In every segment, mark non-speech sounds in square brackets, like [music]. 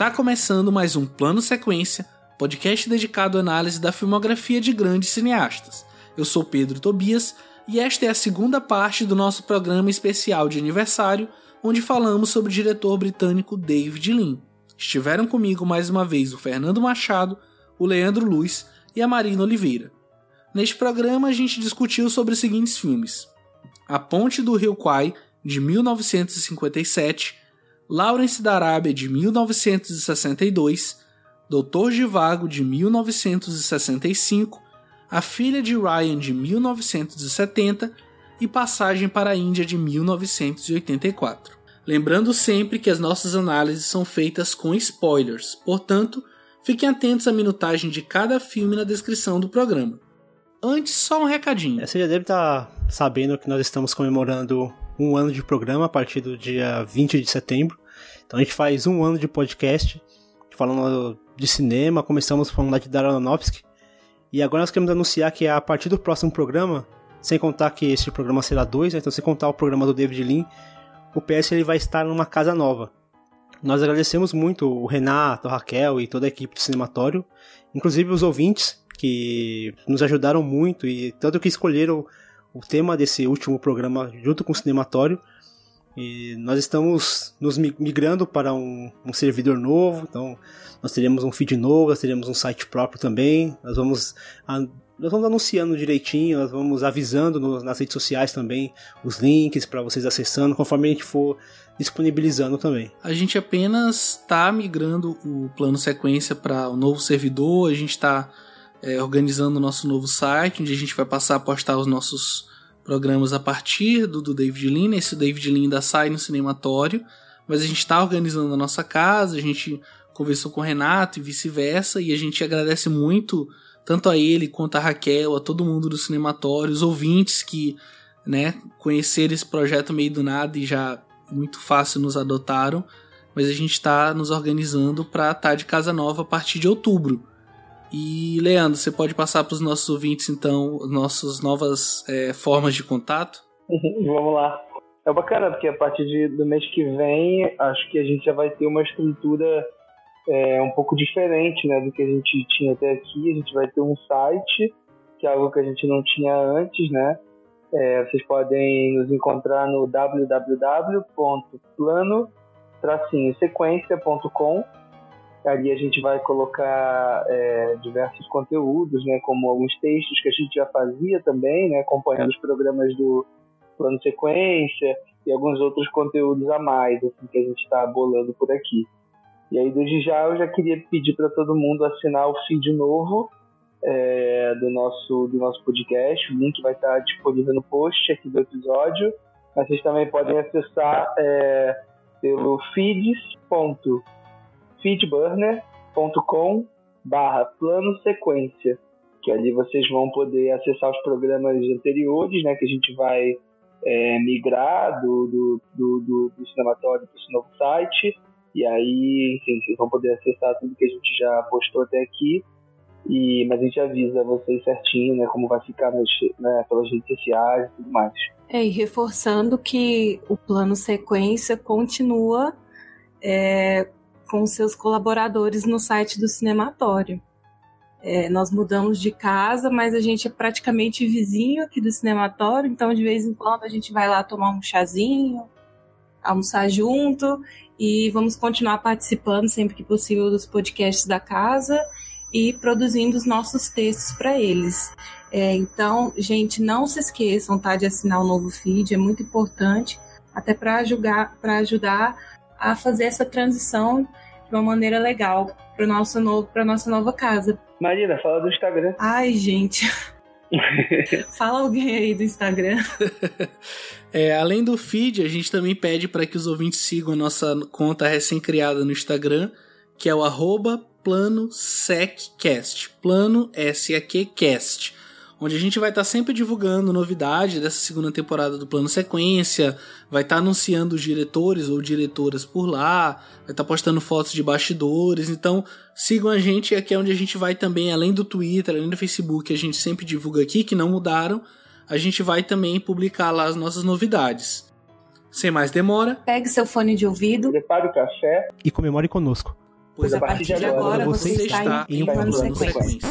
Está começando mais um Plano Sequência, podcast dedicado à análise da filmografia de grandes cineastas. Eu sou Pedro Tobias e esta é a segunda parte do nosso programa especial de aniversário, onde falamos sobre o diretor britânico David Lean. Estiveram comigo mais uma vez o Fernando Machado, o Leandro Luiz e a Marina Oliveira. Neste programa a gente discutiu sobre os seguintes filmes: A Ponte do Rio Kwai, de 1957, Lawrence da Arábia de 1962, Doutor Givago de 1965, A Filha de Ryan de 1970 e Passagem para a Índia de 1984. Lembrando sempre que as nossas análises são feitas com spoilers, portanto, fiquem atentos à minutagem de cada filme na descrição do programa. Antes, só um recadinho. Você já deve estar tá sabendo que nós estamos comemorando um ano de programa a partir do dia 20 de setembro. Então a gente faz um ano de podcast falando de cinema, começamos falando de Darren Aronofsky. E agora nós queremos anunciar que a partir do próximo programa, sem contar que esse programa será dois, né? então sem contar o programa do David Lean, o PS ele vai estar numa casa nova. Nós agradecemos muito o Renato, a Raquel e toda a equipe do Cinematório, inclusive os ouvintes que nos ajudaram muito e tanto que escolheram o tema desse último programa junto com o Cinematório. E nós estamos nos migrando para um, um, servidor novo, então nós teremos um feed novo, nós teremos um site próprio também. Nós vamos, nós vamos anunciando direitinho, nós vamos avisando no, nas redes sociais também os links para vocês acessando, conforme a gente for disponibilizando também. A gente apenas está migrando o plano sequência para o um novo servidor, a gente está é, organizando o nosso novo site, onde a gente vai passar a postar os nossos programas a partir do, do David Lean. Esse David Lean ainda sai no cinematório, mas a gente está organizando a nossa casa, a gente conversou com o Renato e vice-versa, e a gente agradece muito tanto a ele quanto a Raquel, a todo mundo do cinematório, os ouvintes que né, conheceram esse projeto meio do nada e já muito fácil nos adotaram, mas a gente está nos organizando para estar tá de casa nova a partir de outubro. E, Leandro, você pode passar para os nossos ouvintes, então, nossas novas é, formas de contato? [laughs] Vamos lá. É bacana, porque a partir de, do mês que vem, acho que a gente já vai ter uma estrutura é, um pouco diferente né, do que a gente tinha até aqui. A gente vai ter um site, que é algo que a gente não tinha antes, né? É, vocês podem nos encontrar no www.plano-sequência.com Ali a gente vai colocar é, diversos conteúdos, né, como alguns textos que a gente já fazia também, né, acompanhando os programas do Plano Sequência e alguns outros conteúdos a mais assim, que a gente está bolando por aqui. E aí, desde já, eu já queria pedir para todo mundo assinar o feed novo é, do, nosso, do nosso podcast. O link vai estar disponível no post aqui do episódio. Mas vocês também podem acessar é, pelo feeds.com feedburner.com barra plano sequência, que ali vocês vão poder acessar os programas anteriores, né, que a gente vai é, migrar do, do, do, do, do cinematório para esse novo site, e aí, enfim, vocês vão poder acessar tudo que a gente já postou até aqui, e, mas a gente avisa vocês certinho, né, como vai ficar nas, né, pelas redes sociais e tudo mais. É, e reforçando que o plano sequência continua é, com seus colaboradores no site do Cinematório. É, nós mudamos de casa, mas a gente é praticamente vizinho aqui do Cinematório, então de vez em quando a gente vai lá tomar um chazinho, almoçar junto e vamos continuar participando sempre que possível dos podcasts da casa e produzindo os nossos textos para eles. É, então, gente, não se esqueçam tá, de assinar o novo feed, é muito importante, até para ajudar, ajudar a fazer essa transição de uma maneira legal para nosso novo para nossa nova casa. Marina, fala do Instagram. Ai, gente. [laughs] Fala alguém aí do Instagram. [laughs] é, além do feed, a gente também pede para que os ouvintes sigam a nossa conta recém-criada no Instagram, que é o arroba plano seccast, plano S-A-Q-cast onde a gente vai estar tá sempre divulgando novidades dessa segunda temporada do Plano Sequência, vai estar tá anunciando os diretores ou diretoras por lá, vai estar tá postando fotos de bastidores, então sigam a gente, aqui é onde a gente vai também, além do Twitter, além do Facebook, que a gente sempre divulga aqui, que não mudaram, a gente vai também publicar lá as nossas novidades. Sem mais demora, pegue seu fone de ouvido, prepare o café. E comemore conosco. Pois a partir de agora você está em um plano sequência.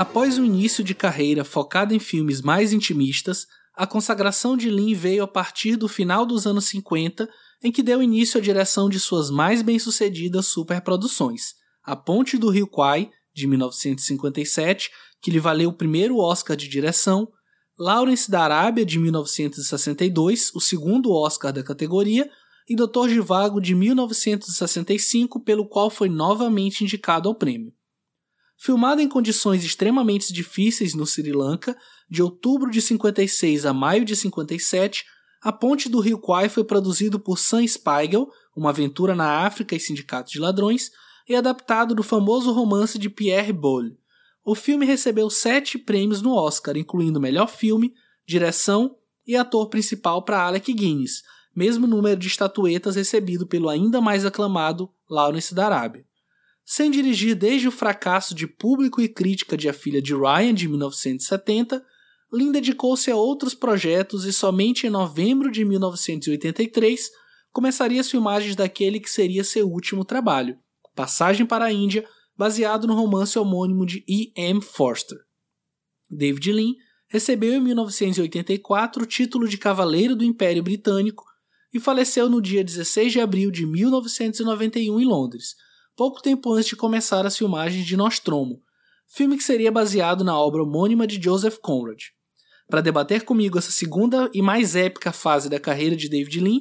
Após o início de carreira focado em filmes mais intimistas, a consagração de Lin veio a partir do final dos anos 50, em que deu início à direção de suas mais bem-sucedidas superproduções: A Ponte do Rio Kwai, de 1957, que lhe valeu o primeiro Oscar de direção, Lawrence da Arábia, de 1962, o segundo Oscar da categoria, e Doutor Givago, de 1965, pelo qual foi novamente indicado ao prêmio. Filmado em condições extremamente difíceis no Sri Lanka, de outubro de 56 a maio de 57, A Ponte do Rio Kwai foi produzido por Sam Spiegel, Uma Aventura na África e Sindicato de Ladrões, e adaptado do famoso romance de Pierre Boulle. O filme recebeu sete prêmios no Oscar, incluindo melhor filme, direção e ator principal para Alec Guinness, mesmo número de estatuetas recebido pelo ainda mais aclamado Lawrence da Arábia. Sem dirigir desde o fracasso de público e crítica de A Filha de Ryan de 1970, Lin dedicou-se a outros projetos e somente em novembro de 1983 começaria as filmagens daquele que seria seu último trabalho, Passagem para a Índia, baseado no romance homônimo de E. M. Forster. David Lean recebeu em 1984 o título de Cavaleiro do Império Britânico e faleceu no dia 16 de abril de 1991 em Londres, pouco tempo antes de começar as filmagens de Nostromo, filme que seria baseado na obra homônima de Joseph Conrad. Para debater comigo essa segunda e mais épica fase da carreira de David Lean,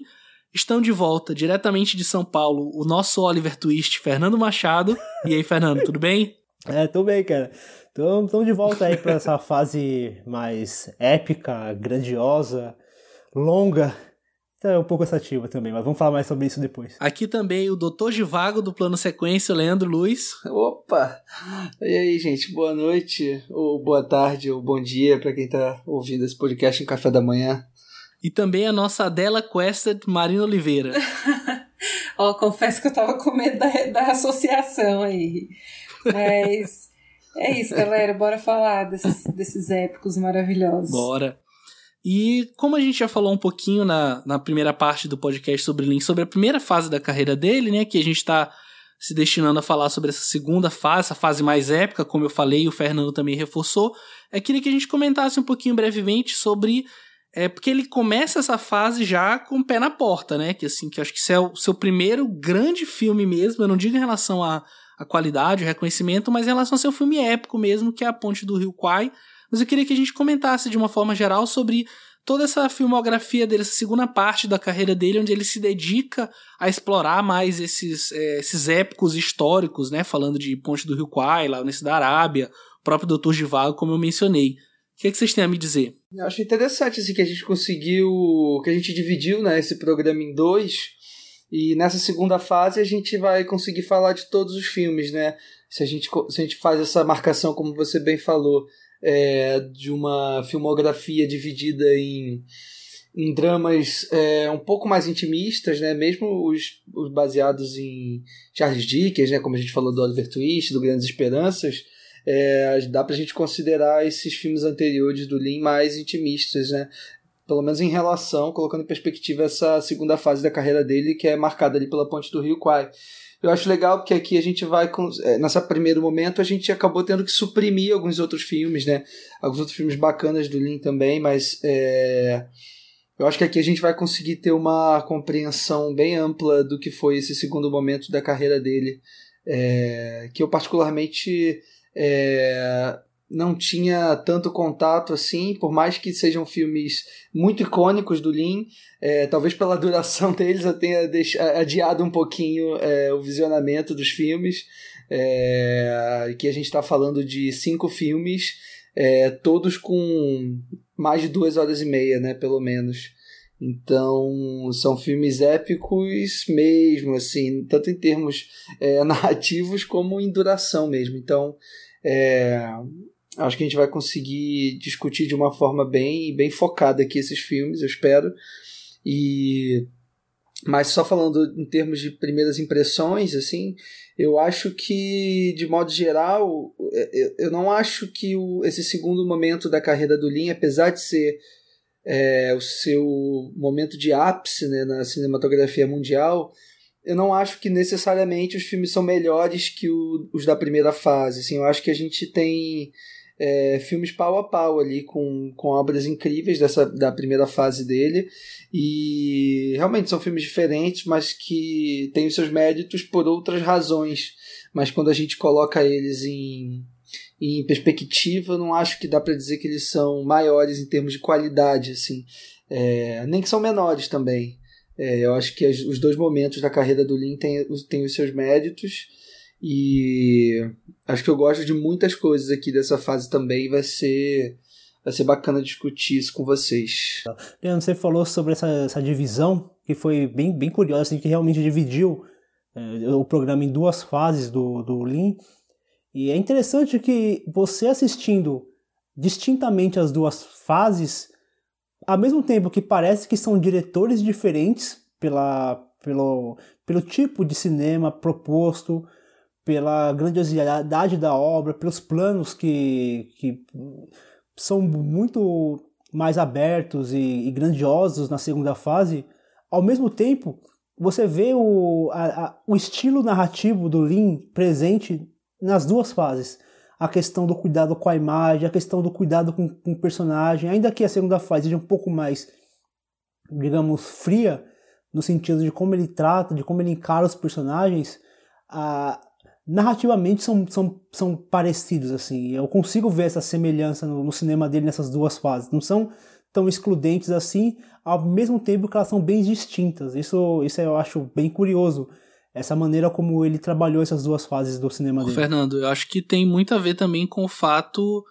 estão de volta, diretamente de São Paulo, o nosso Oliver Twist, Fernando Machado. E aí, Fernando, tudo bem? [laughs] É, tô bem, cara. Estamos de volta aí para essa fase mais épica, grandiosa, longa então é um pouco cansativo também, mas vamos falar mais sobre isso depois. Aqui também o Dr. Givago do Plano Sequência, Leandro Luiz. Opa! E aí, gente, boa noite, ou boa tarde, ou bom dia para quem tá ouvindo esse podcast em café da manhã. E também a nossa Adela Quested Marina Oliveira. [laughs] Ó, oh, confesso que eu tava com medo da, da associação aí. Mas é isso, galera. Bora falar desses, desses épicos maravilhosos. Bora. E como a gente já falou um pouquinho na, na primeira parte do podcast sobre Lin, sobre a primeira fase da carreira dele, né, que a gente está se destinando a falar sobre essa segunda fase, essa fase mais épica, como eu falei, o Fernando também reforçou, é queria que a gente comentasse um pouquinho brevemente sobre é porque ele começa essa fase já com o pé na porta, né? Que assim, que acho que esse é o seu primeiro grande filme mesmo. Eu não digo em relação à, à qualidade, ao reconhecimento, mas em relação ao seu filme épico mesmo, que é A Ponte do Rio Kwai, mas eu queria que a gente comentasse de uma forma geral sobre toda essa filmografia dele, essa segunda parte da carreira dele, onde ele se dedica a explorar mais esses, é, esses épicos históricos, né? Falando de Ponte do Rio Kwai, lá nesse da Arábia, próprio Doutor Givago, como eu mencionei. O que, é que vocês têm a me dizer? Eu acho interessante assim, que a gente conseguiu, que a gente dividiu né, esse programa em dois, e nessa segunda fase a gente vai conseguir falar de todos os filmes, né? Se a gente, se a gente faz essa marcação, como você bem falou, é, de uma filmografia dividida em, em dramas é, um pouco mais intimistas, né? mesmo os, os, baseados em Charles Dickens, né? como a gente falou do Oliver Twist, do Grandes Esperanças, é, dá pra gente considerar esses filmes anteriores do Lin mais intimistas, né? pelo menos em relação, colocando em perspectiva essa segunda fase da carreira dele, que é marcada ali pela Ponte do Rio Kwai. Eu acho legal porque aqui a gente vai. Com, é, nessa primeiro momento, a gente acabou tendo que suprimir alguns outros filmes, né? Alguns outros filmes bacanas do Lin também, mas. É, eu acho que aqui a gente vai conseguir ter uma compreensão bem ampla do que foi esse segundo momento da carreira dele, é, que eu particularmente é, não tinha tanto contato assim, por mais que sejam filmes muito icônicos do Lean, é, talvez pela [laughs] duração deles eu tenha deixado, adiado um pouquinho é, o visionamento dos filmes, é, que a gente está falando de cinco filmes, é, todos com mais de duas horas e meia, né, pelo menos. Então, são filmes épicos mesmo, assim, tanto em termos é, [laughs] narrativos como em duração mesmo. Então, é, acho que a gente vai conseguir discutir de uma forma bem, bem focada aqui esses filmes, eu espero. E mas só falando em termos de primeiras impressões, assim, eu acho que, de modo geral, eu não acho que o, esse segundo momento da carreira do Lin, apesar de ser é, o seu momento de ápice né, na cinematografia mundial, eu não acho que necessariamente os filmes são melhores que o, os da primeira fase. Assim, eu acho que a gente tem é, filmes pau a pau ali com, com obras incríveis dessa, da primeira fase dele. E realmente são filmes diferentes, mas que têm os seus méritos por outras razões. Mas quando a gente coloca eles em, em perspectiva, não acho que dá para dizer que eles são maiores em termos de qualidade, assim. É, nem que são menores também. É, eu acho que as, os dois momentos da carreira do Lin têm, têm os seus méritos. E acho que eu gosto de muitas coisas aqui dessa fase também. Vai ser, vai ser bacana discutir isso com vocês. Leandro, você falou sobre essa, essa divisão que foi bem, bem curiosa, assim, que realmente dividiu é, o programa em duas fases do, do Lean. E é interessante que você assistindo distintamente as duas fases, ao mesmo tempo que parece que são diretores diferentes pela, pelo, pelo tipo de cinema proposto, pela grandiosidade da obra, pelos planos que, que são muito mais abertos e, e grandiosos na segunda fase, ao mesmo tempo você vê o, a, a, o estilo narrativo do Lin presente nas duas fases. A questão do cuidado com a imagem, a questão do cuidado com, com o personagem, ainda que a segunda fase seja um pouco mais, digamos, fria, no sentido de como ele trata, de como ele encara os personagens, a, narrativamente são, são, são parecidos, assim. Eu consigo ver essa semelhança no, no, cinema dele nessas duas fases. Não são tão excludentes assim, ao mesmo tempo que elas são bem distintas. Isso, isso eu acho bem curioso. Essa maneira como ele trabalhou essas duas fases do cinema dele. Fernando, eu acho que tem muito a ver também com o fato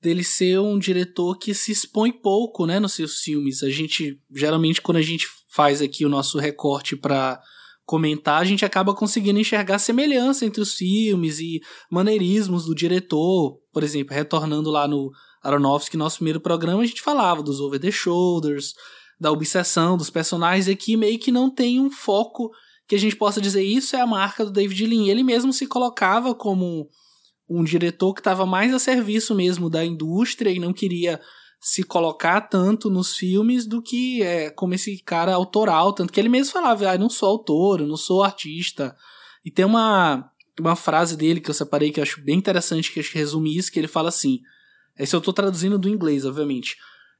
dele ser um diretor que se expõe pouco, né, nos seus filmes. A gente, geralmente, quando a gente faz aqui o nosso recorte para comentar, a gente acaba conseguindo enxergar semelhança entre os filmes e maneirismos do diretor. Por exemplo, retornando lá no Aronofsky, nosso primeiro programa, a gente falava dos over the shoulders, da obsessão dos personagens, aqui meio que não tem um foco que a gente possa dizer isso é a marca do David Lean. Ele mesmo se colocava como um diretor que estava mais a serviço mesmo da indústria e não queria se colocar tanto nos filmes do que é, como esse cara autoral, tanto que ele mesmo falava, ah, não sou autor, eu não sou artista. E tem uma, uma frase dele que eu separei que eu acho bem interessante, que resume isso, que ele fala assim, esse eu estou traduzindo do inglês, obviamente,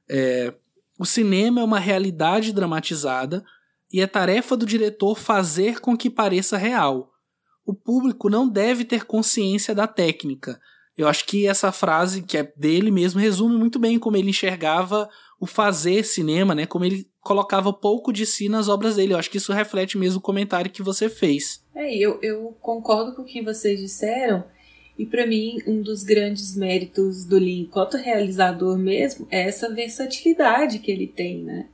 é, o cinema é uma realidade dramatizada e é tarefa do diretor fazer com que pareça real. O público não deve ter consciência da técnica, eu acho que essa frase, que é dele mesmo, resume muito bem como ele enxergava o fazer cinema, né? Como ele colocava pouco de si nas obras dele. Eu acho que isso reflete mesmo o comentário que você fez. É, eu, eu concordo com o que vocês disseram. E para mim, um dos grandes méritos do Lee enquanto realizador mesmo é essa versatilidade que ele tem, né?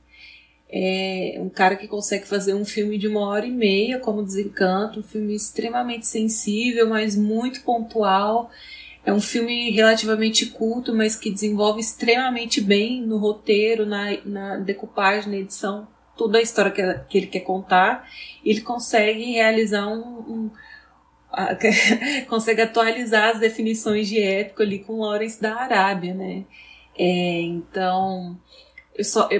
É um cara que consegue fazer um filme de uma hora e meia, como Desencanto, um filme extremamente sensível, mas muito pontual é um filme relativamente curto, mas que desenvolve extremamente bem no roteiro, na, na decupagem, na edição, toda a história que, que ele quer contar. Ele consegue realizar um. um [laughs] consegue atualizar as definições de épico ali com Lawrence da Arábia, né? É, então,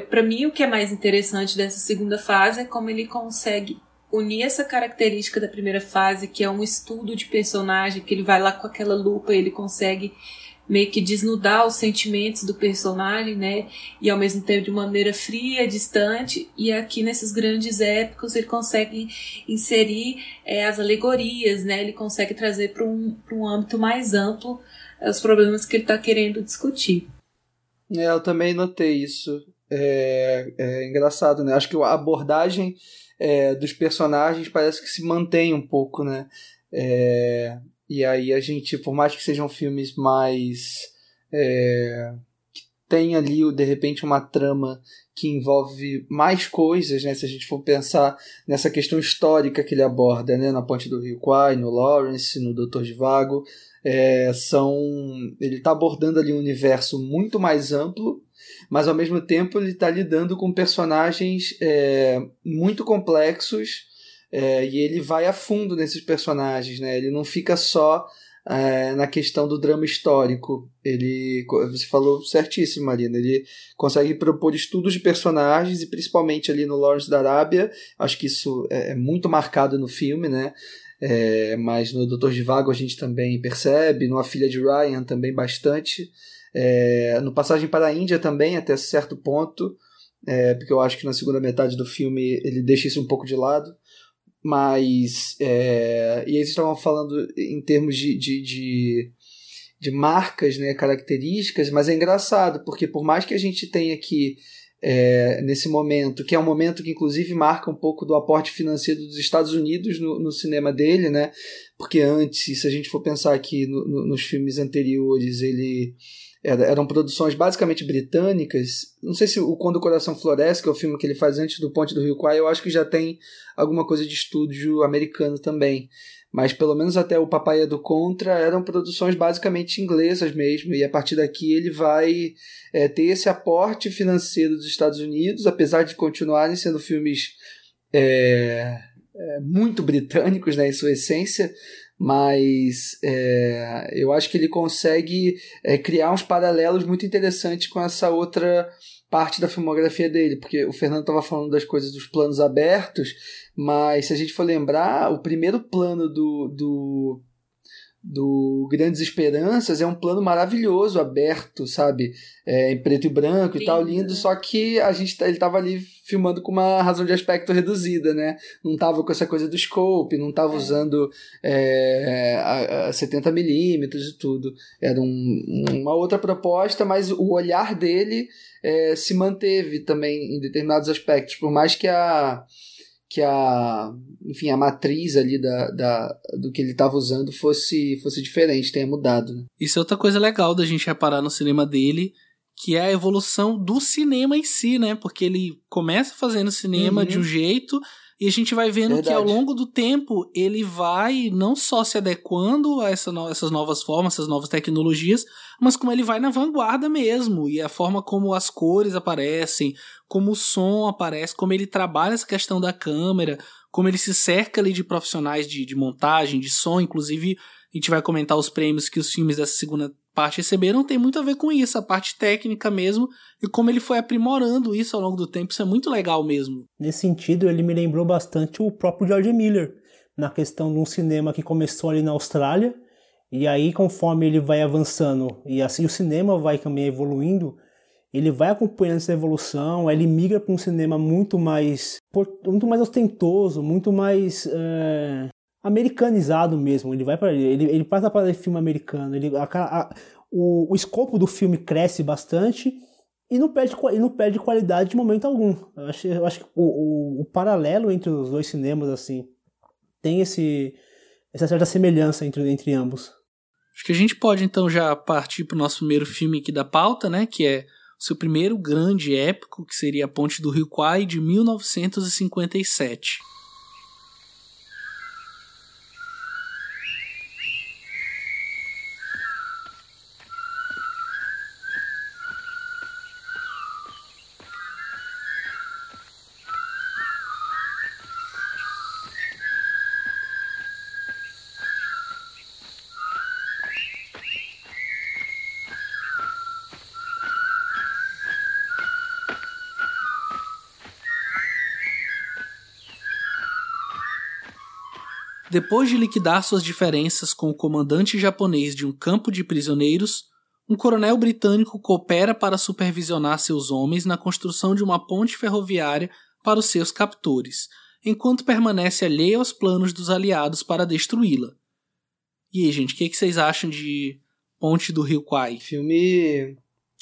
para mim, o que é mais interessante dessa segunda fase é como ele consegue unir essa característica da primeira fase, que é um estudo de personagem, que ele vai lá com aquela lupa, ele consegue meio que desnudar os sentimentos do personagem, né? E ao mesmo tempo de uma maneira fria, distante. E aqui nesses grandes épicos ele consegue inserir é, as alegorias, né? Ele consegue trazer para um, um âmbito mais amplo é, os problemas que ele está querendo discutir. É, eu também notei isso. É, é engraçado, né? Acho que a abordagem é, dos personagens parece que se mantém um pouco, né? É, e aí a gente, por mais que sejam filmes mais. É, que tem ali, de repente, uma trama que envolve mais coisas, né? Se a gente for pensar nessa questão histórica que ele aborda, né? Na Ponte do Rio Kwai, no Lawrence, no Doutor Vago, é, são ele está abordando ali um universo muito mais amplo, mas ao mesmo tempo ele está lidando com personagens é, muito complexos é, e ele vai a fundo nesses personagens, né? Ele não fica só é, na questão do drama histórico. Ele, você falou certíssimo, Marina. Ele consegue propor estudos de personagens e principalmente ali no Lawrence da Arábia. Acho que isso é, é muito marcado no filme, né? É, mas no Doutor de Vago a gente também percebe, no A Filha de Ryan também bastante. É, no Passagem para a Índia também, até certo ponto, é, porque eu acho que na segunda metade do filme ele deixa isso um pouco de lado. Mas. É, e eles estavam falando em termos de, de, de, de, marcas, né, características, mas é engraçado, porque por mais que a gente tenha aqui. É, nesse momento, que é um momento que inclusive marca um pouco do aporte financeiro dos Estados Unidos no, no cinema dele, né? Porque antes, se a gente for pensar aqui no, no, nos filmes anteriores, ele eram produções basicamente britânicas. Não sei se o Quando o Coração Floresce, que é o filme que ele faz antes do Ponte do Rio Kwai, eu acho que já tem alguma coisa de estúdio americano também. Mas pelo menos até o Papai é do Contra eram produções basicamente inglesas mesmo, e a partir daqui ele vai é, ter esse aporte financeiro dos Estados Unidos, apesar de continuarem sendo filmes é, é, muito britânicos né, em sua essência, mas é, eu acho que ele consegue é, criar uns paralelos muito interessantes com essa outra parte da filmografia dele, porque o Fernando estava falando das coisas dos planos abertos, mas se a gente for lembrar, o primeiro plano do, do do Grandes Esperanças é um plano maravilhoso, aberto, sabe? É, em preto e branco lindo. e tal, lindo, só que a gente tá, ele tava ali filmando com uma razão de aspecto reduzida, né? Não tava com essa coisa do scope, não tava é. usando é, a, a 70mm e tudo. Era um, uma outra proposta, mas o olhar dele é, se manteve também em determinados aspectos, por mais que a que a, enfim, a matriz ali da, da, do que ele estava usando fosse, fosse diferente, tenha mudado. Né? Isso é outra coisa legal da gente reparar no cinema dele, que é a evolução do cinema em si, né? Porque ele começa fazendo cinema uhum. de um jeito e a gente vai vendo Verdade. que ao longo do tempo ele vai não só se adequando a essa no essas novas formas, essas novas tecnologias, mas como ele vai na vanguarda mesmo. E a forma como as cores aparecem, como o som aparece, como ele trabalha essa questão da câmera, como ele se cerca ali de profissionais de, de montagem, de som, inclusive a gente vai comentar os prêmios que os filmes dessa segunda parte receberam, tem muito a ver com isso, a parte técnica mesmo, e como ele foi aprimorando isso ao longo do tempo, isso é muito legal mesmo. Nesse sentido, ele me lembrou bastante o próprio George Miller, na questão de um cinema que começou ali na Austrália, e aí conforme ele vai avançando, e assim o cinema vai também evoluindo, ele vai acompanhando essa evolução, ele migra para um cinema muito mais muito mais ostentoso, muito mais é, americanizado mesmo. Ele vai para ele, ele passa para filme americano. Ele, a, a, o, o escopo do filme cresce bastante e não perde, e não perde qualidade de momento algum. Eu acho, eu acho que o, o, o paralelo entre os dois cinemas assim tem esse essa certa semelhança entre, entre ambos. Acho que a gente pode então já partir para o nosso primeiro filme aqui da pauta, né? Que é o seu primeiro grande épico, que seria A Ponte do Rio Kwai, de 1957. Depois de liquidar suas diferenças com o comandante japonês de um campo de prisioneiros, um coronel britânico coopera para supervisionar seus homens na construção de uma ponte ferroviária para os seus captores, enquanto permanece alheio aos planos dos aliados para destruí-la. E aí, gente, o que, que, vocês acham de Ponte do Rio Kwai? Filme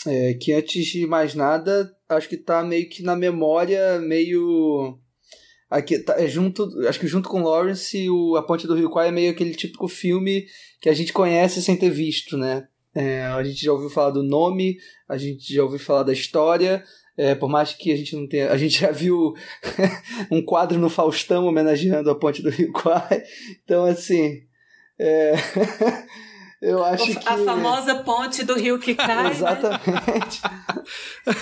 é, que, antes de mais nada, acho que tá meio que na memória, meio Aqui, tá, é junto, acho que junto com Lawrence, o A Ponte do Rio Kwai é meio aquele típico filme que a gente conhece sem ter visto, né? É, a gente já ouviu falar do nome, a gente já ouviu falar da história, é, por mais que a gente não tenha. A gente já viu [laughs] um quadro no Faustão homenageando a ponte do Rio Quai. Então, assim. É... [laughs] Eu acho a que. A famosa ponte do rio que cai. Né? Exatamente. Né?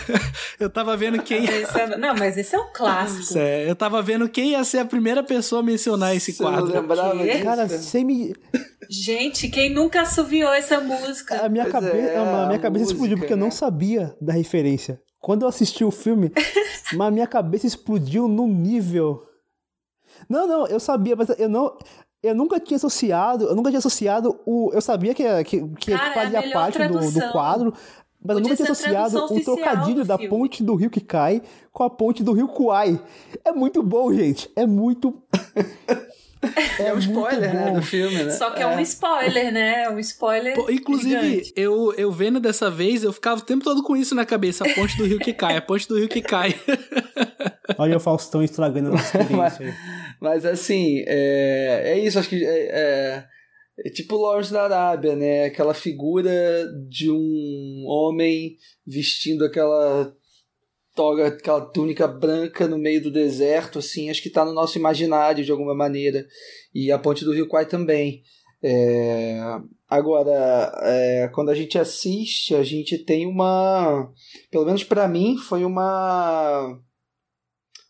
[laughs] eu tava vendo quem. É... Não, mas esse é um clássico. É, eu tava vendo quem ia ser a primeira pessoa a mencionar esse Você quadro. Não lembrava disso? Cara, sem me. Gente, quem nunca assoviou essa música? A minha, Pois cabe... é, a minha cabeça música, explodiu porque eu não né? sabia da referência. Quando eu assisti o filme, [laughs] mas minha cabeça explodiu num nível. Não, não, eu sabia, mas eu não. Eu nunca tinha associado, eu nunca tinha associado o. Eu sabia que, que, que Cara, é fazia parte do, do quadro, mas eu Podia nunca tinha associado oficial trocadilho da filme. ponte do rio que cai com a ponte do rio Kuai. É muito bom, gente. É muito. [laughs] É um muito spoiler, né, do filme, né? Só que é, um spoiler, né? É um spoiler. Pô, inclusive, gigante. eu, eu vendo dessa vez, eu ficava o tempo todo com isso na cabeça. A ponte do rio que cai, a ponte do rio que cai. [laughs] Olha o Faustão estragando a nossa experiência. aí. Mas assim, é, é isso, acho que é, é, é tipo Lawrence da Arábia, né? Aquela figura de um homem vestindo aquela toga, aquela túnica branca no meio do deserto, assim, acho que tá no nosso imaginário de alguma maneira. E a Ponte do Rio Quai também. É, agora, é, quando a gente assiste, a gente tem uma. Pelo menos para mim, foi uma.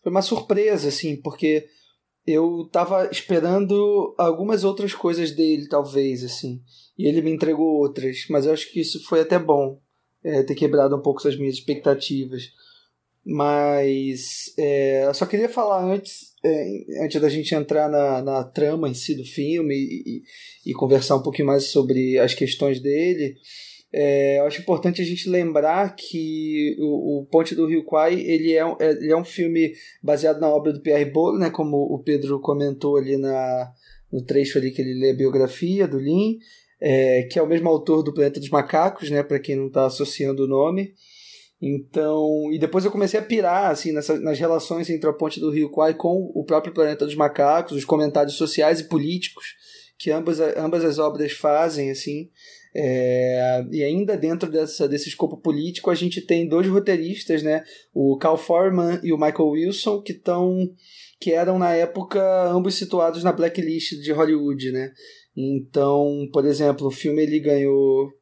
Foi uma surpresa, assim, porque eu tava esperando algumas outras coisas dele, talvez, assim. E ele me entregou outras. Mas eu acho que isso foi até bom. é, ter quebrado um pouco as minhas expectativas. Mas é, eu só queria falar antes, é, antes da gente entrar na, na trama em si do filme e, e, e conversar um pouquinho mais sobre as questões dele. É, eu acho importante a gente lembrar que o, o Ponte do Rio Quai ele é, é- ele é um filme baseado na obra do Pierre Bolo, né, como o Pedro comentou ali na, no trecho ali que ele lê a biografia do Lin, é, que é o mesmo autor do Planeta dos Macacos, né, para quem não está associando o nome. Então, e depois eu comecei a pirar assim nessa, nas relações entre a Ponte do Rio Quai com o próprio Planeta dos Macacos, os comentários sociais e políticos que ambas, ambas as obras fazem assim. É, e ainda dentro dessa, desse escopo político, a gente tem dois roteiristas, né? O Cal Forman e o Michael Wilson, que estão que eram na época ambos situados na blacklist de Hollywood, né? Então, por exemplo, o filme ele ganhou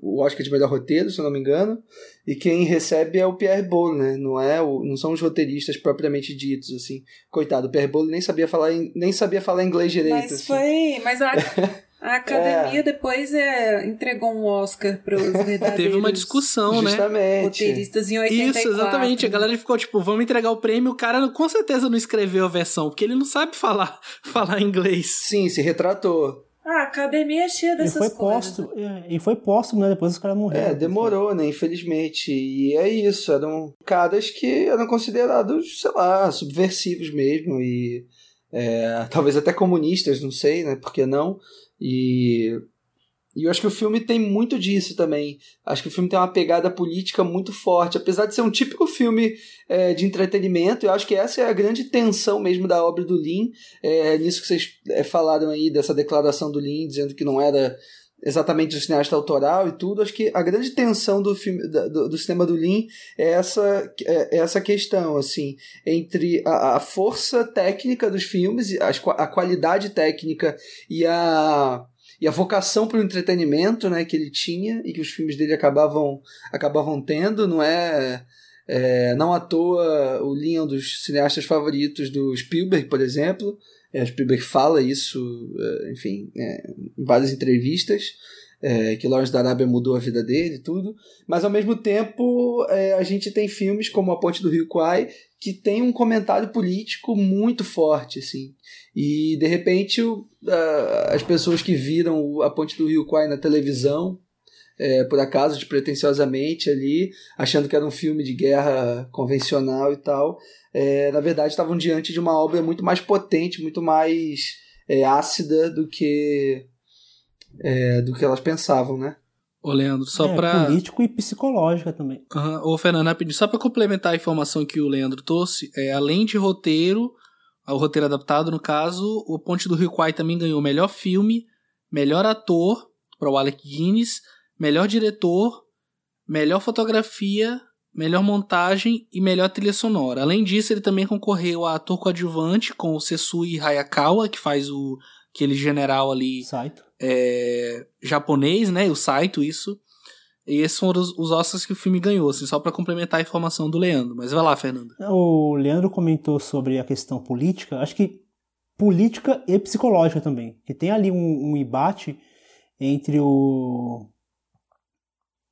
o Oscar de melhor roteiro, se eu não me engano, e quem recebe é o Pierre Bolo, né? Não é o, não são os roteiristas propriamente ditos assim. Coitado, o Pierre Bolo nem sabia falar em- nem sabia falar inglês direito. Mas assim. foi. Mas a, [laughs] a academia depois é, entregou um Oscar para os [laughs] verdadeiros Teve uma discussão, né? Justamente. roteiristas em 84. Isso, exatamente. A galera ficou tipo, vamos entregar o prêmio. O cara com certeza não escreveu a versão, porque ele não sabe falar, [laughs] falar inglês. Sim, se retratou. Ah, a academia é cheia E dessas foi coisas. póstumo, é, e foi póstumo, né? Depois os caras morreram. É, demorou, né? Infelizmente. E é isso. Eram caras que eram considerados, sei lá, subversivos mesmo. E é, talvez até comunistas, não sei, né? Por que não? E, e eu acho que o filme tem muito disso também. Acho que o filme tem uma pegada política muito forte. Apesar de ser um típico filme é, de entretenimento, eu acho que essa é a grande tensão mesmo da obra do Lin. É, nisso que vocês é, falaram aí, dessa declaração do Lin, dizendo que não era exatamente do cineasta autoral e tudo, acho que a grande tensão do filme do, do cinema do Lin é essa, é essa questão, assim, entre a, a força técnica dos filmes, qua- a qualidade técnica e a, e a vocação para o entretenimento né, que ele tinha e que os filmes dele acabavam, acabavam tendo, não é, é, não à toa o Lin é dos cineastas favoritos do Spielberg, por exemplo, é, Spielberg fala isso, é, enfim, é, em várias entrevistas, é, que Lawrence da Arábia mudou a vida dele e tudo, mas ao mesmo tempo é, a gente tem filmes como A Ponte do Rio Kwai que tem um comentário político muito forte, assim, e de repente o- a- as pessoas que viram A Ponte do Rio Kwai na televisão, é, por acaso, despretensiosamente ali, achando que era um filme de guerra convencional e tal, é, na verdade estavam diante de uma obra muito mais potente, muito mais é, ácida do que é, do que elas pensavam, né? Ô, Leandro, só é, pra. político e psicológica também. Aham. Ô, Fernando, rapidinho, só pra complementar a informação que o Leandro trouxe, é, além de roteiro, o roteiro adaptado, no caso, o Ponte do Rio Kwai também ganhou melhor filme, melhor ator para o Alec Guinness, melhor diretor, melhor fotografia, melhor montagem e melhor trilha sonora. Além disso, ele também concorreu a ator coadjuvante com o Sesui Hayakawa, que faz o aquele general ali Saito. é, japonês, né? O Saito, isso. E esses foram os, os Oscars que o filme ganhou, assim, só para complementar a informação do Leandro. Mas vai lá, Fernando. O Leandro comentou sobre a questão política. Acho que política e psicológica também. Que tem ali um, um embate entre o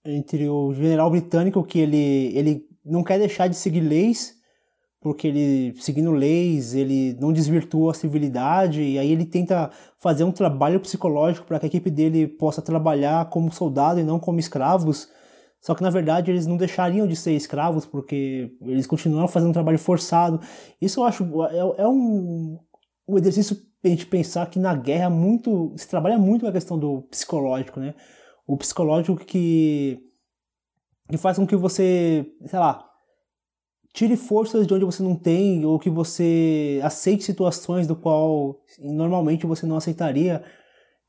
entre o general britânico que ele ele não quer deixar de seguir leis porque ele seguindo leis ele não desvirtua a civilidade e aí ele tenta fazer um trabalho psicológico para que a equipe dele possa trabalhar como soldado e não como escravos só que na verdade eles não deixariam de ser escravos porque eles continuam fazendo um trabalho forçado isso eu acho é, é um, um exercício a gente pensar que na guerra muito se trabalha muito a questão do psicológico, né? O psicológico que que faz com que você, sei lá, tire forças de onde você não tem ou que você aceite situações do qual normalmente você não aceitaria.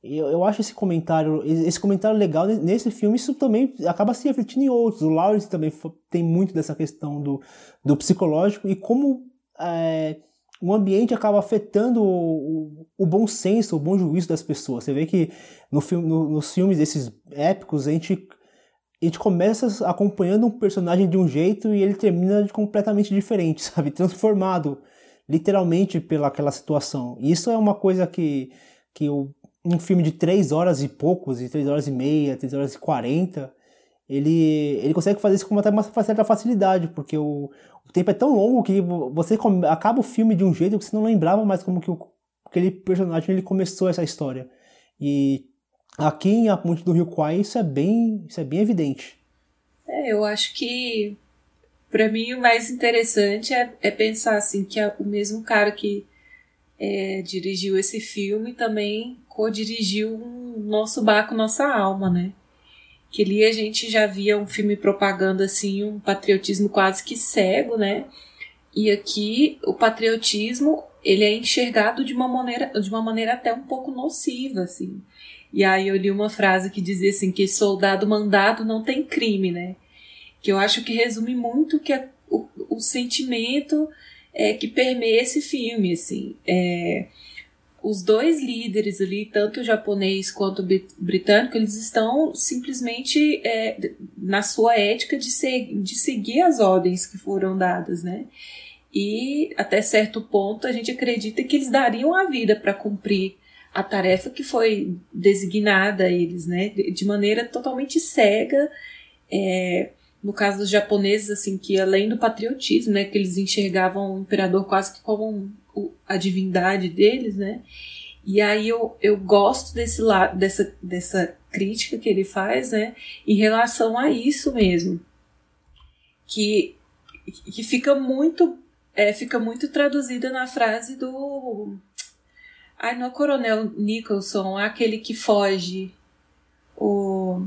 Eu, eu acho esse comentário, esse comentário legal nesse filme, isso também acaba se refletindo em outros. O Lawrence também tem muito dessa questão do, do psicológico e como é, o ambiente acaba afetando o, o, bom senso, o bom juízo das pessoas. Você vê que no filme, no, nos filmes desses épicos, a gente, a gente começa acompanhando um personagem de um jeito e ele termina de completamente diferente, [laughs] sabe? Transformado literalmente pela aquela situação. E isso é uma coisa que, que um filme de três horas e poucos, de três horas e meia, três horas e quarenta, ele, ele consegue fazer isso com uma, uma certa facilidade, porque o, o tempo é tão longo que você acaba o filme de um jeito que você não lembrava mais como que o, aquele personagem ele começou essa história. E aqui em A Ponte do Rio Kwai isso é bem, isso é bem evidente. É, eu acho que para mim o mais interessante é, é pensar assim que o mesmo cara que é, dirigiu esse filme também co-dirigiu um Nosso Barco, Nossa Alma, né? que ali a gente já via um filme propaganda assim, um patriotismo quase que cego, né? E aqui o patriotismo ele é enxergado de uma maneira, de uma maneira até um pouco nociva, assim. E aí eu li uma frase que dizia assim que soldado mandado não tem crime, né? Que eu acho que resume muito que é o, o sentimento é, que permeia esse filme, assim. É, os dois líderes ali, tanto o japonês quanto o britânico, eles estão simplesmente é, na sua ética de, ser, de seguir as ordens que foram dadas, né? E até certo ponto a gente acredita que eles dariam a vida para cumprir a tarefa que foi designada a eles, né? De maneira totalmente cega. É, no caso dos japoneses, assim, que além do patriotismo, né, que eles enxergavam o imperador quase que como um, a divindade deles, né? E aí eu, eu gosto desse lado, dessa, dessa crítica que ele faz, né? Em relação a isso mesmo. Que, que fica muito é, fica muito traduzida na frase do. Ai, não é o Coronel Nicholson, aquele que foge. O.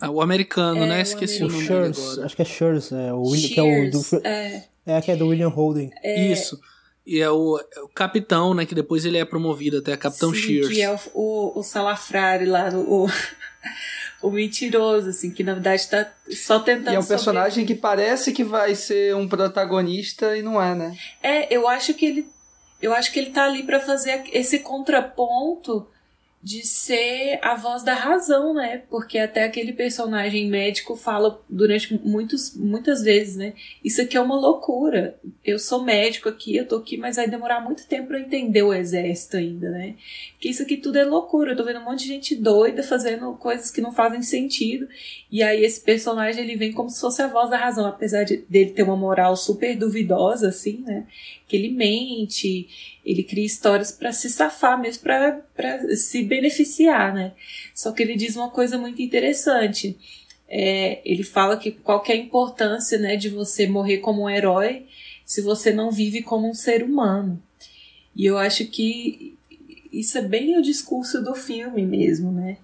Ah, o americano, é, né? Esqueci o, o nome Shurs, agora. Acho que é Shurs, é, o William, que é o do. É, é, que é do William Holden. É, Isso. E é o, é o, capitão, né? Que depois ele é promovido até Capitão Sim, Shears. Que é o, o, o Salafrari lá, o, [laughs] o mentiroso, assim, que na verdade tá só tentando. E é um personagem que parece que vai ser um protagonista e não é, né? É, eu acho que ele. Eu acho que ele tá ali para fazer esse contraponto de ser a voz da razão, né? Porque até aquele personagem médico fala durante muitos, muitas vezes, né? Isso aqui é uma loucura. Eu sou médico aqui, eu tô aqui, mas vai demorar muito tempo para entender o exército ainda, né? Porque isso aqui tudo é loucura. Eu tô vendo um monte de gente doida fazendo coisas que não fazem sentido. E aí esse personagem ele vem como se fosse a voz da razão, apesar de, dele ter uma moral super duvidosa, assim, né? Que ele mente ele cria histórias para se safar mesmo, para se beneficiar, né? Só que ele diz uma coisa muito interessante. É, ele fala que qual que é a importância né, de você morrer como um herói se você não vive como um ser humano. E eu acho que isso é bem o discurso do filme mesmo, né?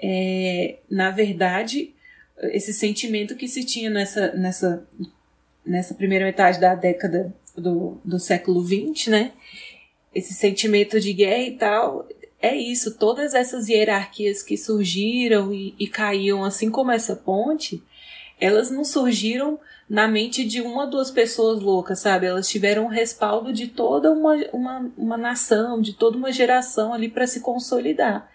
É, na verdade, esse sentimento que se tinha nessa, nessa, nessa primeira metade da década do, do século XX, né? Esse sentimento de guerra e tal, é isso, todas essas hierarquias que surgiram e, e caíam, assim como essa ponte, elas não surgiram na mente de uma ou duas pessoas loucas, sabe? Elas tiveram o respaldo de toda uma, uma, uma nação, de toda uma geração ali para se consolidar.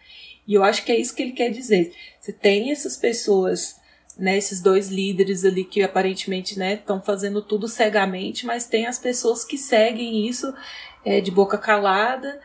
E eu acho que é isso que ele quer dizer. Você tem essas pessoas, né, esses dois líderes ali que aparentemente estão né, fazendo tudo cegamente, mas tem as pessoas que seguem isso é, de boca calada,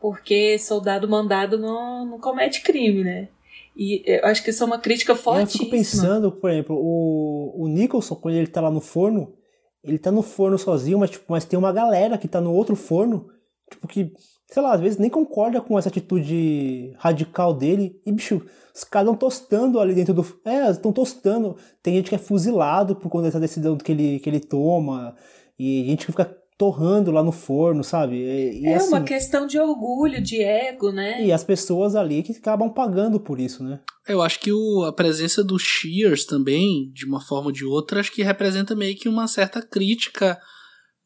porque soldado mandado não, não comete crime, né? E eu acho que isso é uma crítica fortíssima. Eu fico pensando, por exemplo, o, o Nicholson, quando ele tá lá no forno, ele tá no forno sozinho, mas, tipo, mas tem uma galera que tá no outro forno, tipo, que, sei lá, às vezes nem concorda com essa atitude radical dele. E, bicho, os caras estão tostando ali dentro do. É, estão tostando. Tem gente que é fuzilado por conta dessa decisão que ele, que ele toma. E gente que fica torrando lá no forno, sabe? E, é assim, uma questão de orgulho, de ego, né? E as pessoas ali que acabam pagando por isso, né? Eu acho que o, a presença do Shears também, de uma forma ou de outra, acho que representa meio que uma certa crítica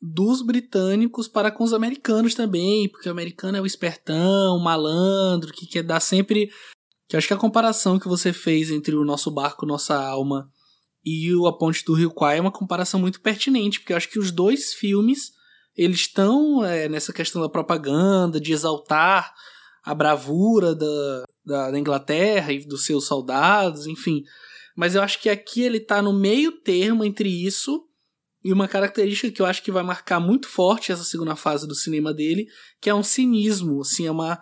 dos britânicos para com os americanos também, porque o americano é o espertão, o malandro, que quer dar sempre. Que acho que a comparação que você fez entre o nosso barco, nossa alma e o A Ponte do Rio Kwai é uma comparação muito pertinente, porque eu acho que os dois filmes eles estão é, nessa questão da propaganda, de exaltar a bravura da, da, da, Inglaterra e dos seus soldados, enfim. Mas eu acho que aqui ele está no meio termo entre isso e uma característica que eu acho que vai marcar muito forte essa segunda fase do cinema dele, que é um cinismo, assim, é uma,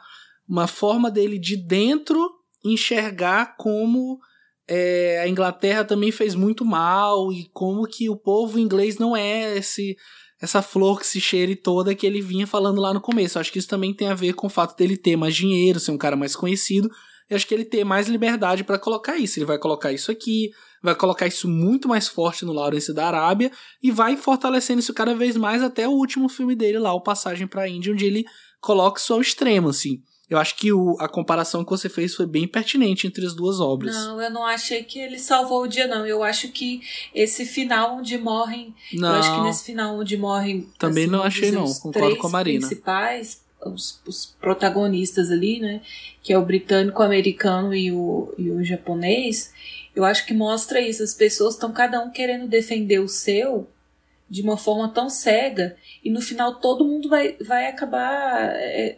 uma forma dele de dentro enxergar como é, a Inglaterra também fez muito mal e como que o povo inglês não é esse essa flor que se cheire toda que ele vinha falando lá no começo. Eu acho que isso também tem a ver com o fato dele ter mais dinheiro, ser um cara mais conhecido. Eu acho que ele ter mais liberdade para colocar isso. Ele vai colocar isso aqui, vai colocar isso muito mais forte no Lawrence da Arábia e vai fortalecendo isso cada vez mais até o último filme dele lá, o Passagem para a Índia, onde ele coloca isso ao extremo, assim. Eu acho que o, a comparação que você fez foi bem pertinente entre as duas obras. Não, eu não achei que ele salvou o dia, não. Eu acho que esse final onde morrem. Não. Eu acho que nesse final onde morrem. Também assim, não achei, não. Concordo com a Marina. principais, os, os, protagonistas ali, né? Que é o britânico, o americano e o, e o japonês. Eu acho que mostra isso. As pessoas estão cada um querendo defender o seu de uma forma tão cega e no final todo mundo vai, vai acabar, é,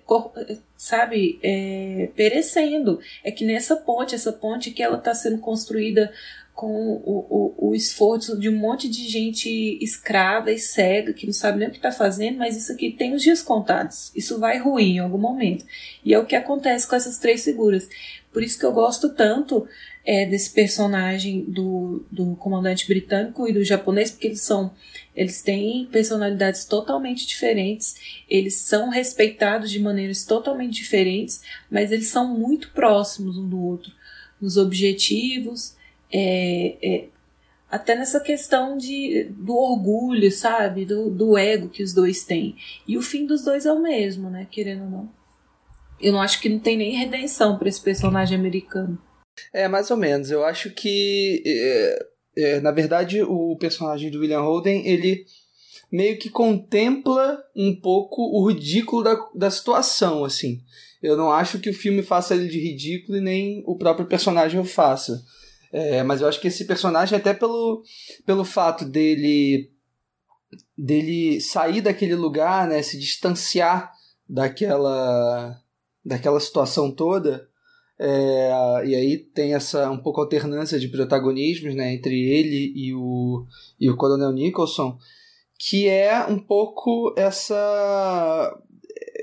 sabe, é, perecendo. É que nessa ponte, essa ponte que ela está sendo construída com o, o, o, esforço de um monte de gente escrava e cega que não sabe nem o que está fazendo, mas isso aqui tem os dias contados. Isso vai ruir em algum momento. E é o que acontece com essas três figuras. Por isso que eu gosto tanto é, desse personagem do, do comandante britânico e do japonês, porque eles são eles têm personalidades totalmente diferentes, eles são respeitados de maneiras totalmente diferentes, mas eles são muito próximos um do outro nos objetivos, é, é, até nessa questão de, do orgulho, sabe? Do, do ego que os dois têm. E o fim dos dois é o mesmo, né? Querendo ou não. Eu não acho que não tem nem redenção para esse personagem americano. É, mais ou menos. Eu acho que. É, é, na verdade, o personagem do William Holden, ele meio que contempla um pouco o ridículo da, da situação, assim. Eu não acho que o filme faça ele de ridículo e nem o próprio personagem o faça. É, mas eu acho que esse personagem, até pelo, pelo fato dele dele sair daquele lugar, né, se distanciar daquela daquela situação toda, é, e aí tem essa um pouco alternância de protagonismos né, entre ele e o, e o Coronel Nicholson, que é um pouco essa.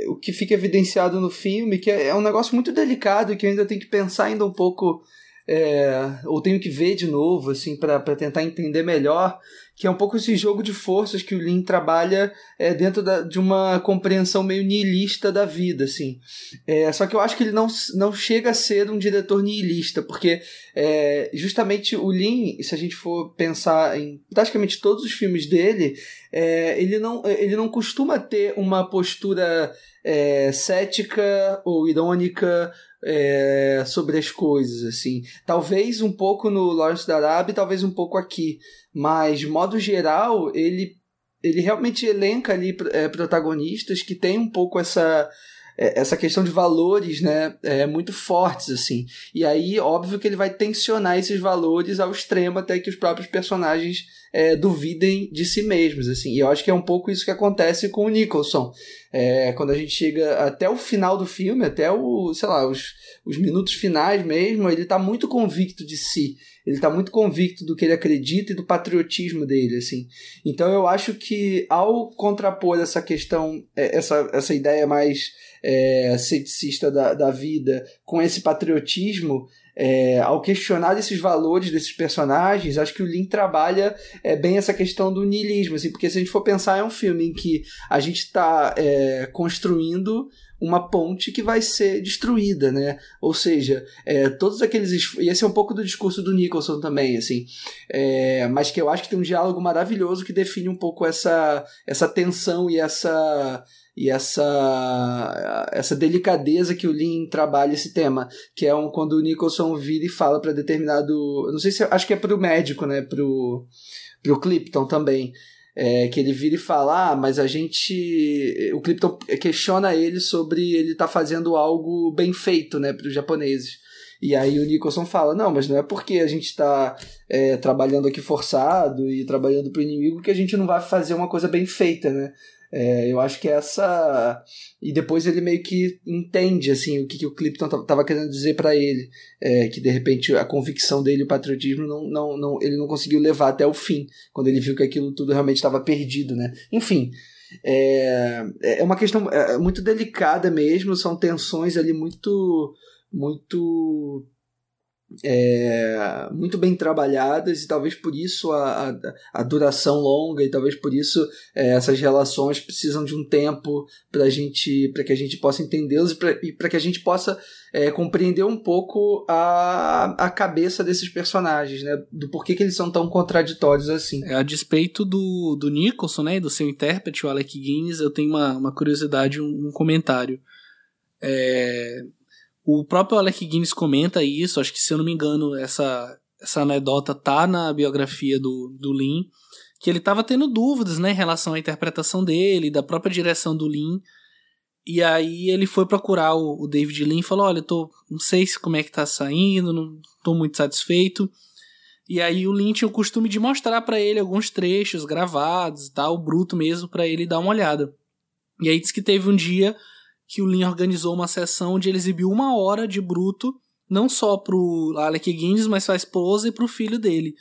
O que fica evidenciado no filme, que é, é um negócio muito delicado que eu ainda tenho que pensar ainda um pouco é, ou tenho que ver de novo, assim, para tentar entender melhor, que é um pouco esse jogo de forças que o Lin trabalha é, dentro da, de uma compreensão meio nihilista da vida, assim. É, só que eu acho que ele não, não chega a ser um diretor nihilista, porque é, justamente o Lin, se a gente for pensar em praticamente todos os filmes dele, é, ele, não, ele não costuma ter uma postura é, cética ou irônica é, sobre as coisas, assim. Talvez um pouco no Lawrence da Arábia, talvez um pouco aqui. Mas, de modo geral, ele, ele realmente elenca ali é, protagonistas que tem um pouco essa essa questão de valores, né, é muito fortes assim. E aí, óbvio que ele vai tensionar esses valores ao extremo até que os próprios personagens é, duvidem de si mesmos, assim. E eu acho que é um pouco isso que acontece com o Nicholson. É, quando a gente chega até o final do filme, até o, sei lá, os, os minutos finais mesmo, ele tá muito convicto de si. Ele tá muito convicto do que ele acredita e do patriotismo dele, assim. Então eu acho que ao contrapor essa questão, é, essa, essa ideia mais é, ceticista da, da vida com esse patriotismo, é, ao questionar esses valores desses personagens, acho que o Lin trabalha é, bem essa questão do niilismo, assim, porque se a gente for pensar, é um filme em que a gente está é, construindo uma ponte que vai ser destruída, né? Ou seja, é, todos aqueles. E esse é um pouco do discurso do Nicholson também, assim. É, mas que eu acho que tem um diálogo maravilhoso que define um pouco essa, essa tensão e essa e essa essa delicadeza que o Lin trabalha esse tema, que é um quando o Nicholson vira e fala para determinado, não sei se acho que é pro médico, né, pro pro Clipton também. É, que ele vira e fala, ah, mas a gente. O Clipton questiona ele sobre ele tá fazendo algo bem feito, né, para os japoneses. E aí o Nicholson fala, não, mas não é porque a gente está é, trabalhando aqui forçado e trabalhando para o inimigo que a gente não vai fazer uma coisa bem feita, né? É, eu acho que essa. E depois ele meio que entende assim o que, que o Clipton estava querendo dizer para ele. É, que de repente a convicção dele, o patriotismo, não, não, não, ele não conseguiu levar até o fim, quando ele viu que aquilo tudo realmente estava perdido. Né? Enfim. É, é uma questão é, muito delicada mesmo, são tensões ali muito muito é, muito bem trabalhadas e talvez por isso a, a, a duração longa e talvez por isso é, essas relações precisam de um tempo para gente para que a gente possa entendê-las e para que a gente possa é, compreender um pouco a, a cabeça desses personagens, né? Do porquê que eles são tão contraditórios assim. É, a despeito do, do Nicholson, né? Do seu intérprete, o Alec Guinness, eu tenho uma, uma curiosidade, um, um comentário. É, o próprio Alec Guinness comenta isso, acho que se eu não me engano, essa, essa anedota tá na biografia do, do Lin, que ele estava tendo dúvidas né, em relação à interpretação dele, da própria direção do Lin. E aí ele foi procurar o, o David Lin e falou: Olha, tô, não sei como é que tá saindo, não tô muito satisfeito. E aí o Lin tinha o costume de mostrar para ele alguns trechos gravados e tal, bruto mesmo, para ele dar uma olhada. E aí diz que teve um dia que o Lin organizou uma sessão onde ele exibiu uma hora de bruto, não só pro Alec Guinness, mas pra esposa e pro filho dele.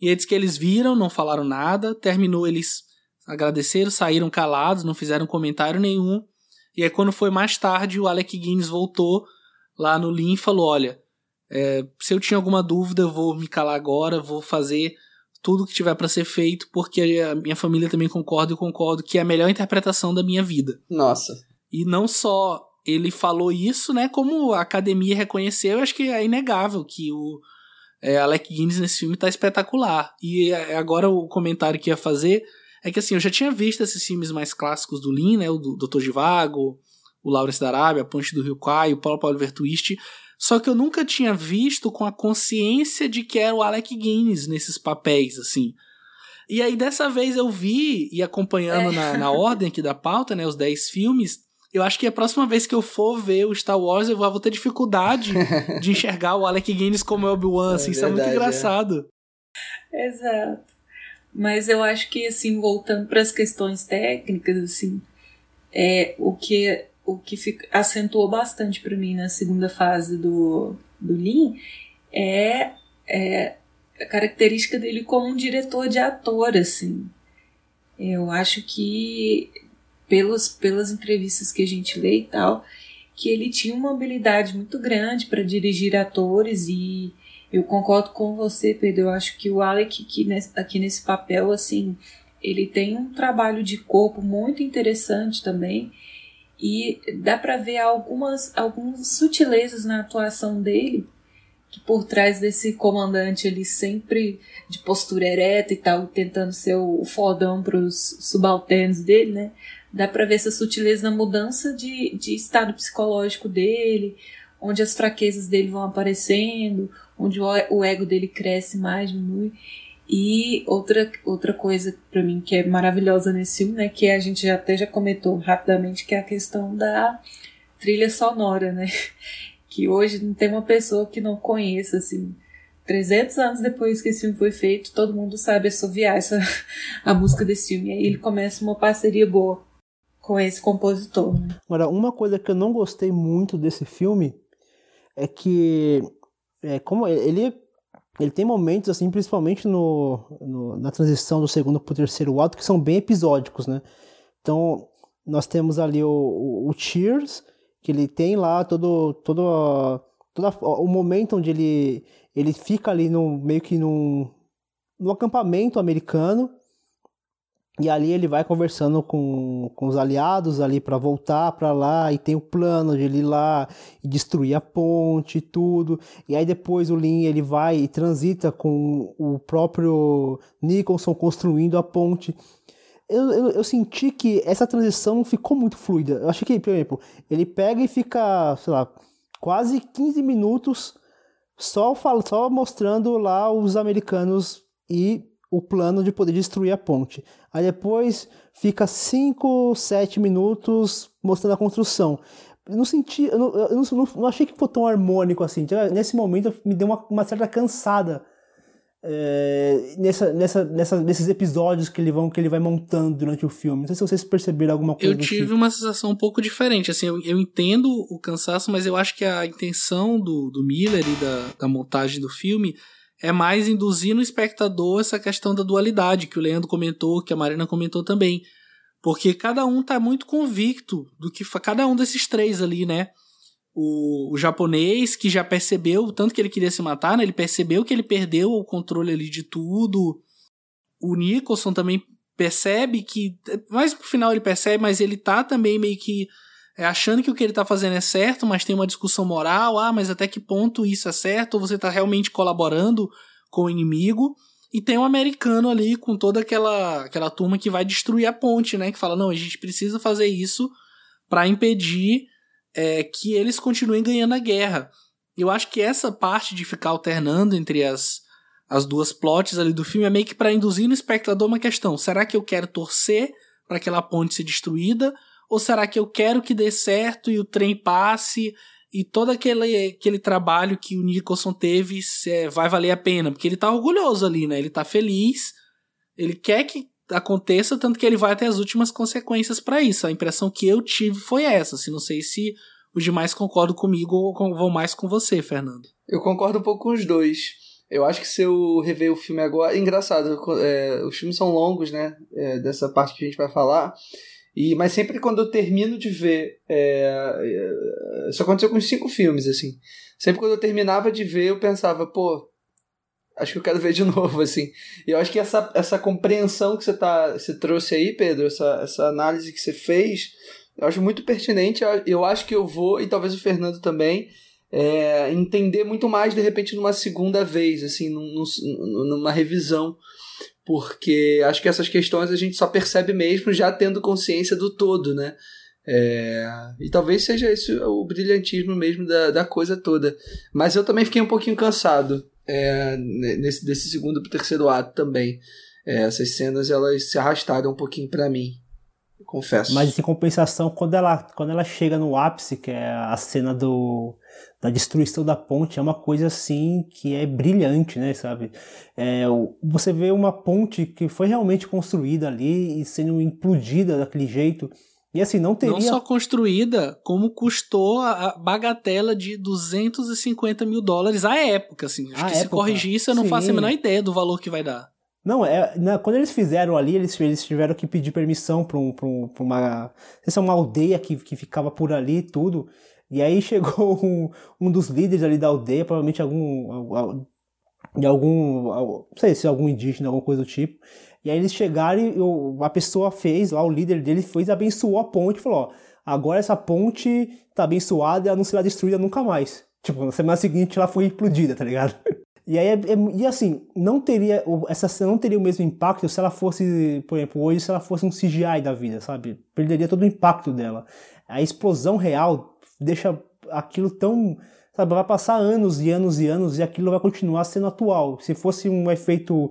E eles que eles viram, não falaram nada, terminou, eles agradeceram, saíram calados, não fizeram comentário nenhum. E aí quando foi mais tarde, o Alec Guinness voltou lá no Lin e falou, olha, é, se eu tinha alguma dúvida, eu vou me calar agora, vou fazer tudo que tiver para ser feito, porque a minha família também concorda e concordo que é a melhor interpretação da minha vida. Nossa. E não só ele falou isso, né? Como a academia reconheceu, eu acho que é inegável que o é, Alec Guinness nesse filme tá espetacular. E é, agora o comentário que ia fazer é que assim, eu já tinha visto esses filmes mais clássicos do Lin, né? O do Dr. Givago, o Lawrence da Arábia, a Ponte do Rio Kwai, o Paulo Oliver Twist. Só que eu nunca tinha visto com a consciência de que era o Alec Guinness nesses papéis, assim. E aí dessa vez eu vi, e acompanhando é. na, na ordem aqui da pauta, né? Os 10 filmes, eu acho que a próxima vez que eu for ver o Star Wars, eu vou ter dificuldade [laughs] de enxergar o Alec Guinness como Obi-Wan, assim, é isso é muito engraçado. É. Exato. Mas eu acho que, assim, voltando para as questões técnicas, assim, é, o que, o que fica, acentuou bastante para mim na segunda fase do, do Lean é, é a característica dele como um diretor de ator, assim. Eu acho que pelas, pelas entrevistas que a gente lê e tal, que ele tinha uma habilidade muito grande para dirigir atores e eu concordo com você, Pedro. Eu acho que o Alec nesse, aqui nesse papel, assim, ele tem um trabalho de corpo muito interessante também e dá para ver algumas, algumas sutilezas na atuação dele que por trás desse comandante ali sempre de postura ereta e tal, tentando ser o fodão para os subalternos dele, né? Dá para ver essa sutileza na mudança de, de estado psicológico dele, onde as fraquezas dele vão aparecendo, onde o, ego dele cresce mais, diminui. E outra, outra coisa para mim que é maravilhosa nesse filme, né, que a gente até já comentou rapidamente, que é a questão da trilha sonora, né? [laughs] Que hoje não tem uma pessoa que não conheça, assim. 300 anos depois que esse filme foi feito, todo mundo sabe assoviar essa, [laughs] a música desse filme. E aí ele começa uma parceria boa com esse compositor. Né? Agora, uma coisa que eu não gostei muito desse filme é que, é, como ele ele tem momentos, assim, principalmente no, no, na transição do segundo para o terceiro ato, que são bem episódicos, né? Então, nós temos ali o, o, o Cheers, que ele tem lá todo, todo, todo o momento onde ele, ele fica ali no, meio que num, no acampamento americano, e ali ele vai conversando com, com os aliados ali para voltar para lá e tem o plano de ele ir lá e destruir a ponte e tudo. E aí depois o Lin ele vai e transita com o próprio Nicholson construindo a ponte. Eu, eu, eu, senti que essa transição ficou muito fluida. Eu achei que, por exemplo, ele pega e fica, sei lá, quase 15 minutos só, só mostrando lá os americanos e o plano de poder destruir a ponte. Aí depois fica 5, 7 minutos mostrando a construção. Eu não senti, eu não, eu não, não achei que foi tão harmônico assim. Nesse momento me deu uma, uma certa cansada é, nessa, nessa, nessa, nesses episódios que ele, vão, que ele vai montando durante o filme. Não sei se vocês perceberam alguma coisa. Eu tive tipo. uma sensação um pouco diferente. Assim, eu, eu entendo o cansaço, mas eu acho que a intenção do, do Miller e da, da montagem do filme é mais induzir no espectador essa questão da dualidade que o Leandro comentou, que a Marina comentou também. Porque cada um tá muito convicto do que cada um desses três ali, né? O, o japonês que já percebeu o tanto que ele queria se matar, né? Ele percebeu que ele perdeu o controle ali de tudo. O Nicholson também percebe que. Mais pro final ele percebe, mas ele tá também meio que é, achando que o que ele está fazendo é certo, mas tem uma discussão moral, ah, mas até que ponto isso é certo, ou você está realmente colaborando com o inimigo. E tem um americano ali com toda aquela, aquela turma que vai destruir a ponte, né? Que fala, não, a gente precisa fazer isso para impedir é, que eles continuem ganhando a guerra. Eu acho que essa parte de ficar alternando entre as, as duas plots ali do filme é meio que para induzir no espectador uma questão: será que eu quero torcer para aquela ponte ser destruída ou será que eu quero que dê certo e o trem passe e todo aquele, aquele trabalho que o Nicholson teve é, vai valer a pena? Porque ele tá orgulhoso ali, né? Ele tá feliz, ele quer que aconteça, tanto que ele vai até as últimas consequências para isso. A impressão que eu tive foi essa. Assim, não sei se os demais concordam comigo ou vão mais com você, Fernando. Eu concordo um pouco com os dois. Eu acho que se eu rever o filme agora. É engraçado, é, os filmes são longos, né? É, dessa parte que a gente vai falar. E, mas sempre quando eu termino de ver. É, é, isso aconteceu com os cinco filmes, assim. Sempre quando eu terminava de ver, eu pensava, pô, acho que eu quero ver de [laughs] novo, assim. E eu acho que essa, essa compreensão que você, tá, você trouxe aí, Pedro, essa, essa análise que você fez, eu acho muito pertinente. Eu acho que eu vou, e talvez o Fernando também, é, entender muito mais, de repente, numa segunda vez, assim, num, numa revisão porque acho que essas questões a gente só percebe mesmo já tendo consciência do todo, né? É, e talvez seja esse o brilhantismo mesmo da, da coisa toda. Mas eu também fiquei um pouquinho cansado é, nesse, desse segundo pro terceiro ato também. É, essas cenas elas se arrastaram um pouquinho para mim, confesso. Mas em compensação, quando ela, quando ela chega no ápice, que é a cena do da destruição da ponte é uma coisa assim que é brilhante, né, sabe? É, você vê uma ponte que foi realmente construída ali e sendo implodida daquele jeito. E assim, não teria. Não só construída, como custou a bagatela de 250 mil dólares à época, assim. Acho a que época, se corrigir isso, eu não sim. faço a menor ideia do valor que vai dar. Não, é, né, quando eles fizeram ali, eles, eles tiveram que pedir permissão para um, um, uma. Essa é uma aldeia que, que ficava por ali e tudo. E aí chegou [laughs] um, um dos líderes ali da aldeia, provavelmente algum. De algum. Não sei se algum indígena, alguma coisa do tipo. E aí eles chegaram e a pessoa fez, lá o líder dele fez, abençoou a ponte e falou: ó, agora essa ponte tá abençoada e ela não será destruída nunca mais. Tipo, na semana seguinte ela foi implodida, tá ligado? [laughs] E aí, é, é, e assim, não teria, essa cena não teria o mesmo impacto se ela fosse, por exemplo, hoje, se ela fosse um CGI da vida, sabe? Perderia todo o impacto dela. A explosão real deixa aquilo tão. Sabe, vai passar anos e anos e anos e aquilo vai continuar sendo atual. Se fosse um efeito.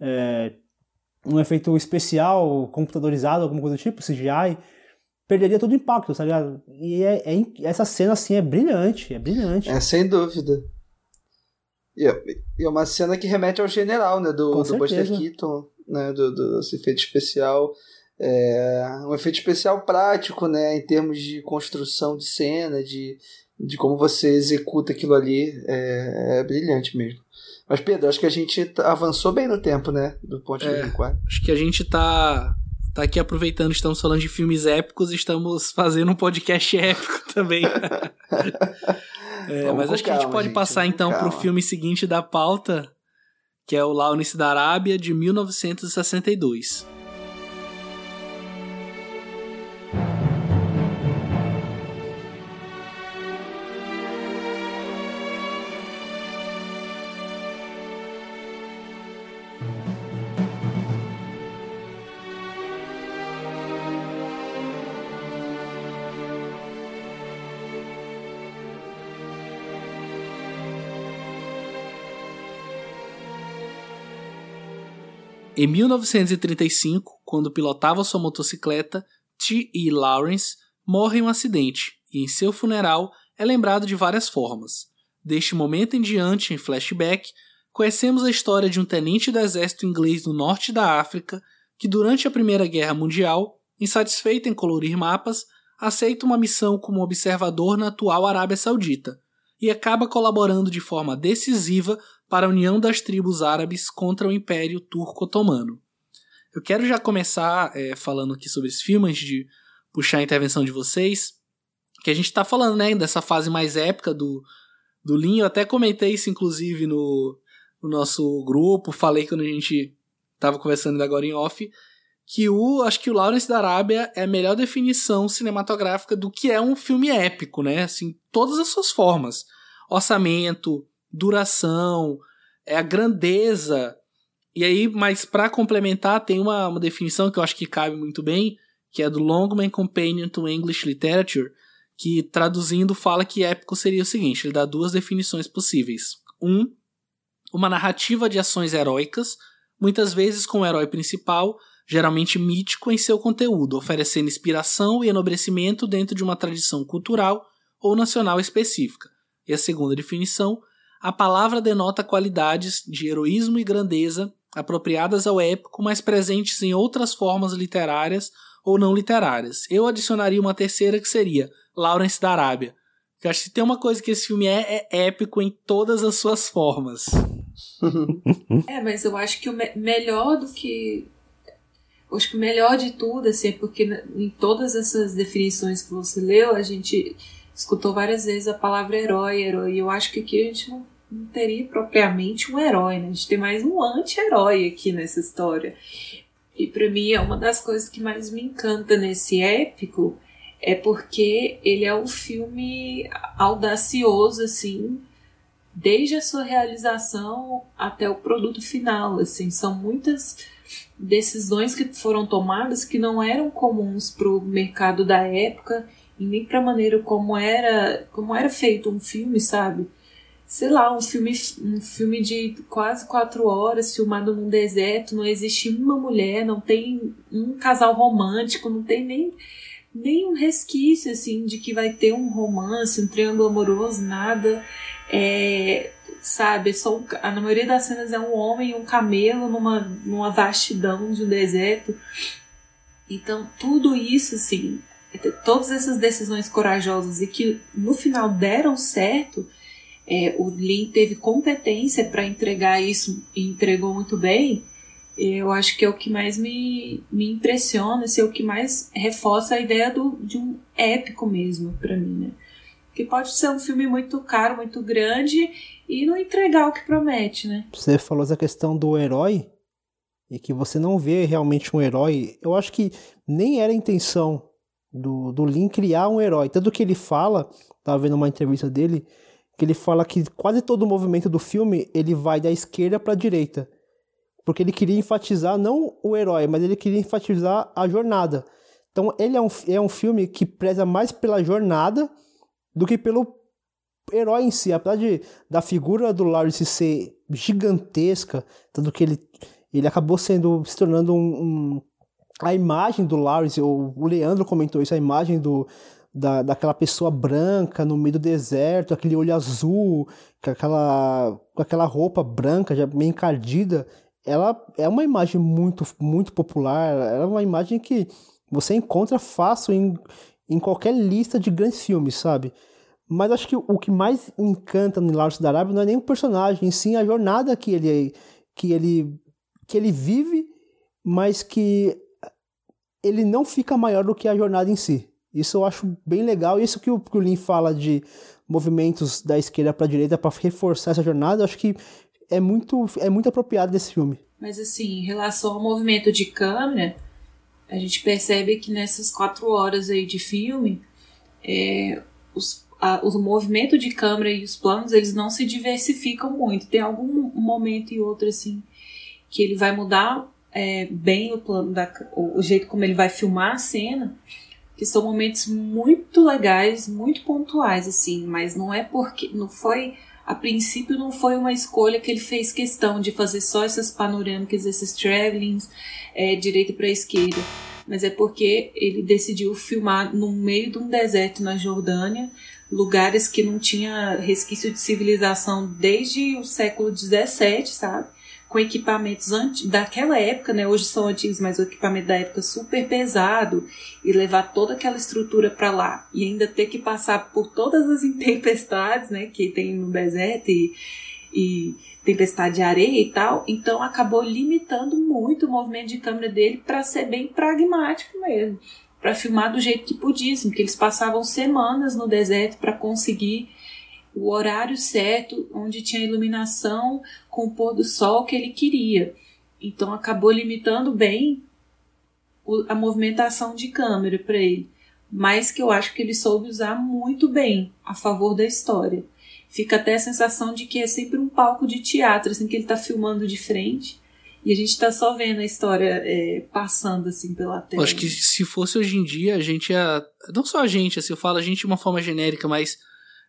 É, um efeito especial, computadorizado, alguma coisa do tipo, CGI, perderia todo o impacto, tá ligado? E é, é, essa cena, assim, é brilhante, é brilhante. É, sem dúvida. E é, é uma cena que remete ao general, né, do, do Buster Keaton, né, do, do efeito especial. É um efeito especial prático, né, em termos de construção de cena, de, de como você executa aquilo ali, é, é brilhante mesmo. Mas, Pedro, acho que a gente avançou bem no tempo, né? Do ponto de vista é, Acho que a gente tá, tá aqui aproveitando, estamos falando de filmes épicos, estamos fazendo um podcast [laughs] épico também. [laughs] é, mas acho que a gente pode gente, passar então para o filme seguinte da pauta, que é o Lawrence da Arábia, de 1962. Em 1935, quando pilotava sua motocicleta, T. E. Lawrence morre em um acidente e, em seu funeral, é lembrado de várias formas. Deste momento em diante, em flashback, conhecemos a história de um tenente do exército inglês no norte da África que, durante a Primeira Guerra Mundial, insatisfeito em colorir mapas, aceita uma missão como observador na atual Arábia Saudita e acaba colaborando de forma decisiva para a união das tribos árabes contra o Império Turco-Otomano. Eu quero já começar é, falando aqui sobre esse filme, antes de puxar a intervenção de vocês, que a gente está falando né, dessa fase mais épica do, do Linho. Eu até comentei isso, inclusive, no, no nosso grupo, falei quando a gente estava conversando agora em off, que o acho que o Lawrence da Arábia é a melhor definição cinematográfica do que é um filme épico, né? Assim, todas as suas formas. Orçamento, duração, é a grandeza. E aí, mas para complementar, tem uma, uma definição que eu acho que cabe muito bem, que é do Longman Companion to English Literature, que traduzindo fala que épico seria o seguinte: ele dá duas definições possíveis. Um, uma narrativa de ações heróicas, muitas vezes com o herói principal, geralmente mítico em seu conteúdo, oferecendo inspiração e enobrecimento dentro de uma tradição cultural ou nacional específica. E a segunda definição, a palavra denota qualidades de heroísmo e grandeza apropriadas ao épico, mas presentes em outras formas literárias ou não literárias. Eu adicionaria uma terceira que seria Lawrence da Arábia. Eu acho que tem uma coisa que esse filme é, é épico em todas as suas formas. [laughs] é, mas eu acho que o me melhor do que. Eu acho que o melhor de tudo, assim, é porque em todas essas definições que você leu, a gente escutou várias vezes a palavra herói, herói. E eu acho que aqui a gente não, não teria propriamente um herói, né? A gente tem mais um anti-herói aqui nessa história. E para mim é uma das coisas que mais me encanta nesse épico é porque ele é um filme audacioso assim, desde a sua realização até o produto final, assim, são muitas decisões que foram tomadas que não eram comuns para o mercado da época nem para a maneira como era, como era feito um filme, sabe? Sei lá, um filme, um filme de quase quatro horas, filmado num deserto, não existe uma mulher, não tem um casal romântico, não tem nem, nem um resquício, assim, de que vai ter um romance, um triângulo amoroso, nada. É, sabe, só um, na maioria das cenas é um homem e um camelo numa, numa vastidão de um deserto. Então, tudo isso, assim, todas essas decisões corajosas e que no final deram certo, é, o Lin teve competência para entregar isso e entregou muito bem, eu acho que é o que mais me, me impressiona, assim, é o que mais reforça a ideia do, de um épico mesmo para mim, né? Que pode ser um filme muito caro, muito grande e não entregar o que promete, né? Você falou essa questão do herói e que você não vê realmente um herói. Eu acho que nem era a intenção do, do Lin criar um herói. Tanto que ele fala, tava vendo uma entrevista dele, que ele fala que quase todo o movimento do filme ele vai da esquerda para a direita. Porque ele queria enfatizar não o herói, mas ele queria enfatizar a jornada. Então ele é um, é um filme que preza mais pela jornada do que pelo herói em si. Apesar de, da figura do Lawrence ser gigantesca, tanto que ele, ele acabou sendo se tornando um, um a imagem do Lawrence, o, o Leandro comentou isso, a imagem do, da, daquela pessoa branca no meio do deserto, aquele olho azul, com aquela, com aquela roupa branca, já meio encardida, ela é uma imagem muito, muito popular, ela é uma imagem que você encontra fácil em, em qualquer lista de grandes filmes, sabe? Mas acho que o que mais encanta no Lawrence da Arábia não é nem o personagem, sim a jornada que ele, que ele, que ele vive, mas que ele não fica maior do que a jornada em si. Isso eu acho bem legal. Isso que o, que o Lin fala de movimentos da esquerda para a direita para reforçar essa jornada, eu acho que é muito, é muito apropriado desse filme. Mas assim, em relação ao movimento de câmera, a gente percebe que nessas quatro horas aí de filme, é, os, a, o movimento de câmera e os planos, eles não se diversificam muito. Tem algum momento e outro assim que ele vai mudar é, bem o plano da, o, jeito como ele vai filmar a cena, que são momentos muito legais, muito pontuais assim, mas não é porque não foi a princípio não foi uma escolha que ele fez questão de fazer só essas panorâmicas, esses travelings é, direita para esquerda, mas é porque ele decidiu filmar no meio de um deserto na Jordânia, lugares que não tinha resquício de civilização desde o século 17, sabe? Com equipamentos daquela época, né? Hoje são antigos, mas o equipamento da época super pesado e levar toda aquela estrutura para lá e ainda ter que passar por todas as [laughs] intempestades, né? Que tem no deserto e, e tempestade de areia e tal. Então acabou limitando muito o movimento de câmera dele para ser bem pragmático mesmo, para filmar do jeito que podia, assim, que eles passavam semanas no deserto para conseguir o horário certo, onde tinha iluminação com o pôr do sol que ele queria. Então acabou limitando bem a movimentação de câmera para ele, mas que eu acho que ele soube usar muito bem a favor da história. Fica até a sensação de que é sempre um palco de teatro, assim, que ele está filmando de frente e a gente está só vendo a história é, passando assim pela tela. Acho que se fosse hoje em dia, a gente ia. Não só a gente, assim, eu falo a gente de uma forma genérica, mas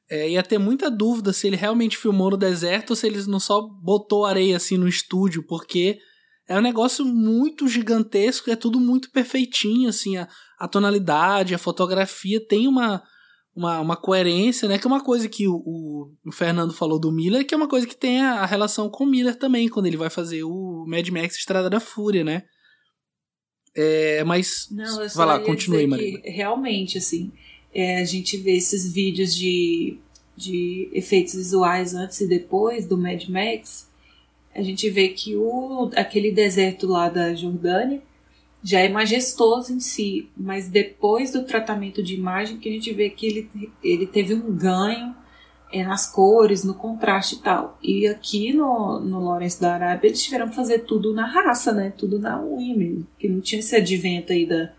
é, ia ter muita dúvida se ele realmente filmou no deserto ou se ele não só botou areia assim no estúdio, porque é um negócio muito gigantesco, é tudo muito perfeitinho, assim, a, a tonalidade, a fotografia tem uma, uma, uma, coerência, né? Que é uma coisa que o, o, o, Fernando falou do Miller, que é uma coisa que tem a, a, relação com o Miller também, quando ele vai fazer o Mad Max Estrada da Fúria, né? É, mas. Não, vai lá, continue, Maria. Realmente, assim é, a gente vê esses vídeos de, de efeitos visuais antes e depois do Mad Max, a gente vê que o, aquele deserto lá da Jordânia já é majestoso em si, mas depois do tratamento de imagem que a gente vê que ele, ele teve um ganho é, nas cores, no contraste e tal. E aqui no, no Lawrence da Arábia eles tiveram que fazer tudo na raça, né? Tudo na unha mesmo, que não tinha esse advento aí da,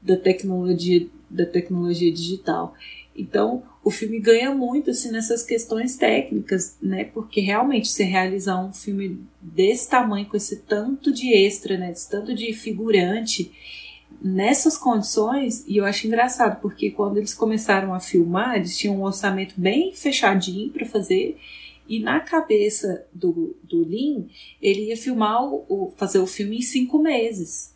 da tecnologia da tecnologia digital. Então, o filme ganha muito assim nessas questões técnicas, né? Porque realmente se realizar um filme desse tamanho com esse tanto de extra, né, esse tanto de figurante nessas condições, e eu acho engraçado porque quando eles começaram a filmar, eles tinham um orçamento bem fechadinho para fazer e na cabeça do, do Lin, ele ia filmar o, fazer o filme em cinco meses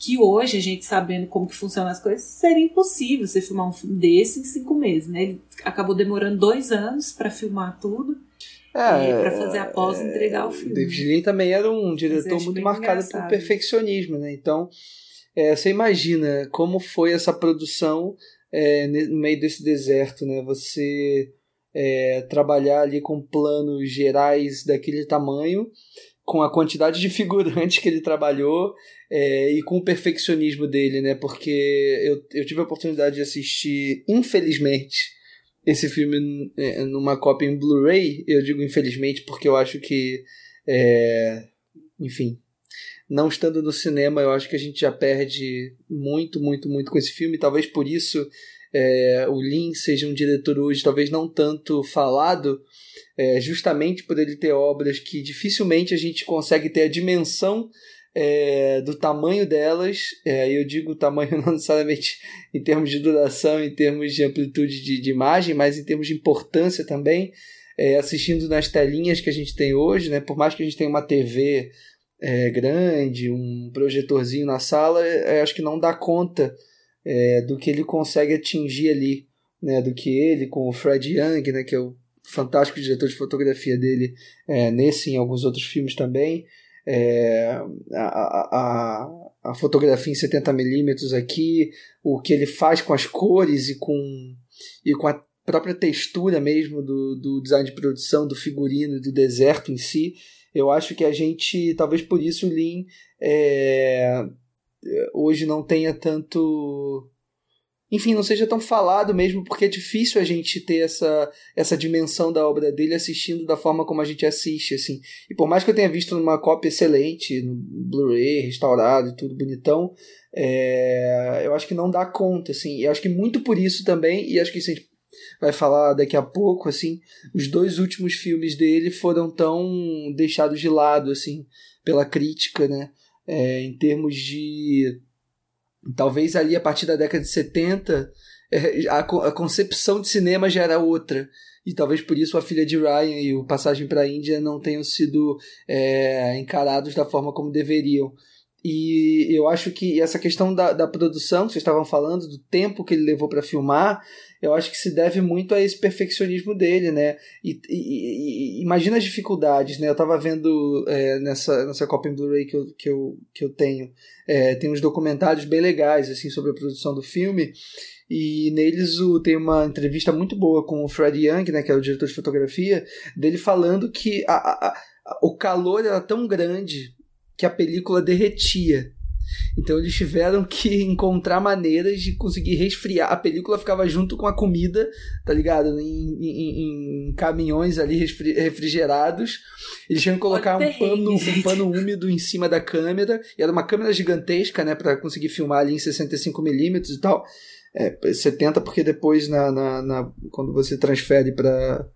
que hoje, a gente sabendo como que funcionam as coisas, seria impossível você filmar um filme desse em cinco meses, né? Ele acabou demorando dois anos para filmar tudo. É, para fazer a pós e entregar o filme. David Lean também era um diretor muito marcado por perfeccionismo, né? Então, é, você imagina como foi essa produção é, no meio desse deserto, né? Você é, trabalhar ali com planos gerais daquele tamanho com a quantidade de figurantes que ele trabalhou é, e com o perfeccionismo dele, né? Porque eu, eu tive a oportunidade de assistir, infelizmente, esse filme é, numa cópia em Blu-ray. Eu digo infelizmente porque eu acho que, é, enfim, não estando no cinema, eu acho que a gente já perde muito, muito, muito com esse filme. Talvez por isso é, o Lin seja um diretor hoje, talvez não tanto falado, é, justamente por ele ter obras que dificilmente a gente consegue ter a dimensão é, do tamanho delas. É, eu digo tamanho [laughs] não necessariamente em termos de duração, em termos de amplitude de, de imagem, mas em termos de importância também. É, assistindo nas telinhas que a gente tem hoje, né? por mais que a gente tenha uma TV é, grande, um projetorzinho na sala, é, acho que não dá conta é, do que ele consegue atingir ali, né, do que ele com o Fred Young, né, que é o fantástico diretor de fotografia dele é, nesse e em alguns outros filmes também, é, a, a, a, fotografia em 70mm aqui, o que ele faz com as cores e com, e com a própria textura mesmo do, do design de produção, do figurino e do deserto em si, eu acho que a gente, talvez por isso o Lean é, hoje não tenha tanto enfim, não seja tão falado mesmo, porque é difícil a gente ter essa, essa dimensão da obra dele assistindo da forma como a gente assiste, assim. E por mais que eu tenha visto numa cópia excelente, no Blu-ray, restaurado e tudo bonitão, é, eu acho que não dá conta, assim. E acho que muito por isso também, e acho que isso a gente vai falar daqui a pouco, assim, os dois últimos filmes dele foram tão deixados de lado, assim, pela crítica, né? É, em termos de Talvez ali a partir da década de 70 é, a, a concepção de cinema já era outra. E talvez por isso a filha de Ryan e o Passagem para a Índia não tenham sido é, encarados da forma como deveriam. E eu acho que essa questão da, da produção que vocês estavam falando, do tempo que ele levou para filmar, eu acho que se deve muito a esse perfeccionismo dele, né? E, e, e imagina as dificuldades, né? Eu estava vendo é, nessa, nessa cópia em Blu-ray que eu, que, eu, que eu tenho, é, tem uns documentários bem legais, assim, sobre a produção do filme, e neles o, tem uma entrevista muito boa com o Fred Young, né, que é o diretor de fotografia, dele falando que a, a, a, o calor era tão grande que a película derretia. Então eles tiveram que [laughs] encontrar maneiras de conseguir resfriar. A película ficava junto com a comida, tá ligado? Em, em, em caminhões ali refrigerados. Eles tinham que colocar um pano, um pano úmido em cima da câmera. E era uma câmera gigantesca, né? para conseguir filmar ali em 65mm e tal. É, 70 porque depois na, na, na quando você transfere para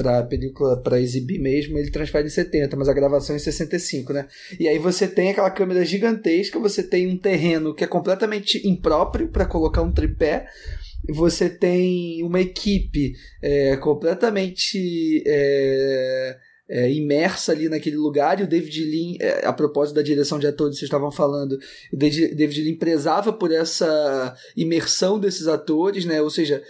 para película para exibir mesmo, ele transfere em 70, mas a gravação é em 65, né? E aí você tem aquela câmera gigantesca, você tem um terreno que é completamente impróprio para colocar um tripé, você tem uma equipe é, completamente é, é, imersa ali naquele lugar, e o David Lean, é, a propósito da direção de atores, vocês estavam falando, o David Lean prezava por essa imersão desses atores, né? Ou seja,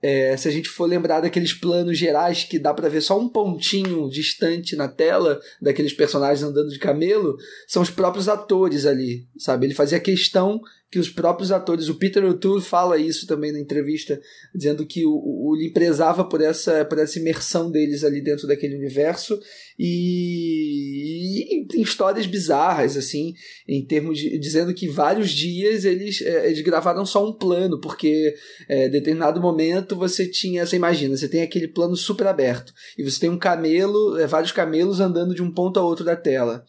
é, se a gente for lembrar daqueles planos gerais que dá para ver só um pontinho distante na tela daqueles personagens andando de camelo, são os próprios atores ali, sabe? Ele fazia questão que os próprios atores, o Peter O'Toole fala isso também na entrevista, dizendo que o, o, ele prezava por essa, por essa imersão deles ali dentro daquele universo e, e tem histórias bizarras, assim, em termos de, dizendo que vários dias eles, é, eles gravaram só um plano, porque é, determinado momento você tinha, você imagina, você tem aquele plano super aberto e você tem um camelo, é, vários camelos andando de um ponto a outro da tela.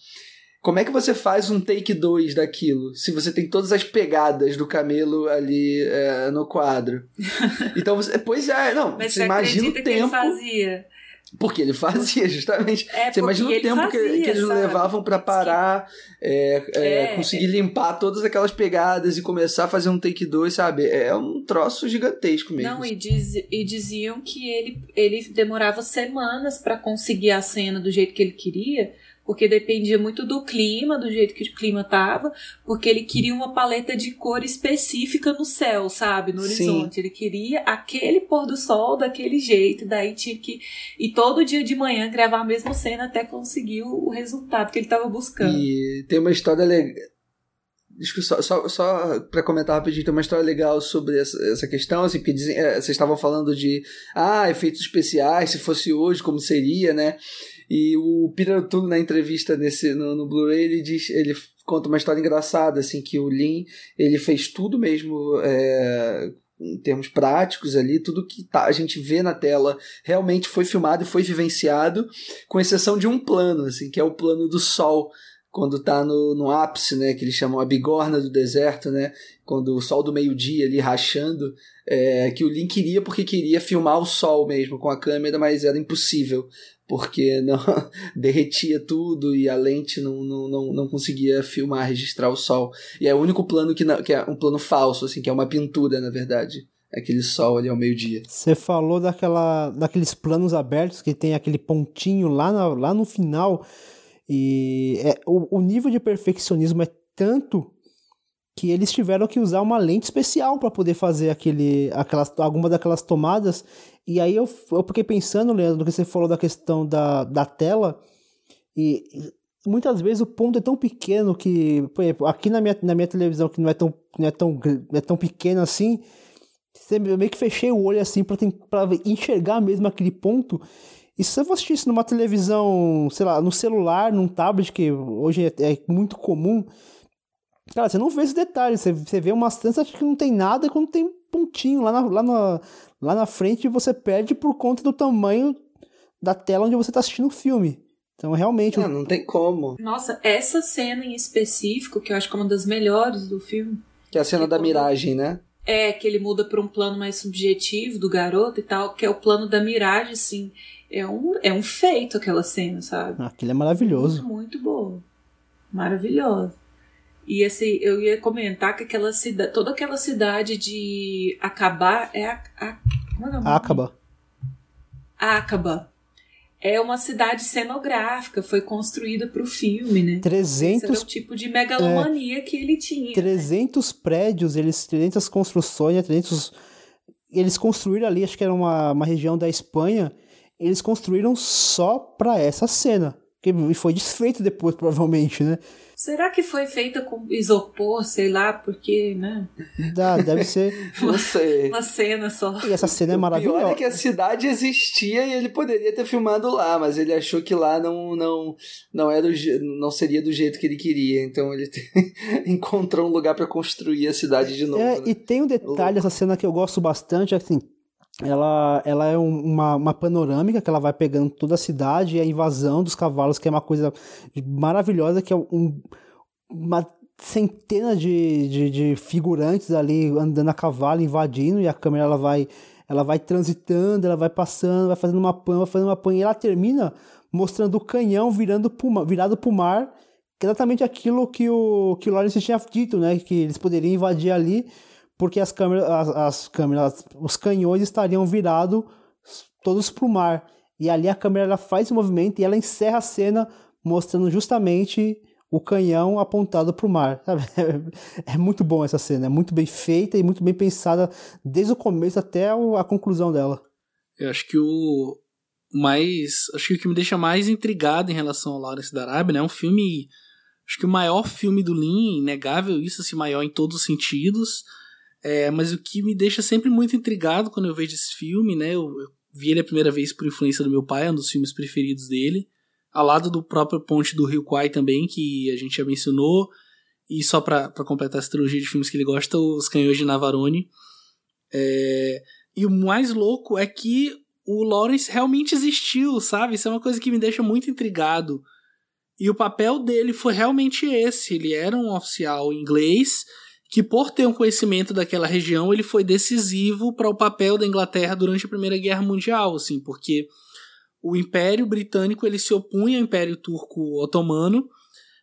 Como é que você faz um take 2 daquilo, se você tem todas as pegadas do camelo ali é, no quadro? [laughs] Então, você, pois é, não, Mas você, imagina o tempo. Que ele fazia. Porque ele fazia, justamente. É, você imagina o tempo fazia, que, que, eles sabe? levavam para parar, é, é, É, conseguir limpar todas aquelas pegadas e começar a fazer um take 2, sabe? É um troço gigantesco mesmo. Não, e, diz, e diziam que ele, ele demorava semanas para conseguir a cena do jeito que ele queria, porque dependia muito do clima, do jeito que o clima tava, porque ele queria uma paleta de cor específica no céu, sabe? No Sim. horizonte. Ele queria aquele pôr do sol daquele jeito, daí tinha que. E todo dia de manhã gravar a mesma cena até conseguir o resultado que ele tava buscando. E tem uma história legal. Só, só, só para comentar rapidinho, tem uma história legal sobre essa, essa questão, assim, porque dizem, é, vocês estavam falando de ah, efeitos especiais, se fosse hoje, como seria, né? E o Peter O'Toole, na entrevista nesse, no, no Blu-ray, ele diz, ele conta uma história engraçada, assim, que o Lin, ele fez tudo mesmo é, em termos práticos ali, tudo que tá, a gente vê na tela realmente foi filmado e foi vivenciado, com exceção de um plano, assim, que é o plano do sol, quando tá no, no ápice, né, que eles chamam a bigorna do deserto, né, quando o sol do meio-dia ali rachando, é, que o Lin queria porque queria filmar o sol mesmo com a câmera, mas era impossível, porque não [laughs] derretia tudo e a lente não, não, não, não conseguia filmar, registrar o sol. E é o único plano que, que é um plano falso, assim, que é uma pintura, na verdade. Aquele sol ali ao meio-dia. Você falou daquela, daqueles planos abertos que tem aquele pontinho lá, na- lá no final. E é, o, o nível de perfeccionismo é tanto que eles tiveram que usar uma lente especial para poder fazer aquele, aquelas, alguma daquelas tomadas. E aí eu, eu fiquei pensando, Leandro, que você falou da questão da, da tela. E muitas vezes o ponto é tão pequeno que, por exemplo, aqui na minha, na minha televisão, que não é tão, não é tão, não é tão pequeno assim, eu meio que fechei o olho assim para enxergar mesmo aquele ponto. E se você for assistir isso numa televisão, sei lá, no celular, num tablet, que hoje é, é muito comum, cara, você não vê esses detalhes. Você, você vê uma cena que não tem nada quando tem pontinho lá na, lá, na, lá na frente você perde por conta do tamanho da tela onde você está assistindo o filme. Então, realmente. Não, não tem como. Nossa, essa cena em específico, que eu acho que é uma das melhores do filme. Que é a cena da miragem, né? É, que ele muda para um plano mais subjetivo do garoto e tal, que é o plano da miragem, assim. É um, é um feito aquela cena, sabe? Aquilo é maravilhoso. Muito, muito boa. Maravilhosa. E assim, eu ia comentar que aquela cidade, toda aquela cidade de acabar é a, a, como é Acaba. Acaba é uma cidade cenográfica, foi construída para o filme, né? 300 Esse era o tipo de megalomania é, que ele tinha. 300 né? prédios, eles 300 construções, 300 eles construíram ali, acho que era uma, uma região da Espanha, eles construíram só para essa cena, que foi desfeito depois provavelmente, né? Será que foi feita com isopor, sei lá, porque, né? Dá, deve ser. [laughs] Não sei. Uma cena só. E essa cena é maravilhosa. O pior é que a cidade existia e ele poderia ter filmado lá, mas ele achou que lá não não não era não seria do jeito que ele queria, então ele [laughs] encontrou um lugar para construir a cidade de novo. É, né? e tem um detalhe essa cena que eu gosto bastante, assim, ela, ela é uma, uma panorâmica que ela vai pegando toda a cidade e a invasão dos cavalos, que é uma coisa maravilhosa, que é um, uma centena de, de, de, figurantes ali andando a cavalo, invadindo, e a câmera ela vai, ela vai transitando, ela vai passando, vai fazendo uma pan, vai fazendo uma pan, e ela termina mostrando o canhão virando pro, virado para o mar, é exatamente aquilo que o, que o Lawrence tinha dito, né? Que eles poderiam invadir ali porque as câmeras, as, as câmeras, os canhões estariam virados todos para o mar. E ali a câmera ela faz o movimento e ela encerra a cena mostrando justamente o canhão apontado para o mar. [laughs] É, é, muito bom essa cena, é muito bem feita e muito bem pensada desde o começo até a conclusão dela. Eu acho que o mais, acho que o que me deixa mais intrigado em relação ao Lawrence da Arábia, né, é um filme, acho que o maior filme do Lean, inegável isso, assim, maior em todos os sentidos. É, mas o que me deixa sempre muito intrigado quando eu vejo esse filme, né? Eu, eu vi ele a primeira vez por influência do meu pai, é um dos filmes preferidos dele. Ao lado do próprio Ponte do Rio Kwai também, que a gente já mencionou. E só para completar essa trilogia de filmes que ele gosta, Os Canhões de Navarone. É, e o mais louco é que o Lawrence realmente existiu, sabe? Isso é uma coisa que me deixa muito intrigado. E o papel dele foi realmente esse. Ele era um oficial inglês que por ter um conhecimento daquela região, ele foi decisivo para o papel da Inglaterra durante a Primeira Guerra Mundial, assim, porque o Império Britânico ele se opunha ao Império Turco Otomano.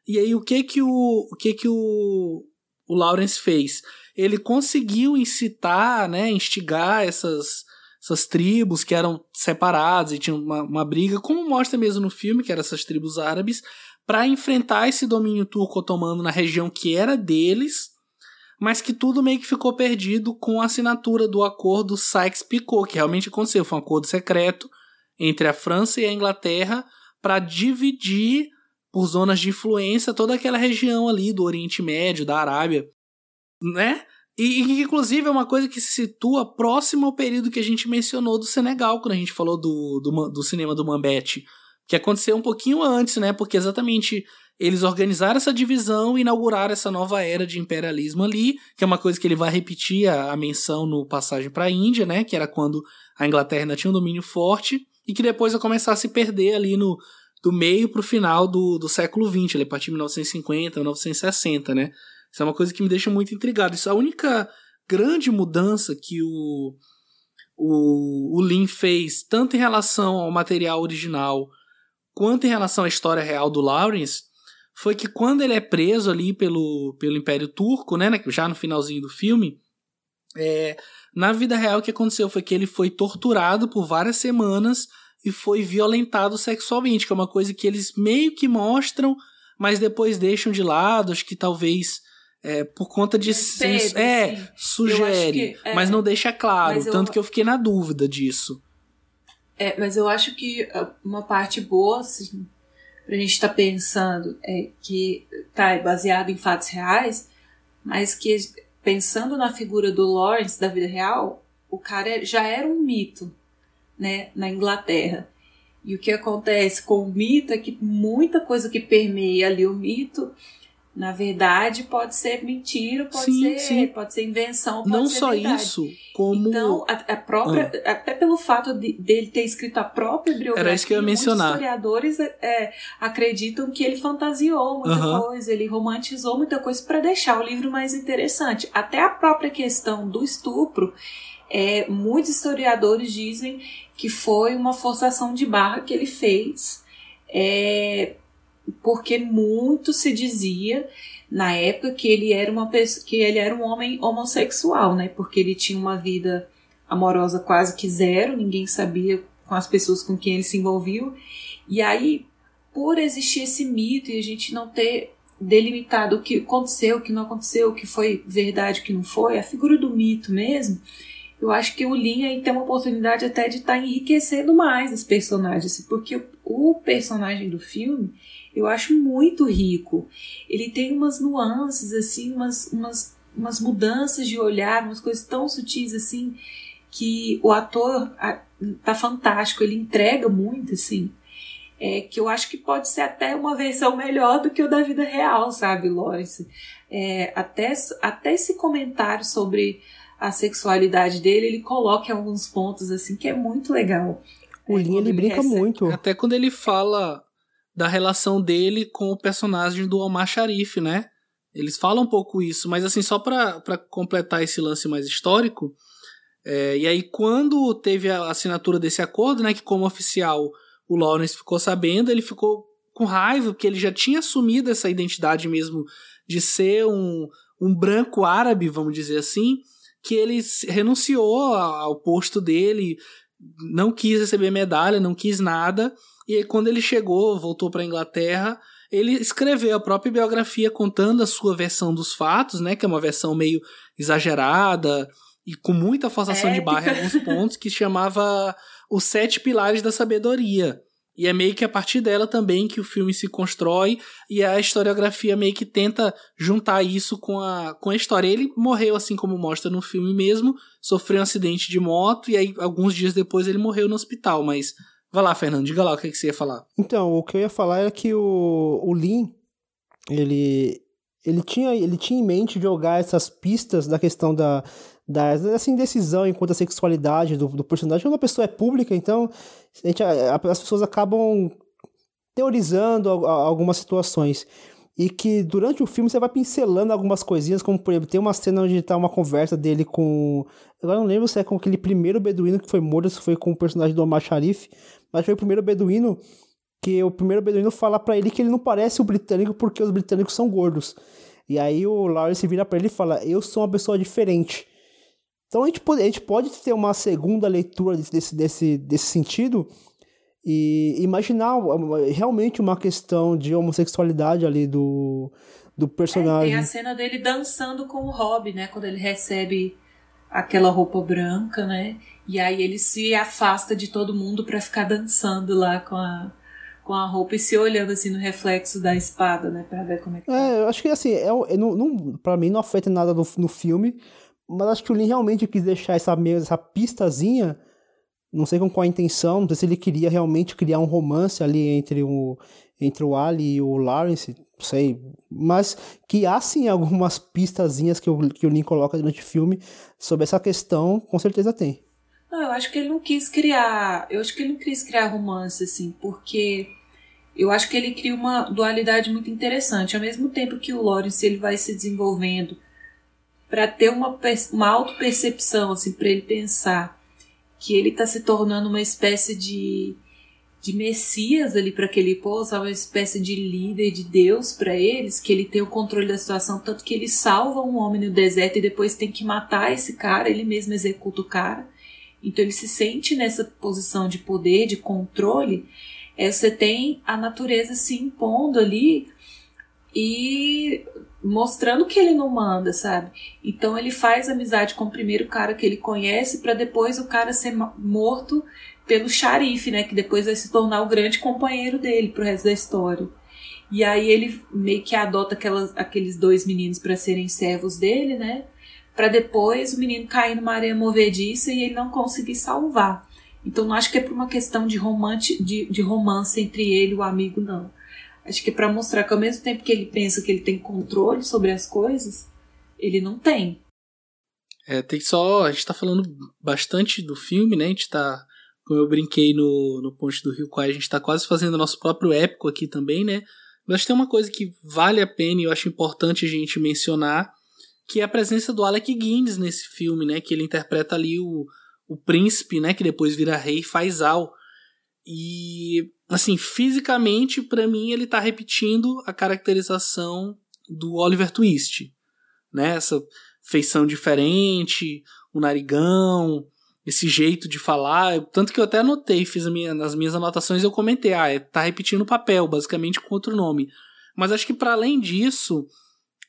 E aí o que que o, o que que o, o Lawrence fez? Ele conseguiu incitar, né, instigar essas essas tribos que eram separadas e tinham uma, uma briga, como mostra mesmo no filme, que eram essas tribos árabes, para enfrentar esse domínio turco otomano na região que era deles mas que tudo meio que ficou perdido com a assinatura do acordo Sykes-Picot, que realmente aconteceu, foi um acordo secreto entre a França e a Inglaterra para dividir por zonas de influência toda aquela região ali do Oriente Médio, da Arábia, né? E, e inclusive é uma coisa que se situa próximo ao período que a gente mencionou do Senegal, quando a gente falou do, do, do cinema do Mambete, que aconteceu um pouquinho antes, né? Porque exatamente eles organizaram essa divisão e inauguraram essa nova era de imperialismo ali, que é uma coisa que ele vai repetir a, a menção no passagem para a Índia, né, que era quando a Inglaterra ainda tinha um domínio forte, e que depois vai começar a se perder ali no do meio para o final do, do século XX, ali, a partir de 1950, 1960, né. Isso é uma coisa que me deixa muito intrigado. Isso é a única grande mudança que o, o, o Lin fez, tanto em relação ao material original, quanto em relação à história real do Lawrence, foi que quando ele é preso ali pelo, pelo Império Turco, né, né já no finalzinho do filme, é, na vida real o que aconteceu foi que ele foi torturado por várias semanas e foi violentado sexualmente, que é uma coisa que eles meio que mostram, mas depois deixam de lado, acho que talvez é, por conta de. É, sim. sugere, que, é, mas não deixa claro. eu- Tanto que eu fiquei na dúvida disso. É, mas eu acho que ah, uma parte boa, assim, pra gente estar pensando, é que tá baseado em fatos reais, mas que pensando na figura do Lawrence da vida real, o cara é- já era um mito, né, na Inglaterra. E o que acontece com o mito é que muita coisa que permeia ali o mito, na verdade, pode ser mentira, pode Sim, ser, sim. pode ser invenção, pode não ser só verdade. isso, como. Então, a, a própria, até pelo fato de, dele ter escrito a própria biografia, Era isso que eu ia mencionar. muitos historiadores é, acreditam que ele fantasiou muita Aham. coisa, ele romantizou muita coisa para deixar o livro mais interessante. Até a própria questão do estupro, é, muitos historiadores dizem que foi uma forçação de barra que ele fez, é, porque muito se dizia na época que ele era uma pessoa, que ele era um homem homossexual, né? Porque ele tinha uma vida amorosa quase que zero, ninguém sabia com as pessoas com quem ele se envolveu. E aí, por existir esse mito e a gente não ter delimitado o que aconteceu, o que não aconteceu, o que foi verdade, o que não foi, a figura do mito mesmo, eu acho que o Lin aí tem uma oportunidade até de estar tá enriquecendo mais os personagens, assim, porque o personagem do filme eu acho muito rico. Ele tem umas nuances, assim, umas, umas, umas mudanças de olhar, umas coisas tão sutis, assim, que o ator a, tá fantástico, ele entrega muito, assim. É, que eu acho que pode ser até uma versão melhor do que o da vida real, sabe, Lawrence? É, até, até esse comentário sobre a sexualidade dele, ele coloca em alguns pontos, assim, que é muito legal. O Lin, ele brinca recebe- muito. Até quando ele fala da relação dele com o personagem do Omar Sharif, né? Eles falam um pouco isso, mas assim, só pra completar esse lance mais histórico, é, e aí quando teve a assinatura desse acordo, né, que como oficial o Lawrence ficou sabendo, ele ficou com raiva, porque ele já tinha assumido essa identidade mesmo de ser um, um branco árabe, vamos dizer assim, que ele renunciou ao posto dele, não quis receber medalha, não quis nada, e aí, quando ele chegou, voltou para Inglaterra, ele escreveu a própria biografia contando a sua versão dos fatos, né, que é uma versão meio exagerada e com muita forçação de barra em alguns pontos, que chamava Os Sete Pilares da Sabedoria. E é meio que a partir dela também que o filme se constrói e a historiografia meio que tenta juntar isso com a, com a história. Ele morreu, assim como mostra no filme mesmo, sofreu um acidente de moto e aí alguns dias depois ele morreu no hospital. Mas vai lá, Fernando, diga lá o que, que você ia falar. Então, o que eu ia falar era que o, o Lin, ele, ele, tinha, ele tinha em mente jogar essas pistas da questão da, da dessa indecisão enquanto a sexualidade do, do personagem. Quando a pessoa é pública, então a gente, a- as pessoas acabam teorizando a- algumas situações. E que durante o filme você vai pincelando algumas coisinhas, como por exemplo, tem uma cena onde tá uma conversa dele com. Agora não lembro se é com aquele primeiro beduíno que foi morto, se foi com o personagem do Omar Sharif, mas foi o primeiro beduíno que o primeiro beduíno fala pra ele que ele não parece o britânico porque os britânicos são gordos. E aí o Lawrence vira pra ele e fala: Eu sou uma pessoa diferente. Então a gente pode, a gente pode ter uma segunda leitura desse, desse, desse, desse sentido e imaginar realmente uma questão de homossexualidade ali do, do É, personagem. tem a cena dele dançando com o Rob, né? Quando ele recebe aquela roupa branca, né? E aí ele se afasta de todo mundo pra ficar dançando lá com a, com a roupa e se olhando assim no reflexo da espada, né? Pra ver como é que tá. É, eu acho que assim, é, é, não, não, mim não afeta nada no, no filme, mas acho que o Lin realmente quis deixar essa, meio, essa pistazinha, não sei com qual a intenção, não sei se ele queria realmente criar um romance ali entre o, entre o Ali e o Lawrence, sei, mas que há sim [laughs] algumas pistazinhas que o, que o Lin coloca durante o filme sobre essa questão, com certeza tem. Não, eu acho que ele não quis criar. Eu acho que ele não quis criar romance, assim, porque eu acho que ele cria uma dualidade muito interessante. Ao mesmo tempo que o Lawrence ele vai se desenvolvendo para ter uma, uma auto-percepção, assim, para ele pensar que ele está se tornando uma espécie de, de messias ali para aquele povo, sabe? uma espécie de líder de Deus para eles, que ele tem o controle da situação, tanto que ele salva um homem no deserto e depois tem que matar esse cara, ele mesmo executa o cara. Então ele se sente nessa posição de poder, de controle. É, você tem a natureza se impondo ali e mostrando que ele não manda, sabe? Então ele faz amizade com o primeiro cara que ele conhece para depois o cara ser morto pelo xarife, né? Que depois vai se tornar o grande companheiro dele pro resto da história. E aí ele meio que adota aquelas, aqueles dois meninos para serem servos dele, né? Para depois o menino cair numa areia movediça e ele não conseguir salvar. Então não acho que é por uma questão de romance, de, de romance entre ele e o amigo, não. Acho que é para mostrar que ao mesmo tempo que ele pensa que ele tem controle sobre as coisas, ele não tem. É, tem só. A gente tá falando bastante do filme, né? A gente tá. Como eu brinquei no, no Ponte do Rio Quai, a gente tá quase fazendo nosso próprio épico aqui também, né? Mas tem uma coisa que vale a pena e eu acho importante a gente mencionar, que é a presença do Alec Guinness nesse filme, né? Que ele interpreta ali o, o príncipe, né? Que depois vira rei Faisal. E, assim, fisicamente, para mim, ele tá repetindo a caracterização do Oliver Twist. Né? Essa feição diferente, o narigão, esse jeito de falar. Tanto que eu até anotei, fiz minha, nas minhas anotações eu comentei, ah, é, tá repetindo o papel, basicamente com outro nome. Mas acho que para além disso,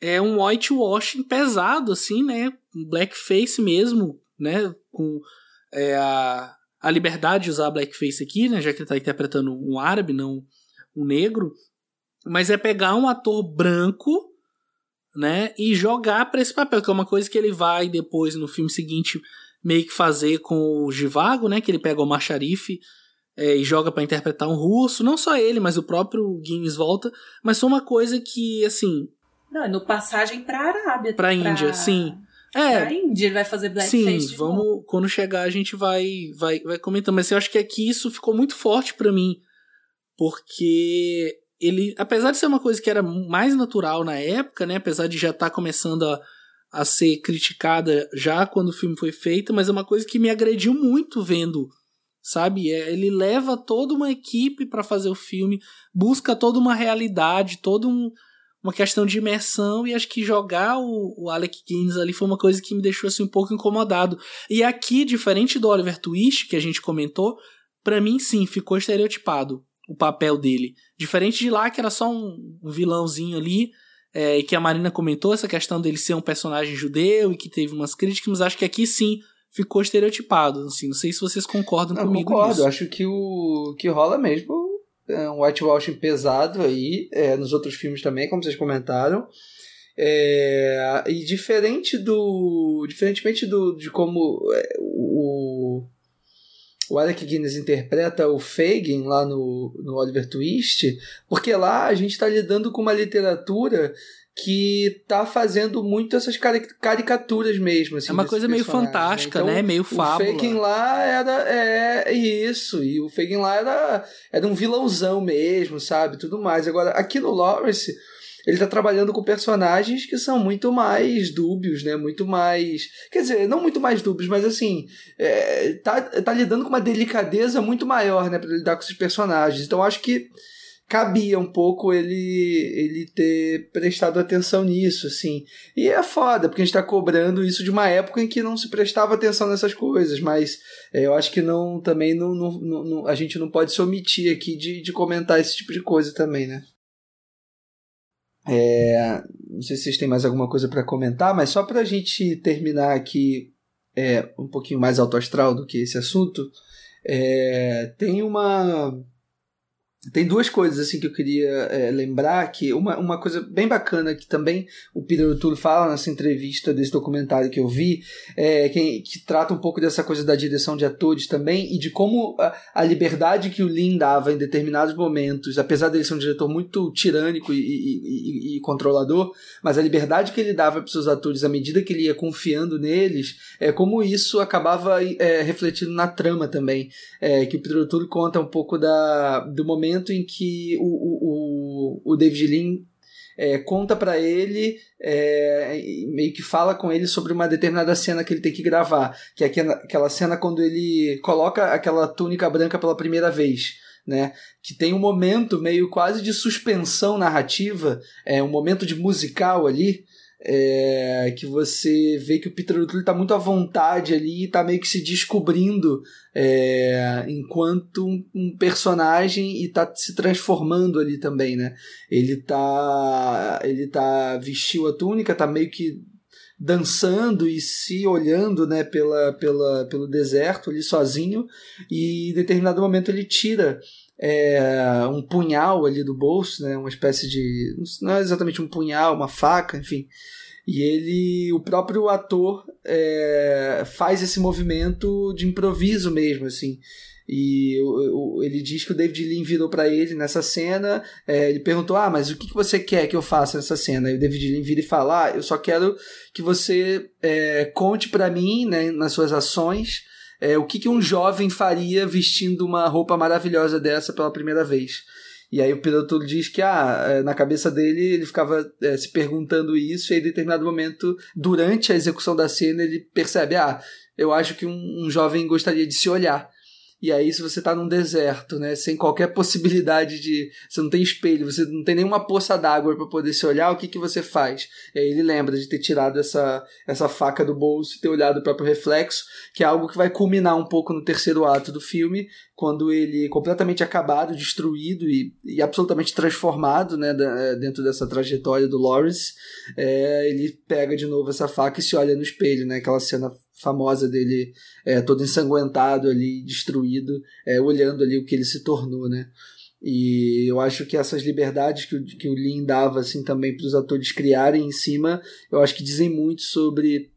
é um whitewashing pesado, assim, né? Um blackface mesmo, né? Com é, a, a liberdade de usar blackface aqui, né, já que ele está interpretando um árabe, não um negro, mas é pegar um ator branco, né, e jogar para esse papel, que é uma coisa que ele vai depois no filme seguinte meio que fazer com o Givago, né, que ele pega o Macharif é, e joga para interpretar um russo, não só ele, mas o próprio Guinness volta, mas foi uma coisa que assim, não, é no passagem para Arábia, para Índia, sim. É. Pra Índia ele vai fazer blackface. Sim, vamos. Novo. Quando chegar a gente vai, vai, vai comentando. Mas eu acho que aqui isso ficou muito forte para mim. Porque ele, apesar de ser uma coisa que era mais natural na época, né? Apesar de já estar tá começando a, a ser criticada já quando o filme foi feito, mas é uma coisa que me agrediu muito vendo sabe? É, ele leva toda uma equipe para fazer o filme, busca toda uma realidade, todo um, uma questão de imersão e acho que jogar o, o Alec Guinness ali foi uma coisa que me deixou assim um pouco incomodado. E aqui, diferente do Oliver Twist que a gente comentou, para mim sim, ficou estereotipado o papel dele. Diferente de lá que era só um vilãozinho ali, é, e que a Marina comentou essa questão dele ser um personagem judeu e que teve umas críticas, mas acho que aqui sim ficou estereotipado, assim, não sei se vocês concordam não, comigo concordo, nisso. acho que o que rola mesmo é um whitewashing pesado aí, é, nos outros filmes também, como vocês comentaram. É, e diferente do. Diferentemente do, de como é, o, o Alec Guinness interpreta o Fagin lá no, no Oliver Twist, porque lá a gente está lidando com uma literatura que tá fazendo muito essas caricaturas mesmo. Assim, é uma coisa meio fantástica, né? então, né? Meio fábula. O Fagin lá era é, isso, e o Fagin lá era, era um vilãozão mesmo, sabe? Tudo mais. Agora, aqui no Lawrence, ele tá trabalhando com personagens que são muito mais dúbios, né? Muito mais. Quer dizer, não muito mais dúbios, mas assim. É, tá, tá lidando com uma delicadeza muito maior, né? Pra lidar com esses personagens. Então, acho que cabia um pouco ele ele ter prestado atenção nisso, assim. E é foda, porque a gente tá cobrando isso de uma época em que não se prestava atenção nessas coisas, mas é, eu acho que não também não, não, não, a gente não pode se omitir aqui de, de comentar esse tipo de coisa também, né? É, não sei se vocês têm mais alguma coisa para comentar, mas só para a gente terminar aqui é, um pouquinho mais alto astral do que esse assunto, é, tem uma tem duas coisas assim que eu queria é, lembrar que uma, uma coisa bem bacana que também o Peter O'Toole fala nessa entrevista desse documentário que eu vi é, que, que trata um pouco dessa coisa da direção de atores também e de como a, a liberdade que o Lin dava em determinados momentos apesar dele ser um diretor muito tirânico e, e, e, e controlador mas a liberdade que ele dava para seus atores à medida que ele ia confiando neles é como isso acabava é, refletindo na trama também é, que o Peter O'Toole conta um pouco da, do momento momento em que o, o, o David Lean é, conta para ele, é, meio que fala com ele sobre uma determinada cena que ele tem que gravar, que é aquela cena quando ele coloca aquela túnica branca pela primeira vez. Né, que tem um momento meio quase de suspensão narrativa, é um momento de musical ali, é, que você vê que o Peter O'Toole está muito à vontade ali, está meio que se descobrindo é, enquanto um, um, personagem e está se transformando ali também, né? Ele tá, ele tá vestiu a túnica, tá meio que dançando e se olhando, né, pela, pela, pelo deserto ali sozinho e em determinado momento ele tira é, um punhal ali do bolso, né? Uma espécie de. Não é exatamente um punhal, uma faca, enfim. E ele, o próprio ator, é, faz esse movimento de improviso mesmo, assim. E ele diz que o David Lean virou para ele nessa cena. É, ele perguntou: Ah, mas o que, que você quer que eu faça nessa cena? E o David Lean vira e fala: Ah, eu só quero que você é, conte para mim, né, nas suas ações, é, o que, que um jovem faria vestindo uma roupa maravilhosa dessa pela primeira vez. E aí o piloto diz que ah, é, na cabeça dele ele ficava é, se perguntando isso, e em determinado momento, durante a execução da cena, ele percebe: ah, eu acho que um, um jovem gostaria de se olhar. E aí, se você está num deserto, né, sem qualquer [laughs] possibilidade de. Você não tem espelho, você não tem nenhuma poça d'água para poder se olhar, o que, que você faz? E aí ele lembra de ter tirado essa, essa faca do bolso e ter olhado o próprio reflexo, que é algo que vai culminar um pouco no terceiro ato do filme, quando ele, completamente acabado, destruído e, e absolutamente transformado né, da, dentro dessa trajetória do Lawrence, é, ele pega de novo essa faca e se olha no espelho, né, aquela cena famosa dele é, todo ensanguentado ali, destruído, é, olhando ali o que ele se tornou, né? E eu acho que essas liberdades que o, que o Lin dava assim também para os atores criarem em cima, eu acho que dizem muito sobre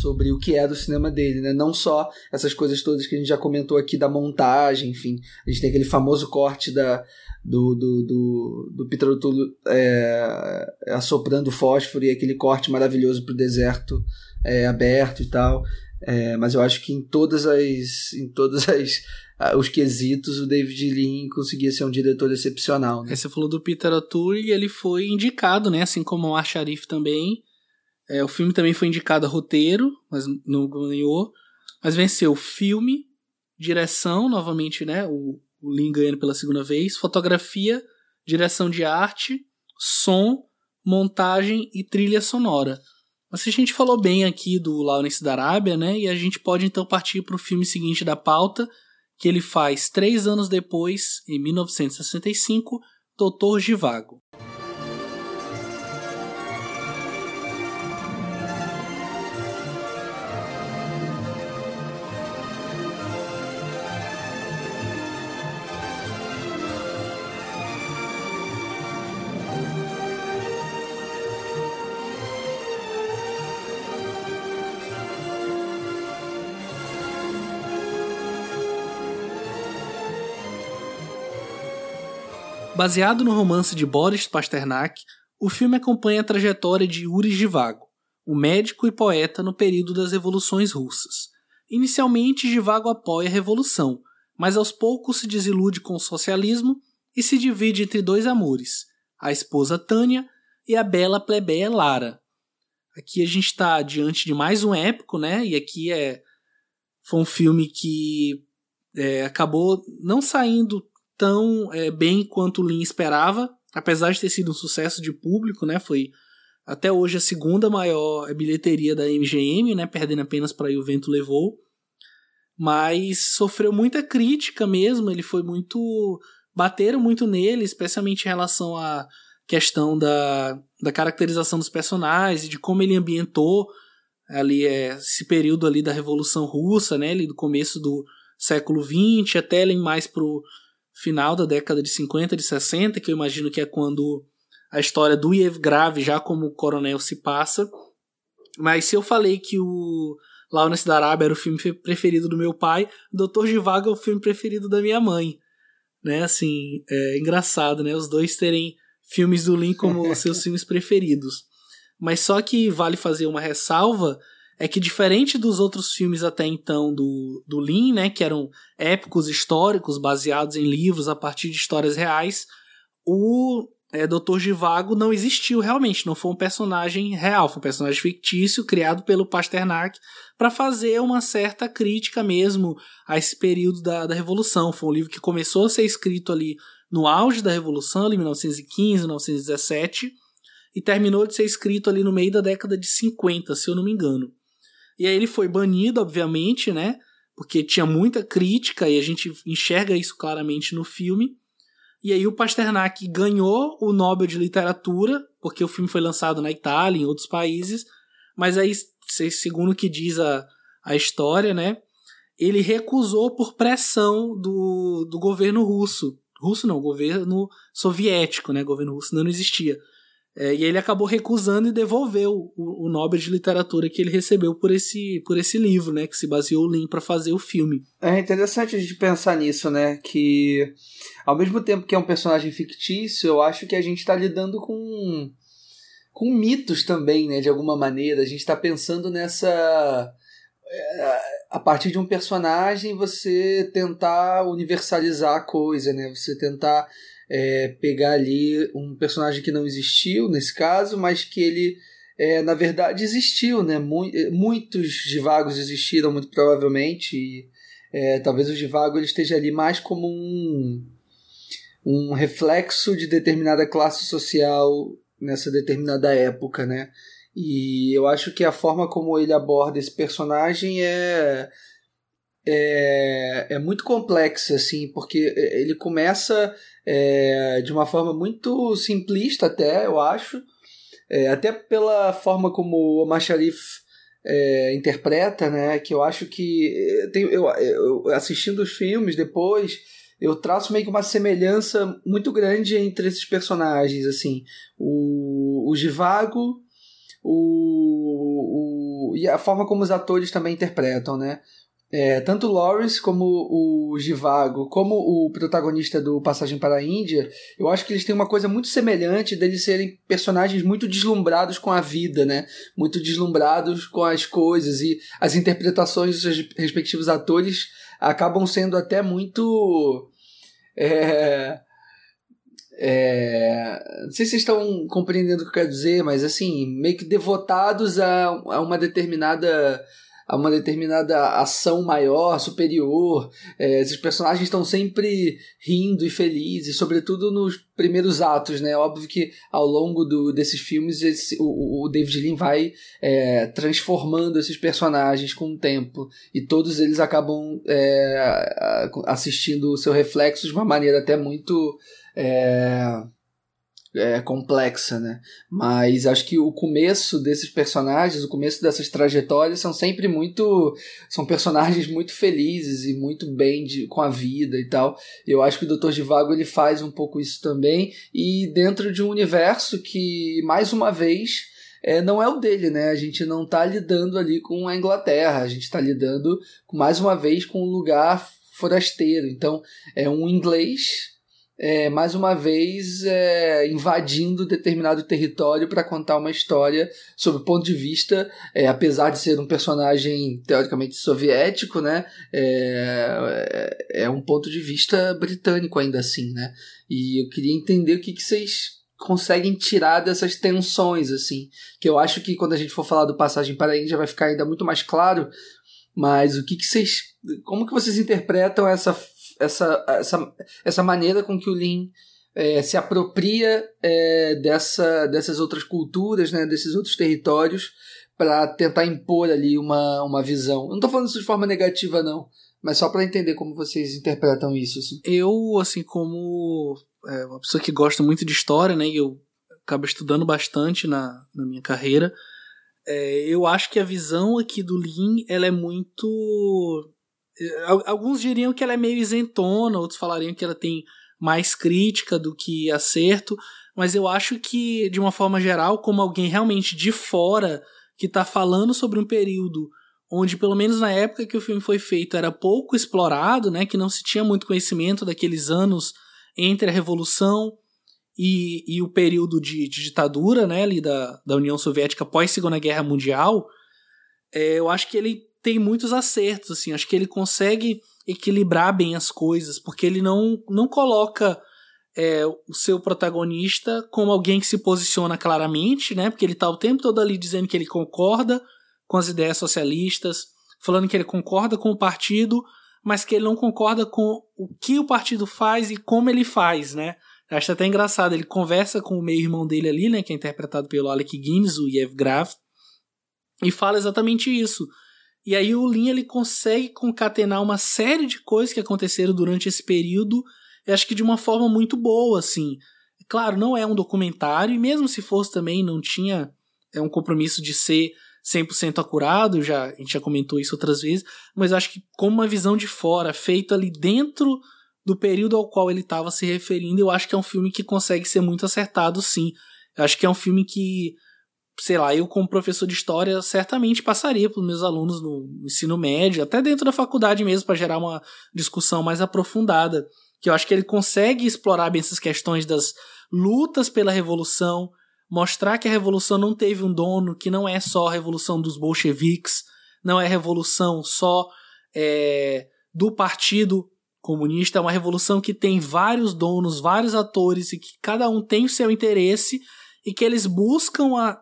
sobre o que é do cinema dele, né? Não só essas coisas todas que a gente já comentou aqui da montagem, enfim, a gente tem aquele famoso corte da do, do, do, do Peter O'Toole é, assoprando fósforo e aquele corte maravilhoso pro deserto é, aberto e tal. É, mas eu acho que em todas as. em todas as. os quesitos, o David Lean conseguia ser um diretor excepcional. Né? É, você falou do Peter O'Toole e ele foi indicado, né? Assim como o Arif também. É, o filme também foi indicado a roteiro, mas não ganhou. Mas venceu filme, direção, novamente, né? O, o Lean ganhando pela segunda vez, fotografia, direção de arte, som, montagem e trilha sonora. Mas a gente falou bem aqui do Lawrence da Arábia, né? E a gente pode então partir para o filme seguinte da pauta, que ele faz três anos depois, em 1965, Doutor Givago. Baseado no romance de Boris Pasternak, o filme acompanha a trajetória de Yuri Givago, um médico e poeta no período das revoluções russas. Inicialmente, Givago apoia a revolução, mas aos poucos se desilude com o socialismo e se divide entre dois amores, a esposa Tânia e a bela plebeia Lara. Aqui a gente está diante de mais um épico, né? E aqui é foi um filme que é, acabou não saindo tão é, bem quanto o Lean esperava, apesar de ter sido um sucesso de público, né? Foi até hoje a segunda maior bilheteria da MGM, né? Perdendo apenas para O Vento Levou. Mas sofreu muita crítica mesmo, ele foi muito. bateram muito nele, especialmente em relação à questão da, da caracterização dos personagens, de como ele ambientou ali é, esse período ali da Revolução Russa, né? Ali do começo do século XX até ele mais pro final da década de 50, de 60, que eu imagino que é quando a história do Grave já como coronel se passa. Mas se eu falei que o Lawrence da Arábia era o filme preferido do meu pai, Doutor Givago é o filme preferido da minha mãe. Né, assim, é engraçado, né, os dois terem filmes do Lin como [laughs] seus filmes preferidos. Mas só que vale fazer uma ressalva é que diferente dos outros filmes até então do, do Lin, né, que eram épicos históricos baseados em livros a partir de histórias reais, o é, Dr. Givago não existiu realmente, não foi um personagem real, foi um personagem fictício criado pelo Pasternak para fazer uma certa crítica mesmo a esse período da, da Revolução. Foi um livro que começou a ser escrito ali no auge da Revolução, ali em 1915, 1917, e terminou de ser escrito ali no meio da década de 50, se eu não me engano. E aí ele foi banido, obviamente, né? Porque tinha muita crítica e a gente enxerga isso claramente no filme. E aí o Pasternak ganhou o Nobel de Literatura, porque o filme foi lançado na Itália, em outros países, mas aí, segundo o que diz a, a história, né, ele recusou por pressão do, do governo russo. Russo não, governo soviético, né, governo russo não existia. É, e ele acabou recusando e devolveu o, o, Nobel de Literatura que ele recebeu por esse, por esse livro, né? Que se baseou o Lin para fazer o filme. É interessante a gente pensar nisso, né? Que ao mesmo tempo que é um personagem fictício, eu acho que a gente está lidando com, com mitos também, né? De alguma maneira. A gente está pensando nessa. É, a partir de um personagem, você tentar universalizar a coisa, né? Você tentar é, pegar ali um personagem que não existiu nesse caso, mas que ele é, na verdade existiu, né? Muitos divagos existiram muito provavelmente e é, talvez o divago ele esteja ali mais como um um reflexo de determinada classe social nessa determinada época, né? E eu acho que a forma como ele aborda esse personagem é é, é muito complexa, assim, porque ele começa é, de uma forma muito simplista até, eu acho, é, até pela forma como o Omar Sharif é, interpreta, né, que eu acho que tem, eu, eu, assistindo os filmes depois eu traço meio que uma semelhança muito grande entre esses personagens, assim, o, o Givago, o, o, e a forma como os atores também interpretam, né? É, tanto Lawrence como o Givago, como o protagonista do Passagem para a Índia, eu acho que eles têm uma coisa muito semelhante deles serem personagens muito deslumbrados com a vida, né? Muito deslumbrados com as coisas e as interpretações dos respectivos atores acabam sendo até muito. É, é, não sei se vocês estão compreendendo o que eu quero dizer, mas assim, meio que devotados a, a uma determinada a uma determinada ação maior, superior. É, esses personagens estão sempre rindo e felizes, sobretudo nos primeiros atos, né? Óbvio que ao longo do, desses filmes esse, o, o David Lean vai é, transformando esses personagens com o tempo e todos eles acabam é, assistindo o seu reflexo de uma maneira até muito é, é, complexa, né? Mas acho que o começo desses personagens, o começo dessas trajetórias são sempre muito. são personagens muito felizes e muito bem de, com a vida e tal. Eu acho que o Dr. Divago ele faz um pouco isso também, e dentro de um universo que, mais uma vez, é, não é o dele, né? A gente não está lidando ali com a Inglaterra, a gente está lidando, mais uma vez, com um lugar forasteiro. Então, é um inglês é, mais uma vez é, invadindo determinado território para contar uma história sob o ponto de vista, é, apesar de ser um personagem teoricamente soviético, né, é, é, é um ponto de vista britânico ainda assim, né? E eu queria entender o que, que vocês conseguem tirar dessas tensões, assim, que eu acho que quando a gente for falar do Passagem para a Índia vai ficar ainda muito mais claro, mas o que, que vocês, como que vocês interpretam essa essa, essa, essa maneira com que o Lean é, se apropria é, dessa, dessas outras culturas, né, desses outros territórios, para tentar impor ali uma, uma visão. Não estou falando isso de forma negativa, não, mas só para entender como vocês interpretam isso. Assim. Eu, assim, como é, uma pessoa que gosta muito de história, né, e eu acabo estudando bastante na, na minha carreira, é, eu acho que a visão aqui do Lean ela é muito Alguns diriam que ela é meio isentona, outros falariam que ela tem mais crítica do que acerto, mas eu acho que, de uma forma geral, como alguém realmente de fora que está falando sobre um período onde, pelo menos na época que o filme foi feito, era pouco explorado, né, que não se tinha muito conhecimento daqueles anos entre a Revolução e, e o período de, de ditadura né, ali da, da União Soviética pós Segunda Guerra Mundial, é, eu acho que ele tem muitos acertos, assim. Acho que ele consegue equilibrar bem as coisas, porque ele não, não coloca é, o seu protagonista como alguém que se posiciona claramente, né? Porque ele tá o tempo todo ali dizendo que ele concorda com as ideias socialistas, falando que ele concorda com o partido, mas que ele não concorda com o que o partido faz e como ele faz, né? acho até engraçado, ele conversa com o meio-irmão dele ali, né, que é interpretado pelo Alec Guinness, o Yev Graf, e fala exatamente isso. E aí o Lin ele consegue concatenar uma série de coisas que aconteceram durante esse período, eu acho que de uma forma muito boa, assim. Claro, não é um documentário, e mesmo se fosse também, não tinha é um compromisso de ser 100% acurado, já, a gente já comentou isso outras vezes, mas acho que como uma visão de fora, feita ali dentro do período ao qual ele estava se referindo, eu acho que é um filme que consegue ser muito acertado, sim. Eu acho que é um filme que, sei lá, eu como professor de história certamente passaria para os meus alunos no ensino médio, até dentro da faculdade mesmo, para gerar uma discussão mais aprofundada. Que eu acho que ele consegue explorar bem essas questões das lutas pela revolução, mostrar que a revolução não teve um dono, que não é só a revolução dos bolcheviques, não é revolução só é, do partido comunista, é uma revolução que tem vários donos, vários atores e que cada um tem o seu interesse e que eles buscam a,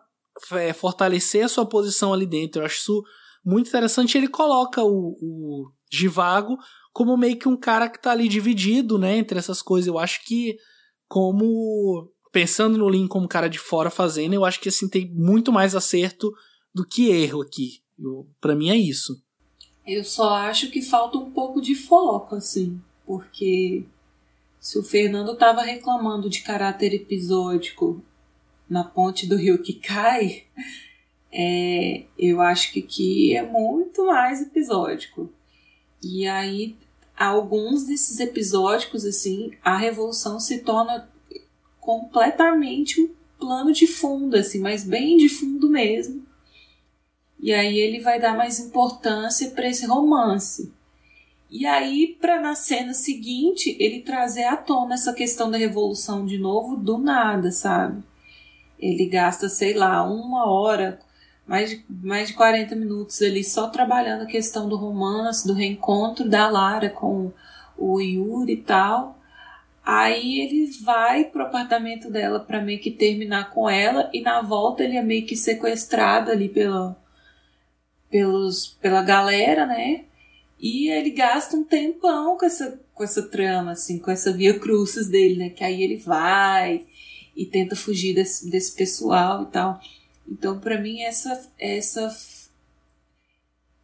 é, fortalecer a sua posição ali dentro. Eu acho isso muito interessante. Ele coloca o, o Givago como meio que um cara que está ali dividido né, entre essas coisas. Eu acho que como pensando no Lin como cara de fora fazendo, eu acho que assim tem muito mais acerto do que erro aqui. Para mim é isso. Eu só acho que falta um pouco de foco, assim, porque se o Fernando tava reclamando de caráter episódico na ponte do rio que cai, é, eu acho que aqui é muito mais episódico. E aí, alguns desses episódicos, assim, a revolução se torna completamente um plano de fundo, assim, mas bem de fundo mesmo. E aí ele vai dar mais importância para esse romance. E aí, para na cena seguinte, ele trazer à tona essa questão da revolução de novo do nada, sabe? Ele gasta, sei lá, uma hora, mais de, mais de 40 minutos ali só trabalhando a questão do romance, do reencontro da Lara com o Yuri e tal. Aí ele vai pro apartamento dela para meio que terminar com ela e na volta ele é meio que sequestrado ali pela, pelos, pela galera, né? E ele gasta um tempão com essa, com essa trama, assim, com essa via crucis dele, né? Que aí ele vai e tenta fugir desse, desse pessoal e tal. Então, para mim, essa, essa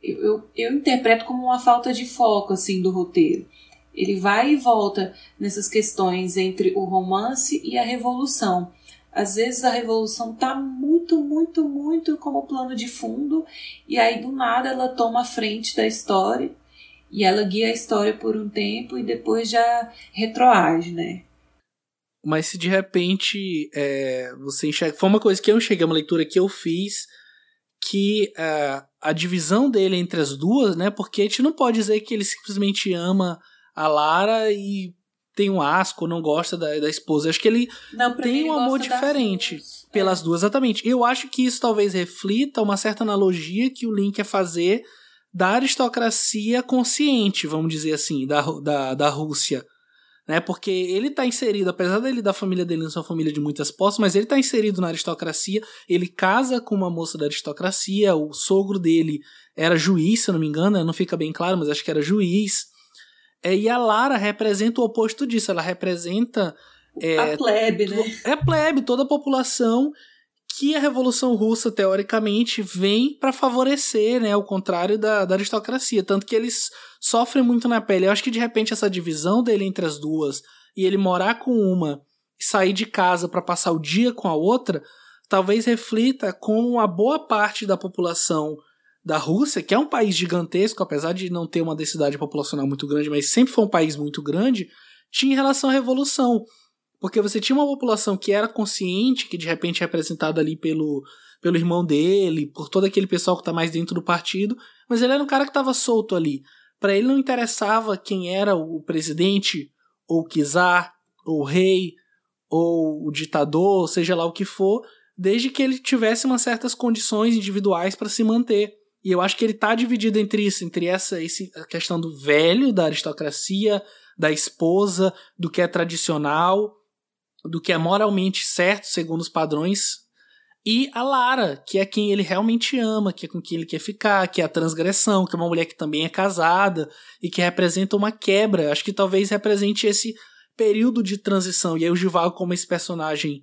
eu, eu, eu interpreto como uma falta de foco, assim, do roteiro. Ele vai e volta nessas questões entre o romance e a revolução. Às vezes a revolução tá muito, muito, muito como plano de fundo, e aí do nada ela toma a frente da história e ela guia a história por um tempo e depois já retroage, né? Mas se de repente é, você enxerga. Foi uma coisa que eu enxerguei, uma leitura que eu fiz, que é, a divisão dele entre as duas, né? Porque a gente não pode dizer que ele simplesmente ama a Lara e tem um asco, não gosta da, da esposa. Eu acho que ele não, tem ele um amor diferente pelas é. duas, exatamente. Eu acho que isso talvez reflita uma certa analogia que o Link quer fazer da aristocracia consciente, vamos dizer assim, da, da, da Rússia. Né? Porque ele está inserido, apesar dele da família dele não ser uma família de muitas posses, mas ele está inserido na aristocracia, ele casa com uma moça da aristocracia, o sogro dele era juiz, se eu não me engano, não fica bem claro, mas acho que era juiz. É, e a Lara representa o oposto disso, ela representa. É, a plebe, né? É plebe, toda a população que a Revolução Russa, teoricamente, vem para favorecer, né? Ao contrário da, da aristocracia. Tanto que eles sofrem muito na pele. Eu acho que de repente essa divisão dele entre as duas e ele morar com uma e sair de casa para passar o dia com a outra, talvez reflita com a boa parte da população da Rússia, que é um país gigantesco, apesar de não ter uma densidade populacional muito grande, mas sempre foi um país muito grande, tinha em relação à revolução. Porque você tinha uma população que era consciente, que de repente é representada ali pelo, pelo irmão dele, por todo aquele pessoal que está mais dentro do partido, mas ele era um cara que estava solto ali. Para ele não interessava quem era o presidente, ou o czar, ou o rei, ou o ditador, seja lá o que for, desde que ele tivesse umas certas condições individuais para se manter. E eu acho que ele tá dividido entre isso, entre essa esse, a questão do velho, da aristocracia, da esposa, do que é tradicional, do que é moralmente certo, segundo os padrões, e a Lara, que é quem ele realmente ama, que é com quem ele quer ficar, que é a transgressão, que é uma mulher que também é casada e que representa uma quebra. Acho que talvez represente esse período de transição. E aí o Givago, como esse personagem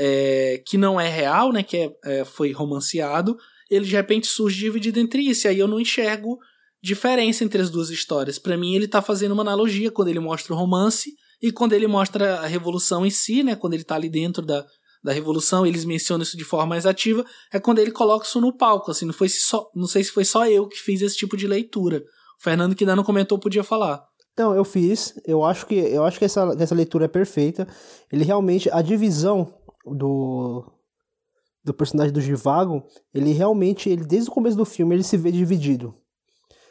é, que não é real, né? Que é, é, foi romanceado, ele de repente surge dividido entre isso. E aí eu não enxergo diferença entre as duas histórias. Para mim, ele tá fazendo uma analogia quando ele mostra o romance e quando ele mostra a revolução em si, né? Quando ele tá ali dentro da, da revolução, eles mencionam isso de forma mais ativa, é quando ele coloca isso no palco, assim, não foi só, não sei se foi só eu que fiz esse tipo de leitura. O Fernando que ainda não comentou podia falar. Não, eu fiz. Eu acho que eu acho que essa, essa leitura é perfeita. Ele realmente a divisão do do personagem do Givago, ele realmente, ele desde o começo do filme, ele se vê dividido.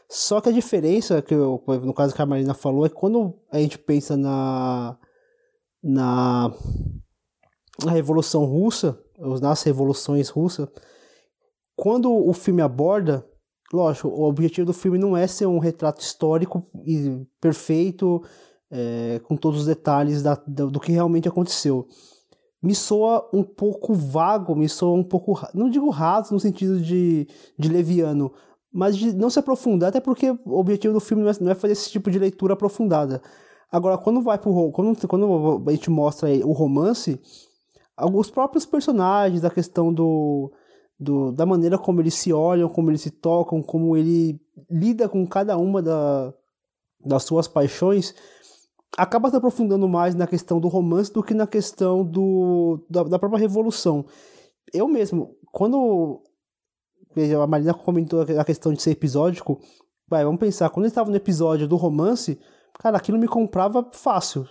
Só que a diferença, que eu, no caso que a Marina falou, é que quando a gente pensa na, na, na Revolução Russa, nas revoluções russas, quando o filme aborda, lógico, o objetivo do filme não é ser um retrato histórico e perfeito, é, com todos os detalhes da, do que realmente aconteceu me soa um pouco vago, me soa um pouco, não digo raso no sentido de, de leviano, mas de não se aprofundar, até porque o objetivo do filme não é, não é fazer esse tipo de leitura aprofundada. Agora, quando vai pro quando, quando a gente mostra o romance, os próprios personagens, a questão do, do, da maneira como eles se olham, como eles se tocam, como ele lida com cada uma da, das suas paixões, acaba se aprofundando mais na questão do romance do que na questão do, da, da própria revolução. Eu mesmo, quando a Marina comentou a questão de ser episódico, vai, vamos pensar, quando eu estava no episódio do romance, cara, aquilo me comprava fácil.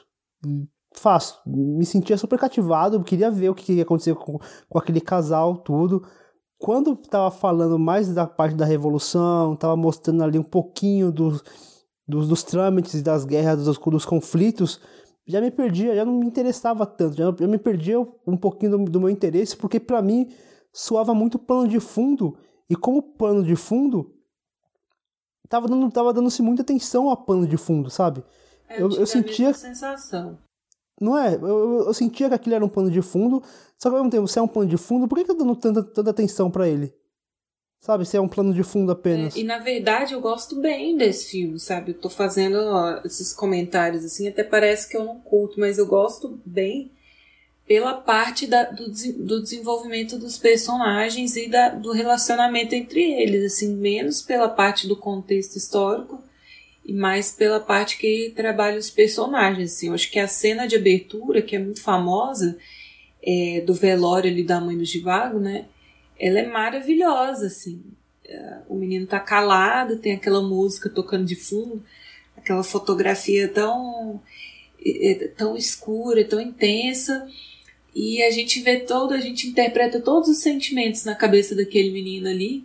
Fácil. Me sentia super cativado, queria ver o que ia acontecer com, com aquele casal, tudo. Quando estava falando mais da parte da revolução, estava mostrando ali um pouquinho dos dos, dos trâmites das guerras, dos, dos conflitos, já me perdia, já não me interessava tanto, já, já me perdia um pouquinho do, do meu interesse, porque para mim soava muito plano de fundo, e como plano de fundo, tava dando, tava dando-se muita atenção ao plano de fundo, sabe? É, eu, eu sentia. sensação. Não é? Eu, eu, eu, sentia que aquilo era um plano de fundo, só que ao mesmo tempo, se é um plano de fundo, por que, que eu tô dando tanta, tanta atenção para ele? Sabe, se é um plano de fundo apenas. É, e na verdade eu gosto bem desse filme, sabe? Eu tô fazendo ó, esses comentários assim, até parece que eu não curto, mas eu gosto bem pela parte da, do, do desenvolvimento dos personagens e da, do relacionamento entre eles, assim, menos pela parte do contexto histórico e mais pela parte que trabalha os personagens, assim. Eu acho que a cena de abertura, que é muito famosa, é, do velório ali da mãe do Givago, né? ela é maravilhosa, assim. É, o menino tá calado, tem aquela música tocando de fundo, aquela fotografia tão, é, é, tão escura, tão intensa, e a gente vê todo, a gente interpreta todos os sentimentos na cabeça daquele menino ali,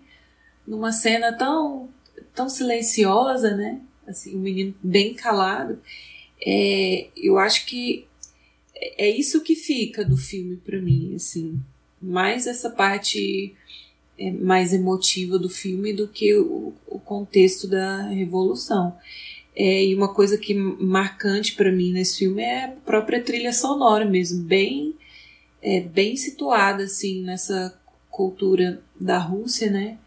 numa cena tão, tão silenciosa, né? Assim, um menino bem calado. É, eu acho que é isso que fica do filme para mim, assim mais essa parte é, mais emotiva do filme do que o, o contexto da revolução. É, e uma coisa que marcante para mim nesse filme é a própria trilha sonora mesmo, bem é, bem situada assim nessa cultura da Rússia, né?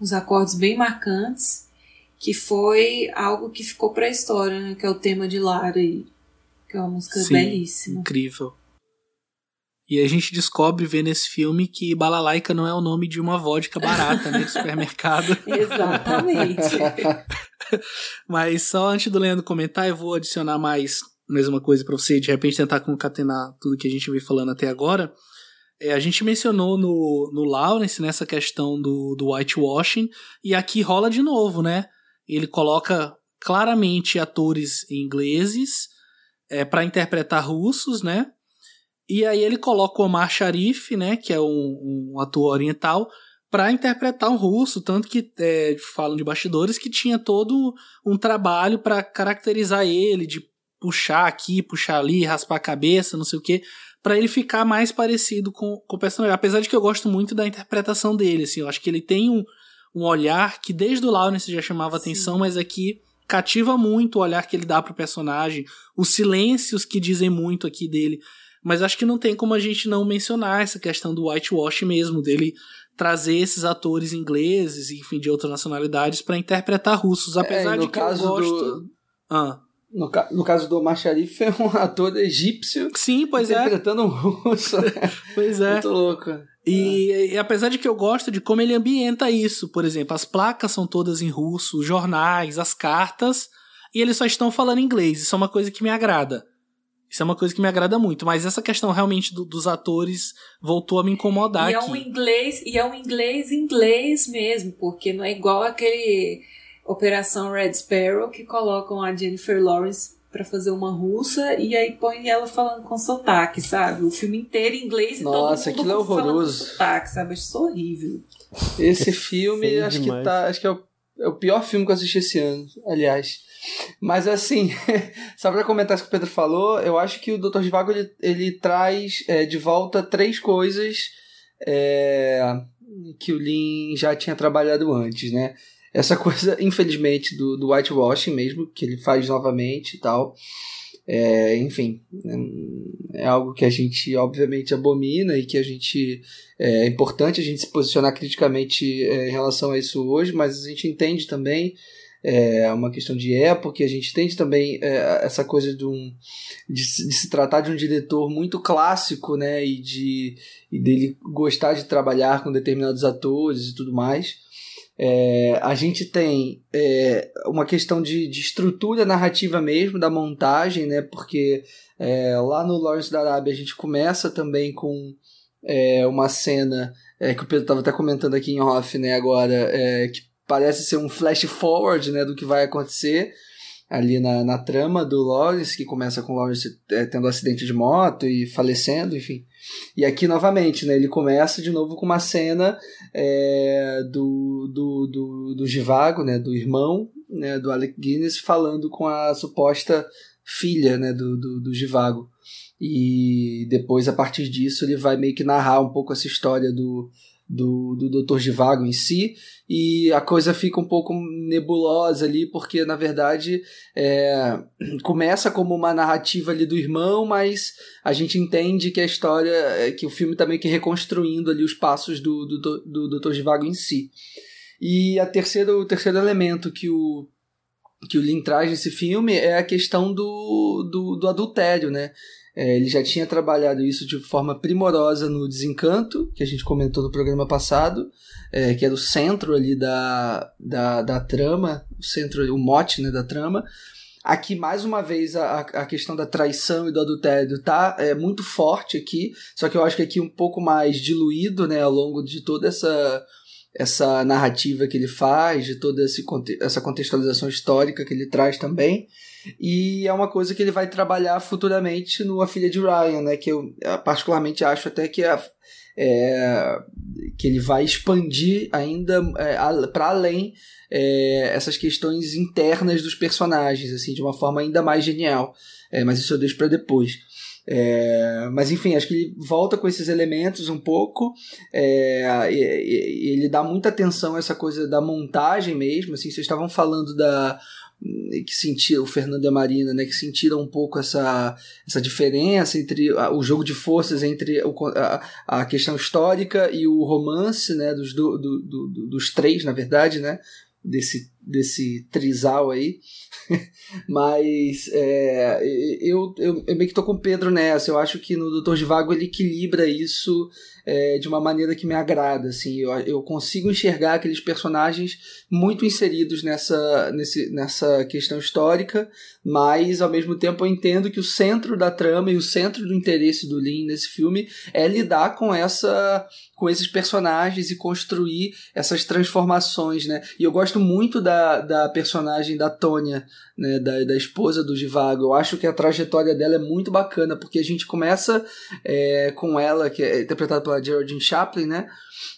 Uns acordes bem marcantes, que foi algo que ficou para a história, né? Que é o tema de Lara aí, que é uma música Sim, belíssima. Incrível. E a gente descobre, vendo esse filme, que balalaica não é o nome de uma vodka barata, né? De [laughs] supermercado. Exatamente. [laughs] Mas só antes do Leandro comentar, eu vou adicionar mais mesma coisa para você, de repente tentar concatenar tudo que a gente veio falando até agora. É, a gente mencionou no, no Lawrence nessa questão do, do whitewashing, e aqui rola de novo, né? Ele coloca claramente atores ingleses é, para interpretar russos, né? E aí ele coloca o Omar Sharif, né, que é um, um ator oriental, para interpretar um russo, tanto que é, falam de bastidores que tinha todo um trabalho para caracterizar ele, de puxar aqui, puxar ali, raspar a cabeça, não sei o que, para ele ficar mais parecido com, com o personagem. Apesar de que eu gosto muito da interpretação dele, assim, eu acho que ele tem um, um olhar que desde o Lawrence já chamava Sim. atenção, mas aqui cativa muito o olhar que ele dá pro personagem, os silêncios que dizem muito aqui dele. Mas acho que não tem como a gente não mencionar essa questão do whitewash mesmo, dele trazer esses atores ingleses, enfim, de outras nacionalidades para interpretar russos, apesar é, de que eu gosto. Do... Ah. No, no caso do Omar Sharif, é um [laughs] ator egípcio. Sim, pois interpretando é. um russo. Né? [laughs] pois é. Muito louco. E, e, apesar de que eu gosto de como ele ambienta isso, por exemplo, as placas são todas em russo, os jornais, as cartas, e eles só estão falando inglês. Isso é uma coisa que me agrada. Isso é uma coisa que me agrada muito, mas essa questão realmente do, dos atores voltou a me incomodar e aqui. É um inglês, e é um inglês inglês mesmo, porque não é igual aquele Operação Red Sparrow que colocam a Jennifer Lawrence para fazer uma russa e aí põe ela falando com sotaque, sabe? O filme inteiro em inglês e Nossa, todo mundo aquilo é horroroso. com sotaque, sabe? Acho isso horrível. Esse filme, feio acho demais. que tá. Acho que é o, é o pior filme que eu assisti esse ano, aliás. Mas assim, [laughs] só pra comentar isso que o Pedro falou, eu acho que o Dr. Zhivago ele, ele traz é, de volta três coisas é, que o Lin já tinha trabalhado antes, né? Essa coisa, [laughs] infelizmente, do, do whitewashing mesmo, que ele faz novamente e tal. É, enfim, é, é algo que a gente obviamente abomina e que a gente é importante a gente se posicionar criticamente é, em relação a isso hoje, mas a gente entende também é uma questão de época, a gente entende também é, essa coisa de, um, de, se- de se tratar de um diretor muito clássico, né, e de e dele gostar de trabalhar com determinados atores e tudo mais. É, a gente tem é, uma questão de, de estrutura narrativa mesmo, da montagem, né? Porque é, lá no Lawrence da Arábia a gente começa também com é, uma cena é, que o Pedro estava até comentando aqui em off, né? Agora, é, que parece ser um flash forward, né? Do que vai acontecer ali na, na trama do Lawrence, que começa com o Lawrence tendo um acidente de moto e falecendo, enfim. E aqui novamente, né? Ele começa de novo com uma cena é, do, do, do, do Givago, né, do irmão né, do Alec Guinness, falando com a suposta filha né, do, do, do Givago. E depois, a partir disso, ele vai meio que narrar um pouco essa história do, do, do Dr. Givago em si, e a coisa fica um pouco nebulosa ali, porque na verdade é, [clears throat] começa como uma narrativa ali do irmão, mas a gente entende que a história, é, que o filme tá meio que reconstruindo ali os passos do, do, do, do Dr. Givago em si. E a terceiro, o terceiro elemento que o, que o Lin traz nesse filme é a questão do, do, do adultério, né? É, ele já tinha trabalhado isso de forma primorosa no Desencanto, que a gente comentou no programa passado, é, que era o centro ali da, da, da trama, o centro, o mote né, da trama. Aqui, mais uma vez, a, a questão da traição e do adultério tá é, muito forte aqui, só que eu acho que aqui um pouco mais diluído né, ao longo de toda essa, essa narrativa que ele faz, de toda essa contextualização histórica que ele traz também. E é uma coisa que ele vai trabalhar futuramente no A Filha de Ryan, né? Que eu particularmente acho até que é, é, que ele vai expandir ainda é, para além é, essas questões internas dos personagens, assim, de uma forma ainda mais genial. É, mas isso eu deixo para depois. É, mas enfim, acho que ele volta com esses elementos um pouco. É, ele dá muita atenção a essa coisa da montagem mesmo. Assim, vocês estavam falando da que sentiram o Fernando e a Marina, né, que sentiram um pouco essa, essa diferença entre a- o jogo de forças entre o, a, a questão histórica e o romance, né, dos, do, do, do- dos três, na verdade, né, desse, desse trisal aí. [laughs] Mas é, eu, eu, eu meio que tô com o Pedro nessa. Eu acho que no Doutor Vago ele equilibra isso é, de uma maneira que me agrada. Assim, eu, eu consigo enxergar aqueles personagens muito inseridos nessa, nesse, nessa questão histórica, mas ao mesmo tempo eu entendo que o centro da trama e o centro do interesse do Lin nesse filme é lidar com essa com esses personagens e construir essas transformações, né? E eu gosto muito da, da personagem da Tônia, né? Da, da esposa do Givago. Eu acho que a trajetória dela é muito bacana, porque a gente começa é, com ela, que é interpretada pela Geraldine Chaplin, né?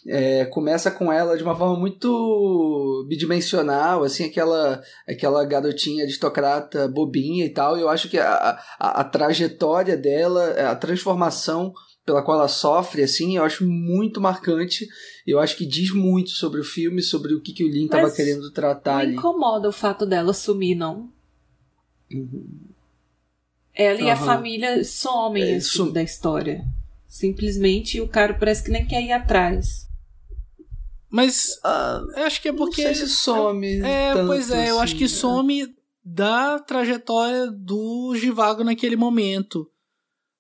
É, começa com ela de uma forma muito bidimensional, assim, aquela, aquela garotinha aristocrata bobinha e tal. E eu acho que a, a, a trajetória dela, a transformação pela qual ela sofre, assim, eu acho muito marcante. Eu acho que diz muito sobre o filme, sobre o que, que o Lin estava querendo tratar Não ali. incomoda o fato dela sumir, não. Uhum. Ela e a família somem É, assim, sum- da história. Simplesmente o cara parece que nem quer ir atrás. Mas Ah, eu acho que é porque. não sei se some. É, tanto pois é, eu acho assim, que né? some da trajetória do Givago naquele momento.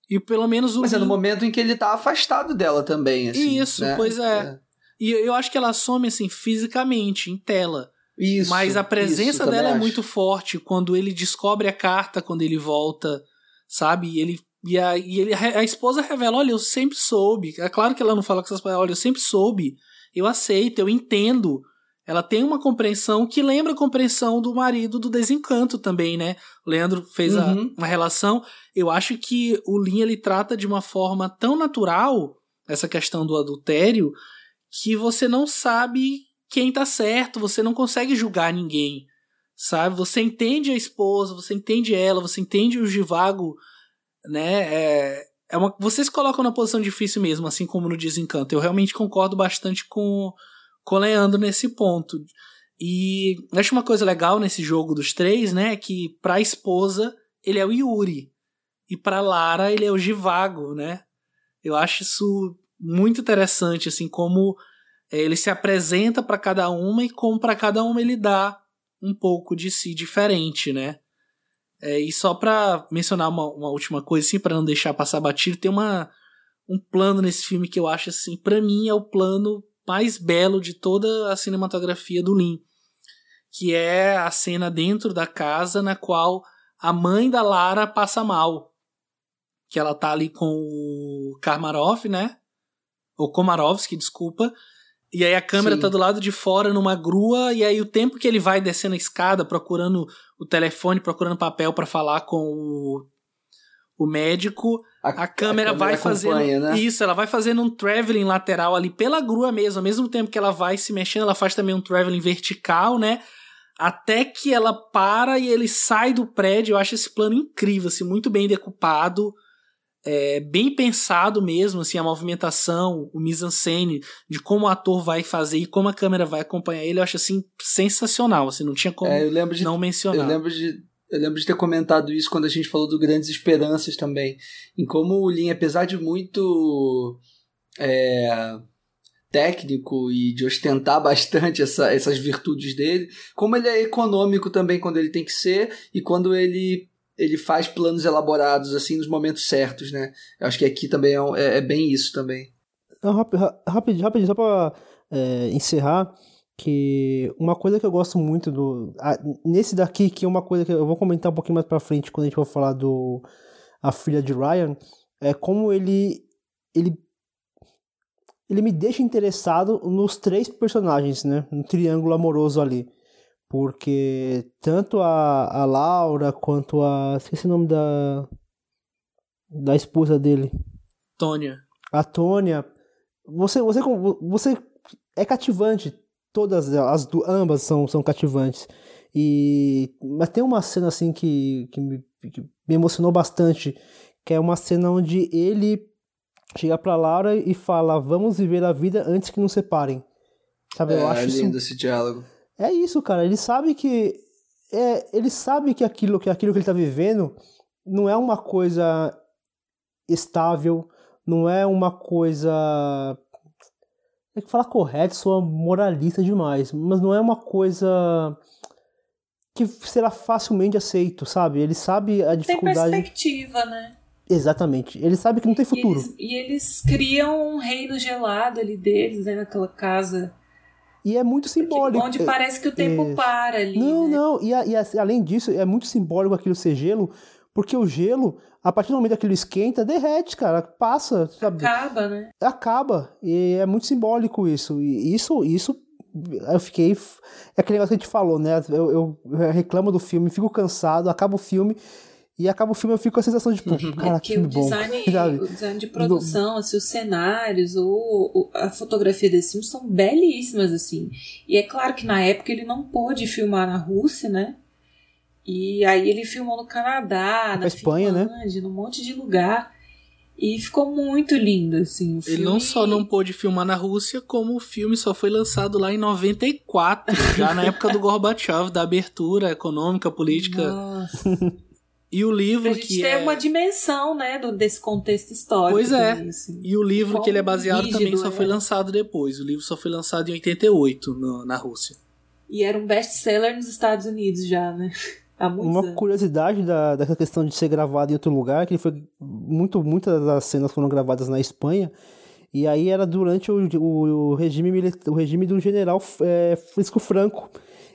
E pelo menos o. Mas é no momento em que ele tá afastado dela também, assim. Isso, né? pois é. E eu acho que ela some, assim, fisicamente, em tela. Isso. Mas a presença isso, dela é também muito acho. forte quando ele descobre a carta, quando ele volta, sabe? E ele. E a, e ele, a esposa revela: Olha, eu sempre soube. É claro que ela não fala com essas palavras, olha, eu sempre soube. Eu aceito, eu entendo. Ela tem uma compreensão que lembra a compreensão do marido do desencanto também, né? O Leandro fez a, Uhum. uma relação. Eu acho que o Lin ele trata de uma forma tão natural essa questão do adultério que você não sabe quem tá certo, você não consegue julgar ninguém, sabe? Você entende a esposa, você entende ela, você entende o Givago, né? É, é uma, vocês colocam na posição difícil mesmo, assim como no Desencanto. Eu realmente concordo bastante com com o Leandro nesse ponto. E acho uma coisa legal nesse jogo dos três, né? é Que pra esposa ele é o Yuri e pra Lara ele é o Givago, né? Eu acho isso muito interessante, assim, como é, ele se apresenta pra cada uma e como pra cada uma ele dá um pouco de si diferente, né? É, e só pra mencionar uma, uma última coisa, assim, pra não deixar passar batido, tem uma, um plano nesse filme que eu acho, assim, pra mim é o plano mais belo de toda a cinematografia do Lin, que é a cena dentro da casa na qual a mãe da Lara passa mal. Que ela tá ali com o Karmarov, né? Ou Komarovski, desculpa. E aí a câmera Sim. tá do lado de fora numa grua, e aí o tempo que ele vai descendo a escada, procurando o telefone, procurando papel para falar com o, o médico, a câmera vai fazendo né? isso, ela vai fazendo um traveling lateral ali pela grua mesmo, ao mesmo tempo que ela vai se mexendo, ela faz também um traveling vertical, né? Até que ela para e ele sai do prédio. Eu acho esse plano incrível, assim, muito bem decupado, é, bem pensado mesmo, assim, a movimentação, o mise-en-scène de como o ator vai fazer e como a câmera vai acompanhar ele. Eu acho assim sensacional, assim, não tinha como É, eu lembro de não mencionar. Eu lembro de eu lembro de ter comentado isso quando a gente falou do Grandes Esperanças também. Em como o Lin, apesar de muito é, técnico e de ostentar bastante essa- essas virtudes dele, como ele é econômico também quando ele tem que ser e quando ele ele faz planos elaborados assim nos momentos certos, né? Eu acho que aqui também é, é- é bem isso também. Ra- rapidinho, rapidinho, só pra é, encerrar, que uma coisa que eu gosto muito do. ah, nesse daqui, que é uma coisa que eu vou comentar um pouquinho mais pra frente quando a gente for falar do A Filha de Ryan, é como ele. ele ele me deixa interessado nos três personagens, né? No triângulo amoroso ali. Porque tanto a, a Laura quanto a. Esqueci o nome da. Da esposa dele. Tônia. A Tônia. Você, você, você é cativante. Todas as ambas são, são cativantes. E. Mas tem uma cena assim que, que, me, que me emocionou bastante. Que é uma cena onde ele chega pra Laura e fala: Vamos viver a vida antes que nos separem. Sabe, eu é acho isso lindo esse diálogo. é isso, cara. Ele sabe que é, ele sabe que aquilo que aquilo que ele tá vivendo não é uma coisa estável, não é uma coisa é que falar correto soa moralista demais, mas não é uma coisa que será facilmente aceito, sabe? Ele sabe a Tem dificuldade. perspectiva, né? Exatamente. Ele sabe que não tem E futuro. eles, e eles criam um reino gelado ali deles, né? Naquela casa. E é muito simbólico. Onde É- parece que o tempo Isso. para ali. Não, né? não, e, a- e a- além disso, é muito simbólico aquilo ser gelo, porque o gelo, a partir do momento que aquilo esquenta, derrete, cara, passa, sabe? Acaba, né? Acaba. E é muito simbólico isso. E isso, isso eu fiquei. É aquele negócio que a gente falou, né? Eu, eu- eu reclamo do filme, fico cansado, acaba o filme. E acaba o filme, eu fico com a sensação de, pô, cara, que Porque filme o bom. design, [laughs] sabe? o design de produção, assim, os cenários, o, o- a fotografia desse filme são belíssimas, assim. E é claro que na época ele não pôde filmar na Rússia, né? E aí ele filmou no Canadá, na Espanha, né? Finlândia, num monte de lugar. E ficou muito lindo, assim. O Ele filme. não só não pôde filmar na Rússia, como o filme só foi lançado lá em 94, [laughs] já na época do Gorbachev, da abertura econômica, política. Nossa. E o livro gente que ter é... uma dimensão, né, do, desse contexto histórico. Pois é. assim. E o livro Quão que ele é baseado também só é. foi lançado depois. O livro só foi lançado em 88 no- na Rússia. E era um best-seller nos Estados Unidos já, né? Uma anos. curiosidade da, dessa questão de ser gravado em outro lugar, que foi muito, muitas das cenas foram gravadas na Espanha, e aí era durante o, o, o regime, o regime do general é, Frisco Franco.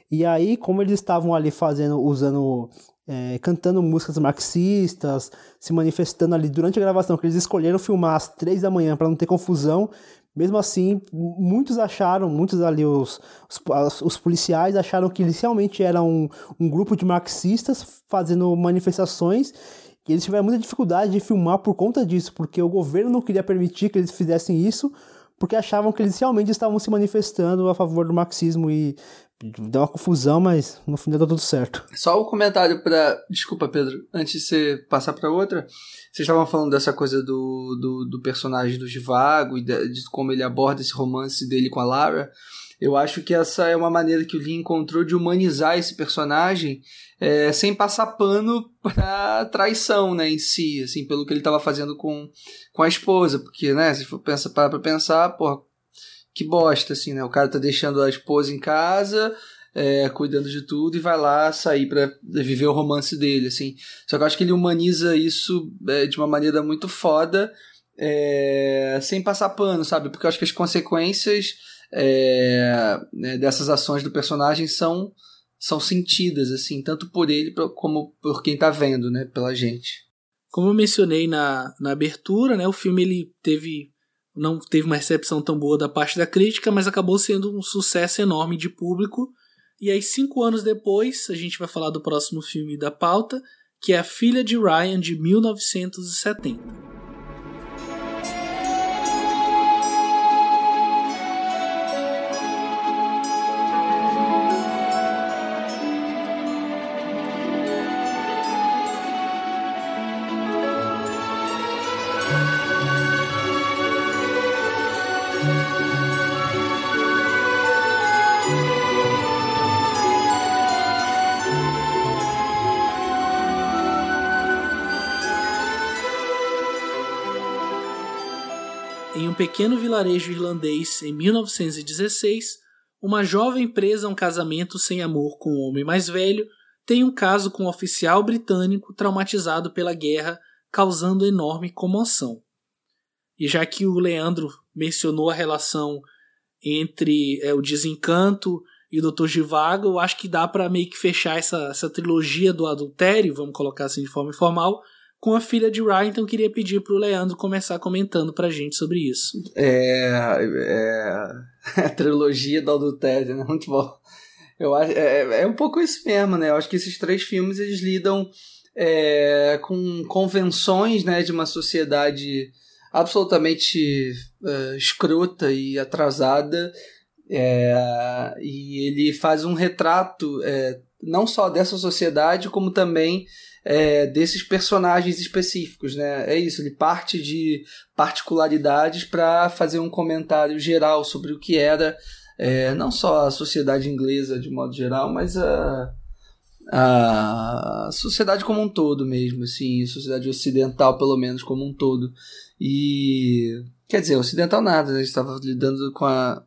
E aí, como eles estavam ali fazendo, usando, é, cantando músicas marxistas, se manifestando ali durante a gravação, que eles escolheram filmar às três da manhã para não ter confusão, mesmo assim, muitos acharam, muitos ali, os, os, os policiais acharam que eles realmente eram um, um grupo de marxistas fazendo manifestações e eles tiveram muita dificuldade de filmar por conta disso, porque o governo não queria permitir que eles fizessem isso, porque achavam que eles realmente estavam se manifestando a favor do marxismo e deu uma confusão, mas no final deu tudo certo. Só o comentário para. Desculpa, Pedro, antes de você passar para outra. Vocês estavam falando dessa coisa do, do, do personagem do Givago e de, de como ele aborda esse romance dele com a Lara. Eu acho que essa é uma maneira que o Lee encontrou de humanizar esse personagem é, sem passar pano [laughs] pra traição, né, em si, assim, pelo que ele estava fazendo com, com a esposa, porque, né, se for pensar, parar pra pensar, porra, que bosta, assim, né, o cara tá deixando a esposa em casa, é, cuidando de tudo e vai lá sair para viver o romance dele, assim. Só que eu acho que ele humaniza isso é, de uma maneira muito foda, é, sem passar pano, sabe? Porque eu acho que as consequências é, né, dessas ações do personagem são são sentidas, assim, tanto por ele como por quem tá vendo, né, pela gente. Como eu mencionei na, na abertura, né, o filme ele teve não teve uma recepção tão boa da parte da crítica, mas acabou sendo um sucesso enorme de público. E aí, cinco anos depois, a gente vai falar do próximo filme da pauta, que é A Filha de Ryan, de 1970. Pequeno vilarejo irlandês em 1916, uma jovem presa a um casamento sem amor com um homem mais velho tem um caso com um oficial britânico traumatizado pela guerra, causando enorme comoção. E já que o Leandro mencionou a relação entre é, o desencanto e o Dr. Givago, eu acho que dá para meio que fechar essa, essa trilogia do adultério, vamos colocar assim de forma informal, com a filha de Ryan, então queria pedir pro Leandro começar comentando pra gente sobre isso. É. é [laughs] a trilogia do adultério, né? Muito bom. Eu acho, é, é um pouco isso mesmo, né? Eu acho que esses três filmes eles lidam é, com convenções né, de uma sociedade absolutamente é, escrota e atrasada. É, e ele faz um retrato é, não só dessa sociedade, como também é, desses personagens específicos, né? É isso, ele parte de particularidades para fazer um comentário geral sobre o que era é, não só a sociedade inglesa de modo geral, mas a, a sociedade como um todo mesmo, assim, sociedade ocidental pelo menos como um todo. E quer dizer, ocidental nada, né? a gente estava lidando com a,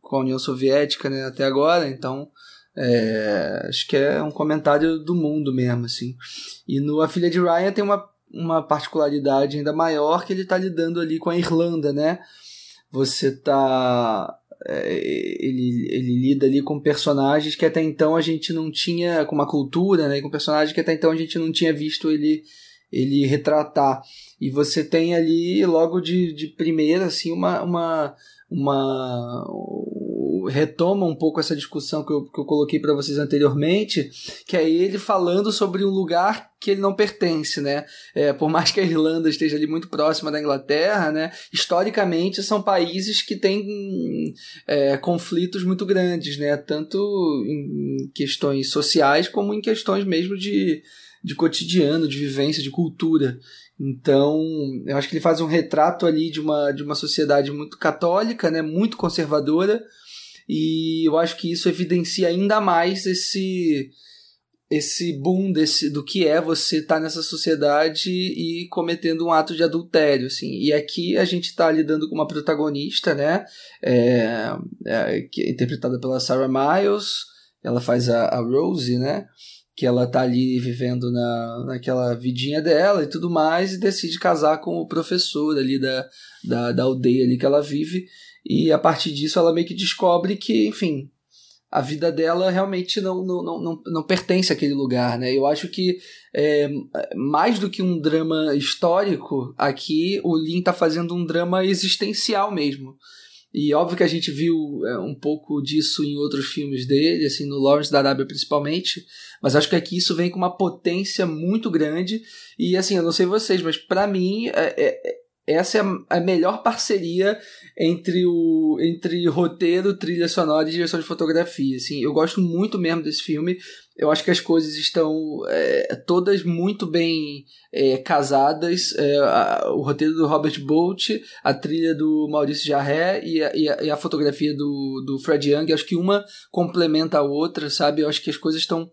com a União Soviética né, até agora, então é, acho que é um comentário do mundo mesmo, assim. E no A Filha de Ryan tem uma, uma particularidade ainda maior que ele está lidando ali com a Irlanda, né? Você tá. É, ele, ele lida ali com personagens que até então a gente não tinha. com uma cultura, né? Com personagens que até então a gente não tinha visto ele, ele retratar. E você tem ali, logo de, de primeira, assim, uma. uma uma retoma um pouco essa discussão que eu, que eu coloquei para vocês anteriormente, que é ele falando sobre um lugar que ele não pertence, né? É, por mais que a Irlanda esteja ali muito próxima da Inglaterra, né? Historicamente são países que têm é, conflitos muito grandes, né? Tanto em questões sociais como em questões mesmo de, de cotidiano, de vivência, de cultura. Então, eu acho que ele faz um retrato ali de uma, de uma sociedade muito católica, né, muito conservadora, e eu acho que isso evidencia ainda mais esse esse boom desse, do que é você estar tá nessa sociedade e cometendo um ato de adultério, assim. E aqui a gente está lidando com uma protagonista, né, é, é, que é interpretada pela Sarah Miles, ela faz a, a Rose, né, que ela tá ali vivendo na, naquela vidinha dela e tudo mais, e decide casar com o professor ali da, da, da aldeia ali que ela vive. E a partir disso ela meio que descobre que, enfim, a vida dela realmente não, não, não, não, pertence àquele lugar, né? Eu acho que é, mais do que um drama histórico, aqui o Lin está fazendo um drama existencial mesmo. E óbvio que a gente viu é, um pouco disso em outros filmes dele, assim, no Lawrence da Arábia principalmente, mas acho que aqui isso vem com uma potência muito grande. E assim, eu não sei vocês, mas para mim é, é, essa é a melhor parceria entre o entre roteiro, trilha sonora e direção de fotografia. Assim, eu gosto muito mesmo desse filme. Eu acho que as coisas estão é, todas muito bem é, casadas. É, a, o roteiro do Robert Bolt, a trilha do Maurício Jarré e a, e a, e a fotografia do, do Fred Young. Acho que uma complementa a outra, sabe? Eu acho que as coisas estão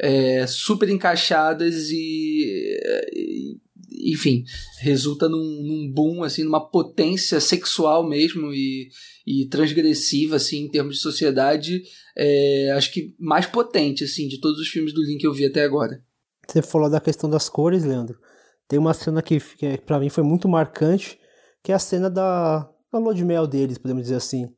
é, super encaixadas e, e enfim, resulta num, num, boom, assim, numa potência sexual mesmo e, e transgressiva, assim, em termos de sociedade, é, acho que mais potente, assim, de todos os filmes do Link que eu vi até agora. Você falou da questão das cores, Leandro. Tem uma cena que, que para mim foi muito marcante, que é a cena da, da lua de mel deles, podemos dizer assim.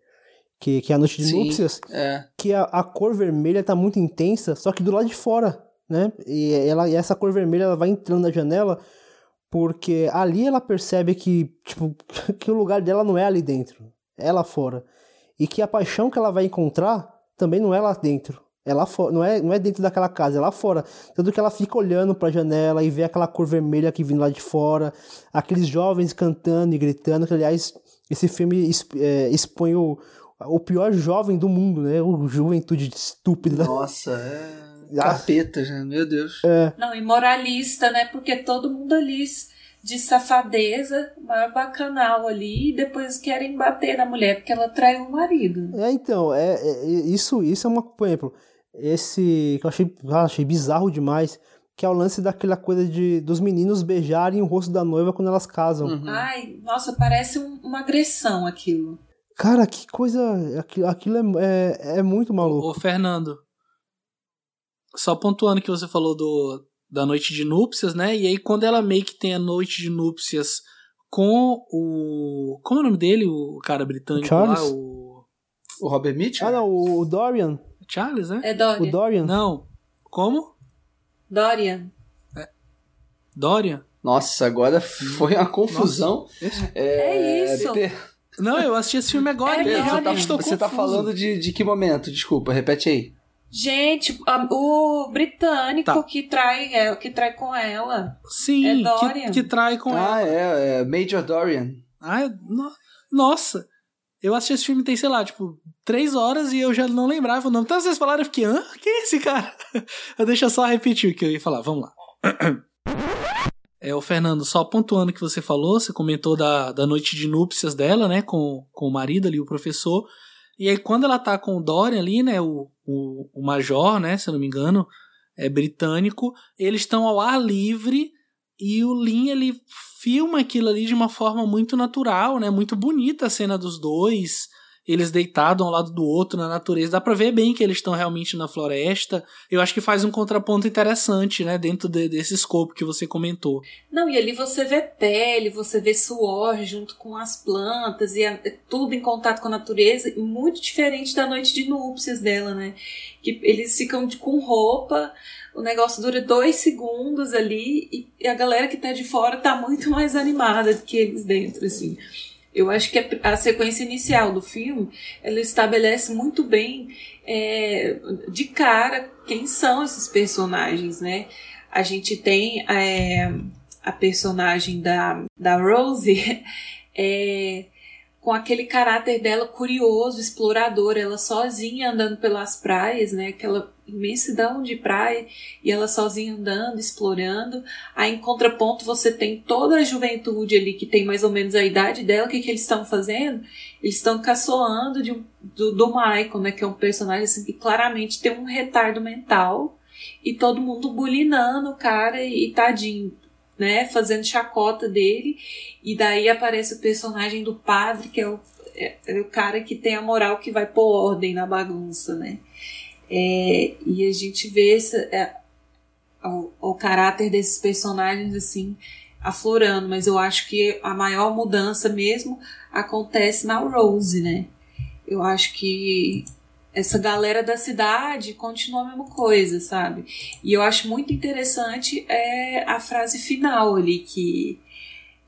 Que, que é a noite de Sim, núpcias, é. que a, a cor vermelha tá muito intensa, só que do lado de fora, né? E, ela, e essa cor vermelha ela vai entrando na janela porque ali ela percebe que, tipo, [laughs] que o lugar dela não é ali dentro, é lá fora. E que a paixão que ela vai encontrar também não é lá dentro. É lá fora, não é, não é dentro daquela casa, é lá fora. Tanto que ela fica olhando para a janela e vê aquela cor vermelha que vindo lá de fora, aqueles jovens cantando e gritando, que aliás, esse filme é, expõe o, o pior jovem do mundo, né? O juventude estúpida. Nossa, é Capeta, já, meu Deus. É. Não, e moralista, né? Porque todo mundo ali de safadeza, maior bacanal ali, e depois querem bater na mulher porque ela traiu o marido. É, então, é, é, isso, isso é uma. Por exemplo, esse que eu achei, ah, achei bizarro demais. Que é o lance daquela coisa de dos meninos beijarem o rosto da noiva quando elas casam. Uhum. Ai, nossa, parece um, uma agressão aquilo. Cara, que coisa. Aquilo, aquilo é, é, é muito maluco. Ô, ô, Fernando, só pontuando que você falou do, da noite de núpcias, né? E aí quando ela meio que tem a noite de núpcias com o. Como é o nome dele? O cara britânico Charles? lá, o. O Robert Mitchell? Ah, não, o Dorian. Charles, né? É Dorian. O Dorian? Não. Como? Dorian. É. Dorian? Nossa, agora foi uma confusão. É, é isso. Não, eu assisti esse filme agora. É, você, tá, você tá falando de, de que momento? Desculpa, repete aí. Gente, o britânico tá. que trai é, que trai com ela. Sim, é Dorian. Que, que trai com ah, ela. Ah, é, é Major Dorian. Ah, no, nossa. Eu assisti esse filme tem, sei lá, tipo, três horas e eu já não lembrava o nome. Então vocês falaram, eu fiquei, hã? Quem é esse cara? Deixa [laughs] eu só repetir o que eu ia falar, vamos lá. [clears throat] É, o Fernando, só pontuando que você falou, você comentou da, da noite de núpcias dela, né, com, com o marido ali, o professor. E aí, quando ela tá com o Dorian ali, né, o, o, o Major, né, se eu não me engano, é britânico, eles estão ao ar livre e o Lin, ele filma aquilo ali de uma forma muito natural, né, muito bonita a cena dos dois, eles deitados um lado do outro na natureza. Dá pra ver bem que eles estão realmente na floresta. Eu acho que faz um contraponto interessante, né? Dentro de, desse escopo que você comentou. Não, e ali você vê pele, você vê suor junto com as plantas e a, tudo em contato com a natureza. Muito diferente da noite de núpcias dela, né? Que eles ficam de, com roupa o negócio dura dois segundos ali e a galera que tá de fora tá muito mais animada do que eles dentro, assim. Eu acho que a, sequência inicial do filme ela estabelece muito bem é, de cara quem são esses personagens, né? A gente tem é, a personagem da, da Rose [laughs] é, com aquele caráter dela curioso, explorador, ela sozinha andando pelas praias, né? Aquela imensidão de praia e ela sozinha andando, explorando. Aí em contraponto você tem toda a juventude ali que tem mais ou menos a idade dela. O que, que eles estão fazendo? Eles estão caçoando de do, do Michael, né? Que é um personagem assim, que claramente tem um retardo mental e todo mundo bulinando o cara e, e tadinho. Né, fazendo chacota dele, e daí aparece o personagem do padre, que é o, é, é o cara que tem a moral que vai pôr ordem na bagunça, né? É, e a gente vê essa, é, ao, ao caráter desses personagens assim aflorando, mas eu acho que a maior mudança mesmo acontece na Rose, né? Eu acho que essa galera da cidade continua a mesma coisa, sabe? E eu acho muito interessante é a frase final ali que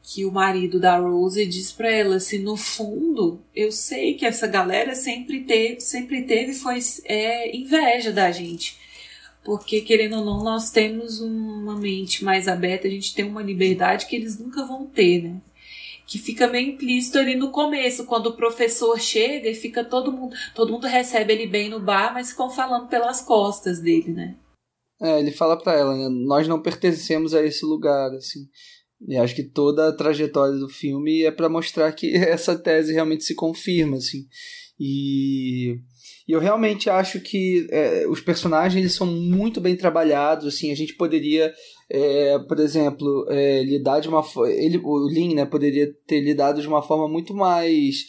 que o marido da Rose diz para ela assim, no fundo, eu sei que essa galera sempre teve, sempre teve foi é, inveja da gente. Porque, querendo ou não, nós temos uma mente mais aberta, a gente tem uma liberdade que eles nunca vão ter, né? Que fica meio implícito ali no começo, quando o professor chega e fica todo mundo. Todo mundo recebe ele bem no bar, mas ficam falando pelas costas dele, né? É, ele fala para ela, né? Nós não pertencemos a esse lugar, assim. E acho que toda a trajetória do filme é para mostrar que [laughs] essa tese realmente se confirma, assim. E e eu realmente acho que é, os personagens eles são muito bem trabalhados. Assim, a gente poderia, é, por exemplo, é, lidar de uma ele o Lin, né, poderia ter lidado de uma forma muito mais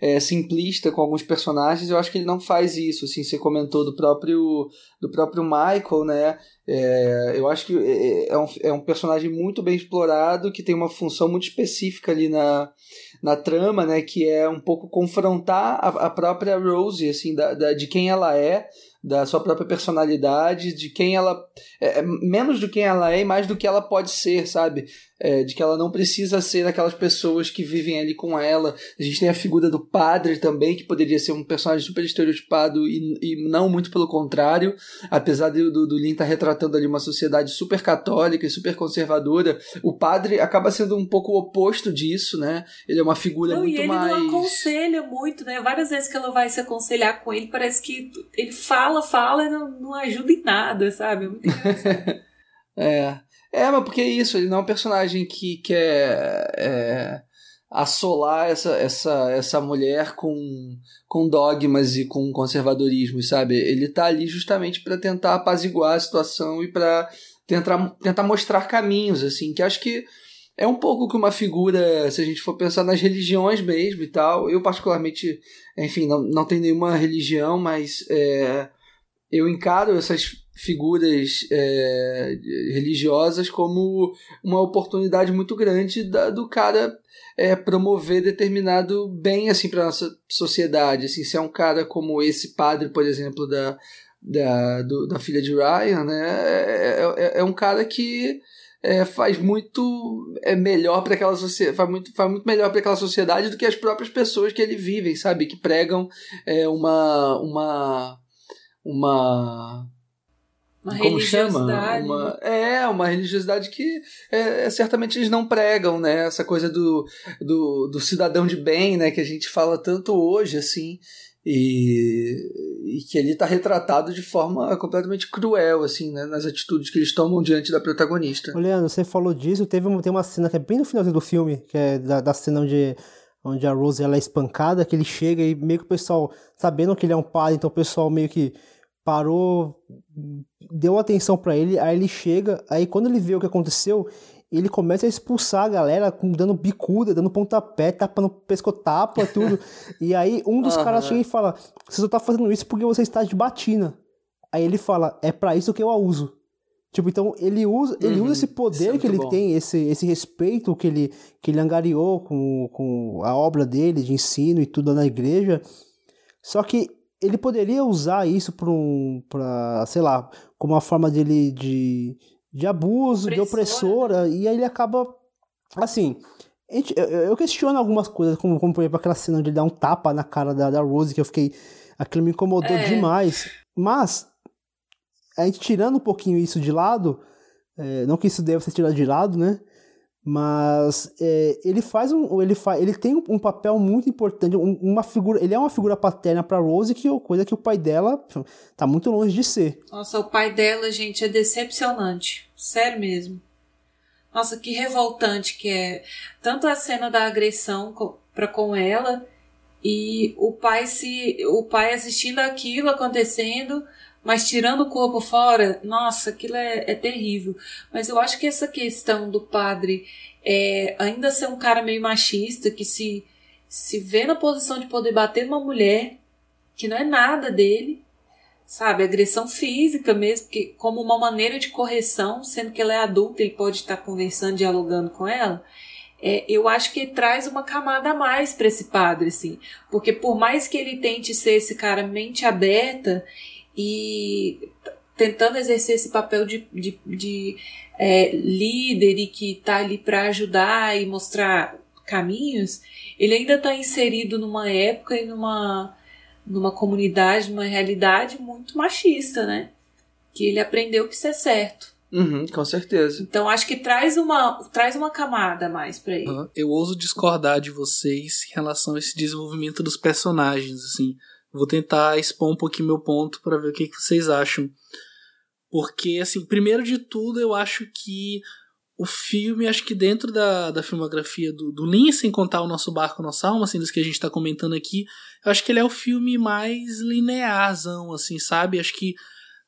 é, simplista com alguns personagens. Eu acho que ele não faz isso. Assim, você comentou do próprio do próprio Michael, né? É, eu acho que é, é um, é um personagem muito bem explorado que tem uma função muito específica ali na na trama, né, que é um pouco confrontar a, a própria Rose, assim, da, da, de quem ela é, da sua própria personalidade, de quem ela. É, é, menos do quem ela é e mais do que ela pode ser, sabe? É, de que ela não precisa ser aquelas pessoas que vivem ali com ela. A gente tem a figura do padre também, que poderia ser um personagem super estereotipado e, e não muito pelo contrário. Apesar do, do, do Lin estar tá retratando ali uma sociedade super católica e super conservadora, o padre acaba sendo um pouco o oposto disso, né? Ele é uma figura não, muito e ele mais. Não aconselha muito, né? Várias vezes que ela vai se aconselhar com ele, parece que ele fala, fala e não, não ajuda em nada, sabe? é. [laughs] É, mas porque é isso, ele não é um personagem que quer é, assolar essa, essa, essa mulher com, com dogmas e com conservadorismo, sabe? Ele tá ali justamente para tentar apaziguar a situação e para tentar, tentar mostrar caminhos, assim, que acho que é um pouco que uma figura, se a gente for pensar nas religiões mesmo e tal. Eu, particularmente, enfim, não, não tenho nenhuma religião, mas é, eu encaro essas figuras é, religiosas como uma oportunidade muito grande da, do cara é, promover determinado bem assim para nossa sociedade. Assim se é um cara como esse padre por exemplo da da, do, da filha de Ryan né é, é, é um cara que é, faz muito é melhor para aquela sociedade faz muito, faz muito melhor para aquela sociedade do que as próprias pessoas que ele vivem sabe? Que pregam é, uma uma uma uma como chama? Uma, é, uma religiosidade que é, é, certamente eles não pregam, né? Essa coisa do, do, do, cidadão de bem, né? Que a gente fala tanto hoje, assim, e, e que ele está retratado de forma completamente cruel, assim, né? Nas atitudes que eles tomam diante da protagonista. Leandro, você falou disso, teve uma, tem uma cena que é bem no finalzinho do filme, que é da, da cena onde onde a Rose ela é espancada, que ele chega e meio que o pessoal, sabendo que ele é um padre, então o pessoal meio que parou, deu atenção para ele, aí ele chega, aí quando ele vê o que aconteceu, ele começa a expulsar a galera, dando bicuda, dando pontapé, tapando pescotapa, tudo. [laughs] e aí um dos uhum. caras chega e fala: Você só tá fazendo isso porque você está de batina. Aí ele fala: É para isso que eu a uso. Tipo, então ele usa, ele uhum. usa esse poder é que ele bom. tem, esse, esse respeito que ele, que ele angariou com, com a obra dele de ensino e tudo na igreja. Só que ele poderia usar isso para um, pra, sei lá, como uma forma dele de, de abuso, de opressora, e aí ele acaba, assim, gente, eu, eu, questiono algumas coisas, como, como por exemplo aquela cena de ele dar um tapa na cara da, da Rose, que eu fiquei, aquilo me incomodou é. demais, mas, a gente tirando um pouquinho isso de lado, é, não que isso deva ser tirado de lado, né, mas é, ele faz um ele faz ele tem um papel muito importante um, uma figura ele é uma figura paterna para Rose que é coisa que o pai dela tá muito longe de ser. Nossa o pai dela gente é decepcionante. Sério mesmo. Nossa que revoltante que é. Tanto a cena da agressão para com ela e o pai se o pai assistindo aquilo acontecendo mas tirando o corpo fora, nossa, aquilo é, é terrível. Mas eu acho que essa questão do padre é, ainda ser um cara meio machista, que se, se vê na posição de poder bater numa mulher, que não é nada dele, sabe, agressão física mesmo, que como uma maneira de correção, sendo que ela é adulta, ele pode estar conversando, dialogando com ela. É, eu acho que traz uma camada a mais para esse padre, assim, porque por mais que ele tente ser esse cara mente aberta e tentando exercer esse papel de, de, de é, líder e que está ali para ajudar e mostrar caminhos, ele ainda está inserido numa época e numa numa comunidade, numa realidade muito machista, né? Que ele aprendeu que isso é certo. Uhum, com certeza. Então acho que traz uma, traz uma camada mais para ele. Uhum. Eu ouso discordar de vocês em relação a esse desenvolvimento dos personagens, assim. Vou tentar expor um pouquinho meu ponto para ver o que, que vocês acham. Porque, assim, primeiro de tudo, eu acho que o filme, acho que dentro da, da filmografia do, do Lin, sem contar o nosso barco, nossa alma, assim, dos que a gente tá comentando aqui, eu acho que ele é o filme mais linearzão, assim, sabe? Acho que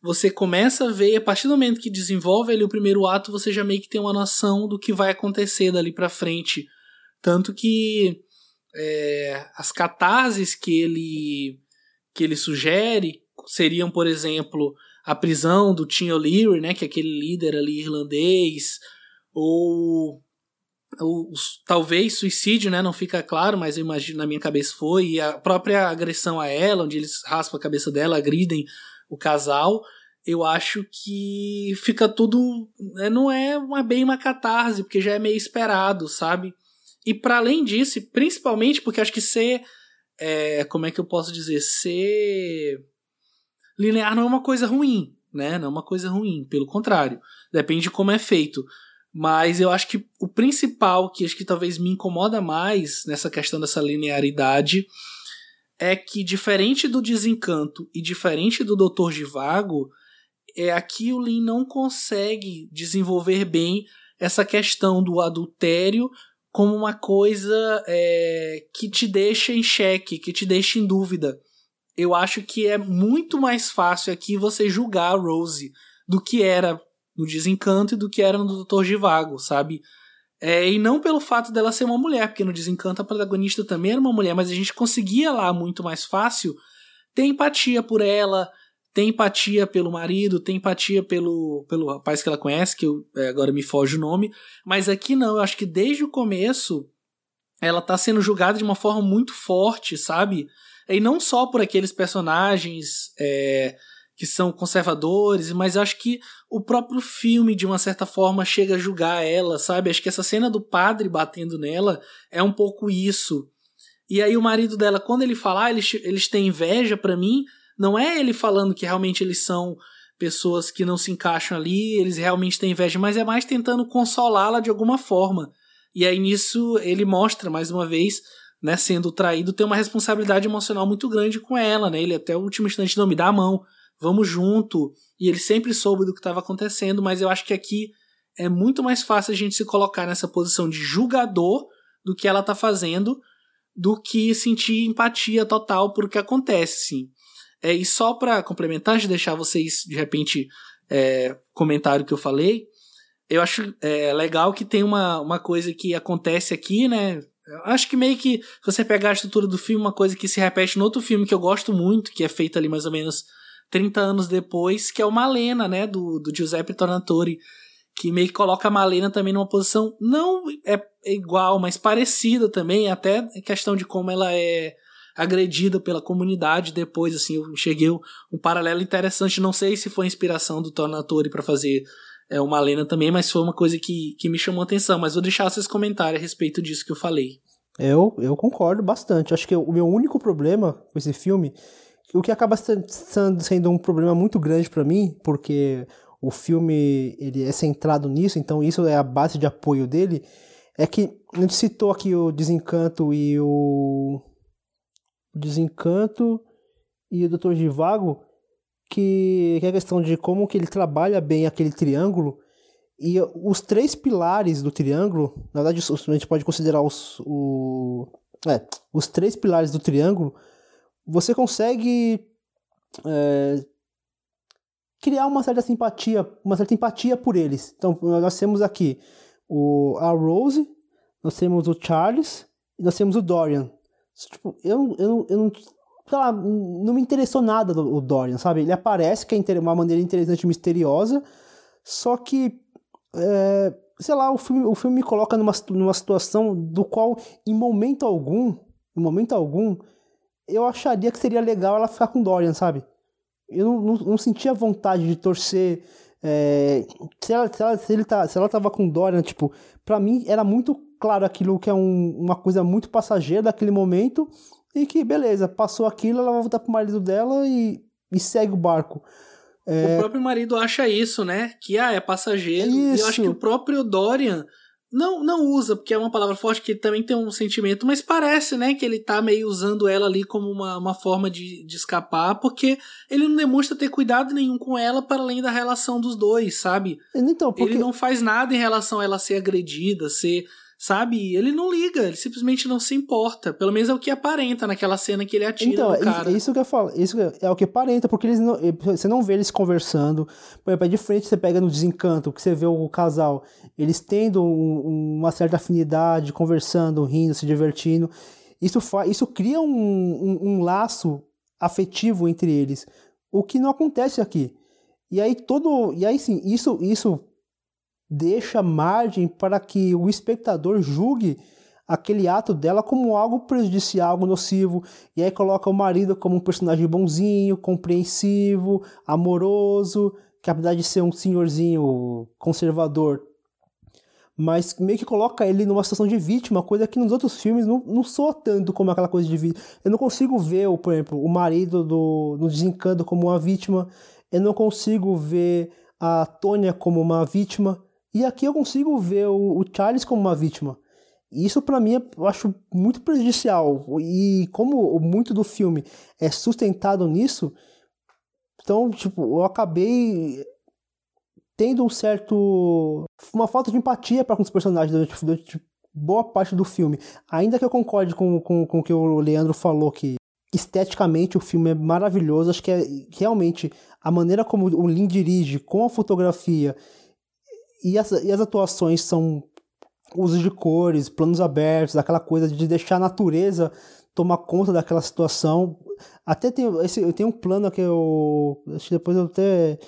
você começa a ver, a partir do momento que desenvolve ali o primeiro ato, você já meio que tem uma noção do que vai acontecer dali pra frente. Tanto que é, as catarses que ele, que ele sugere seriam, por exemplo, a prisão do Tim O'Leary, né, que é aquele líder ali irlandês, ou, ou talvez suicídio, né? Não fica claro, mas eu imagino na minha cabeça foi. E a própria agressão a ela, onde eles raspam a cabeça dela, agridem o casal. Eu acho que fica tudo. Né, não é uma, bem uma catarse, porque já é meio esperado, sabe? E para além disso, principalmente porque acho que ser. É, como é que eu posso dizer? Ser linear não é uma coisa ruim, né? Não é uma coisa ruim, pelo contrário. Depende de como é feito. Mas eu acho que o principal, que acho que talvez me incomoda mais nessa questão dessa linearidade, é que diferente do Desencanto e diferente do Doutor Vago, é aqui o Lin não consegue desenvolver bem essa questão do adultério como uma coisa é, que te deixa em xeque, que te deixa em dúvida. Eu acho que é muito mais fácil aqui você julgar a Rose do que era no Desencanto e do que era no Doutor Givago, sabe? É, e não pelo fato dela ser uma mulher, porque no Desencanto a protagonista também era uma mulher, mas a gente conseguia lá muito mais fácil ter empatia por ela, ter empatia pelo marido, ter empatia pelo, pelo rapaz que ela conhece, que eu, é, agora me foge o nome, mas aqui não, eu acho que desde o começo ela tá sendo julgada de uma forma muito forte, sabe? E não só por aqueles personagens é, que são conservadores, mas eu acho que o próprio filme, de uma certa forma, chega a julgar ela, sabe? Acho que essa cena do padre batendo nela é um pouco isso. E aí o marido dela, quando ele falar, ah, eles, eles têm inveja para mim, não é ele falando que realmente eles são pessoas que não se encaixam ali, eles realmente têm inveja, mas é mais tentando consolá-la de alguma forma. E aí nisso ele mostra mais uma vez, né, sendo traído, tem uma responsabilidade emocional muito grande com ela, né? Ele até o último instante não me dá a mão vamos junto. E ele sempre soube do que estava acontecendo, mas eu acho que aqui é muito mais fácil a gente se colocar nessa posição de julgador do que ela está fazendo do que sentir empatia total por o que acontece, sim. É, e só para complementar, de deixar vocês, de repente, é, comentário que eu falei, eu acho é, legal que tem uma, uma coisa que acontece aqui, né? Eu acho que meio que, se você pegar a estrutura do filme, uma coisa que se repete no outro filme que eu gosto muito, que é feito ali mais ou menos 30 anos depois, que é o Malena, né, do, do Giuseppe Tornatore, que meio que coloca a Malena também numa posição não é igual, mas parecida também, até questão de como ela é agredida pela comunidade depois, assim, eu cheguei um, paralelo interessante, não sei se foi inspiração do Tornatore para fazer é, o Malena também, mas foi uma coisa que, que me chamou a atenção, mas vou deixar vocês comentários a respeito disso que eu falei. Eu, eu concordo bastante. Acho que o meu único problema com esse filme o que acaba sendo um problema muito grande para mim, porque o filme ele é centrado nisso, então isso é a base de apoio dele, é que a gente citou aqui o Desencanto e o Desencanto e o Dr. Givago, que, que é a questão de como que ele trabalha bem aquele triângulo, e os três pilares do triângulo, na verdade a gente pode considerar os, o, é, os três pilares do triângulo você consegue é, criar uma certa simpatia, uma certa empatia por eles. Então, nós temos aqui o, a Rose, nós temos o Charles e nós temos o Dorian. Tipo, eu, eu, eu não sei lá, não me interessou nada o Dorian, sabe? Ele aparece que é uma maneira interessante e misteriosa, só que, é, sei lá, o filme, o filme me coloca numa, numa situação do qual, em momento algum, em momento algum, eu acharia que seria legal ela ficar com Dorian, sabe? Eu não, não, não sentia vontade de torcer. É, se, ela, se, ela, se, ele tá, se ela tava com Dorian, tipo, pra mim era muito claro aquilo que é um, uma coisa muito passageira daquele momento e que, beleza, passou aquilo, ela vai voltar pro marido dela e, e segue o barco. É... O próprio marido acha isso, né? Que ah, é passageiro. Isso. E eu acho que o próprio Dorian não, não usa, porque é uma palavra forte que ele também tem um sentimento, mas parece, né, que ele tá meio usando ela ali como uma, uma forma de, de escapar, porque ele não demonstra ter cuidado nenhum com ela para além da relação dos dois, sabe? Então, porque... Ele não faz nada em relação a ela ser agredida, ser sabe? Ele não liga, ele simplesmente não se importa. Pelo menos é o que aparenta naquela cena que ele atira então, no é cara. Então, isso que eu falo, isso é o que aparenta, porque eles não, você não vê eles conversando. Por exemplo, de frente você pega no desencanto, que você vê o casal, eles tendo um, uma certa afinidade, conversando, rindo, se divertindo. Isso, isso cria um, um, um laço afetivo entre eles, o que não acontece aqui. E aí todo, e aí sim, isso isso deixa margem para que o espectador julgue aquele ato dela como algo prejudicial, algo nocivo, e aí coloca o marido como um personagem bonzinho, compreensivo, amoroso, que apesar de ser um senhorzinho conservador, mas meio que coloca ele numa situação de vítima, coisa que nos outros filmes não, não soa tanto como aquela coisa de vítima. Eu não consigo ver, por exemplo, o marido do, no desencanto como uma vítima, eu não consigo ver a Tônia como uma vítima, e aqui eu consigo ver o, o Charles como uma vítima. Isso para mim eu acho muito prejudicial. E como muito do filme é sustentado nisso, então, tipo, eu acabei tendo um certo. uma falta de empatia para com os personagens durante, durante, boa parte do filme. Ainda que eu concorde com, com, com o que o Leandro falou, que esteticamente o filme é maravilhoso, acho que é realmente a maneira como o Lin dirige, com a fotografia e as, e as atuações são uso de cores, planos abertos, aquela coisa de deixar a natureza tomar conta daquela situação. Até tem, esse, tenho um plano que eu. Acho que depois eu até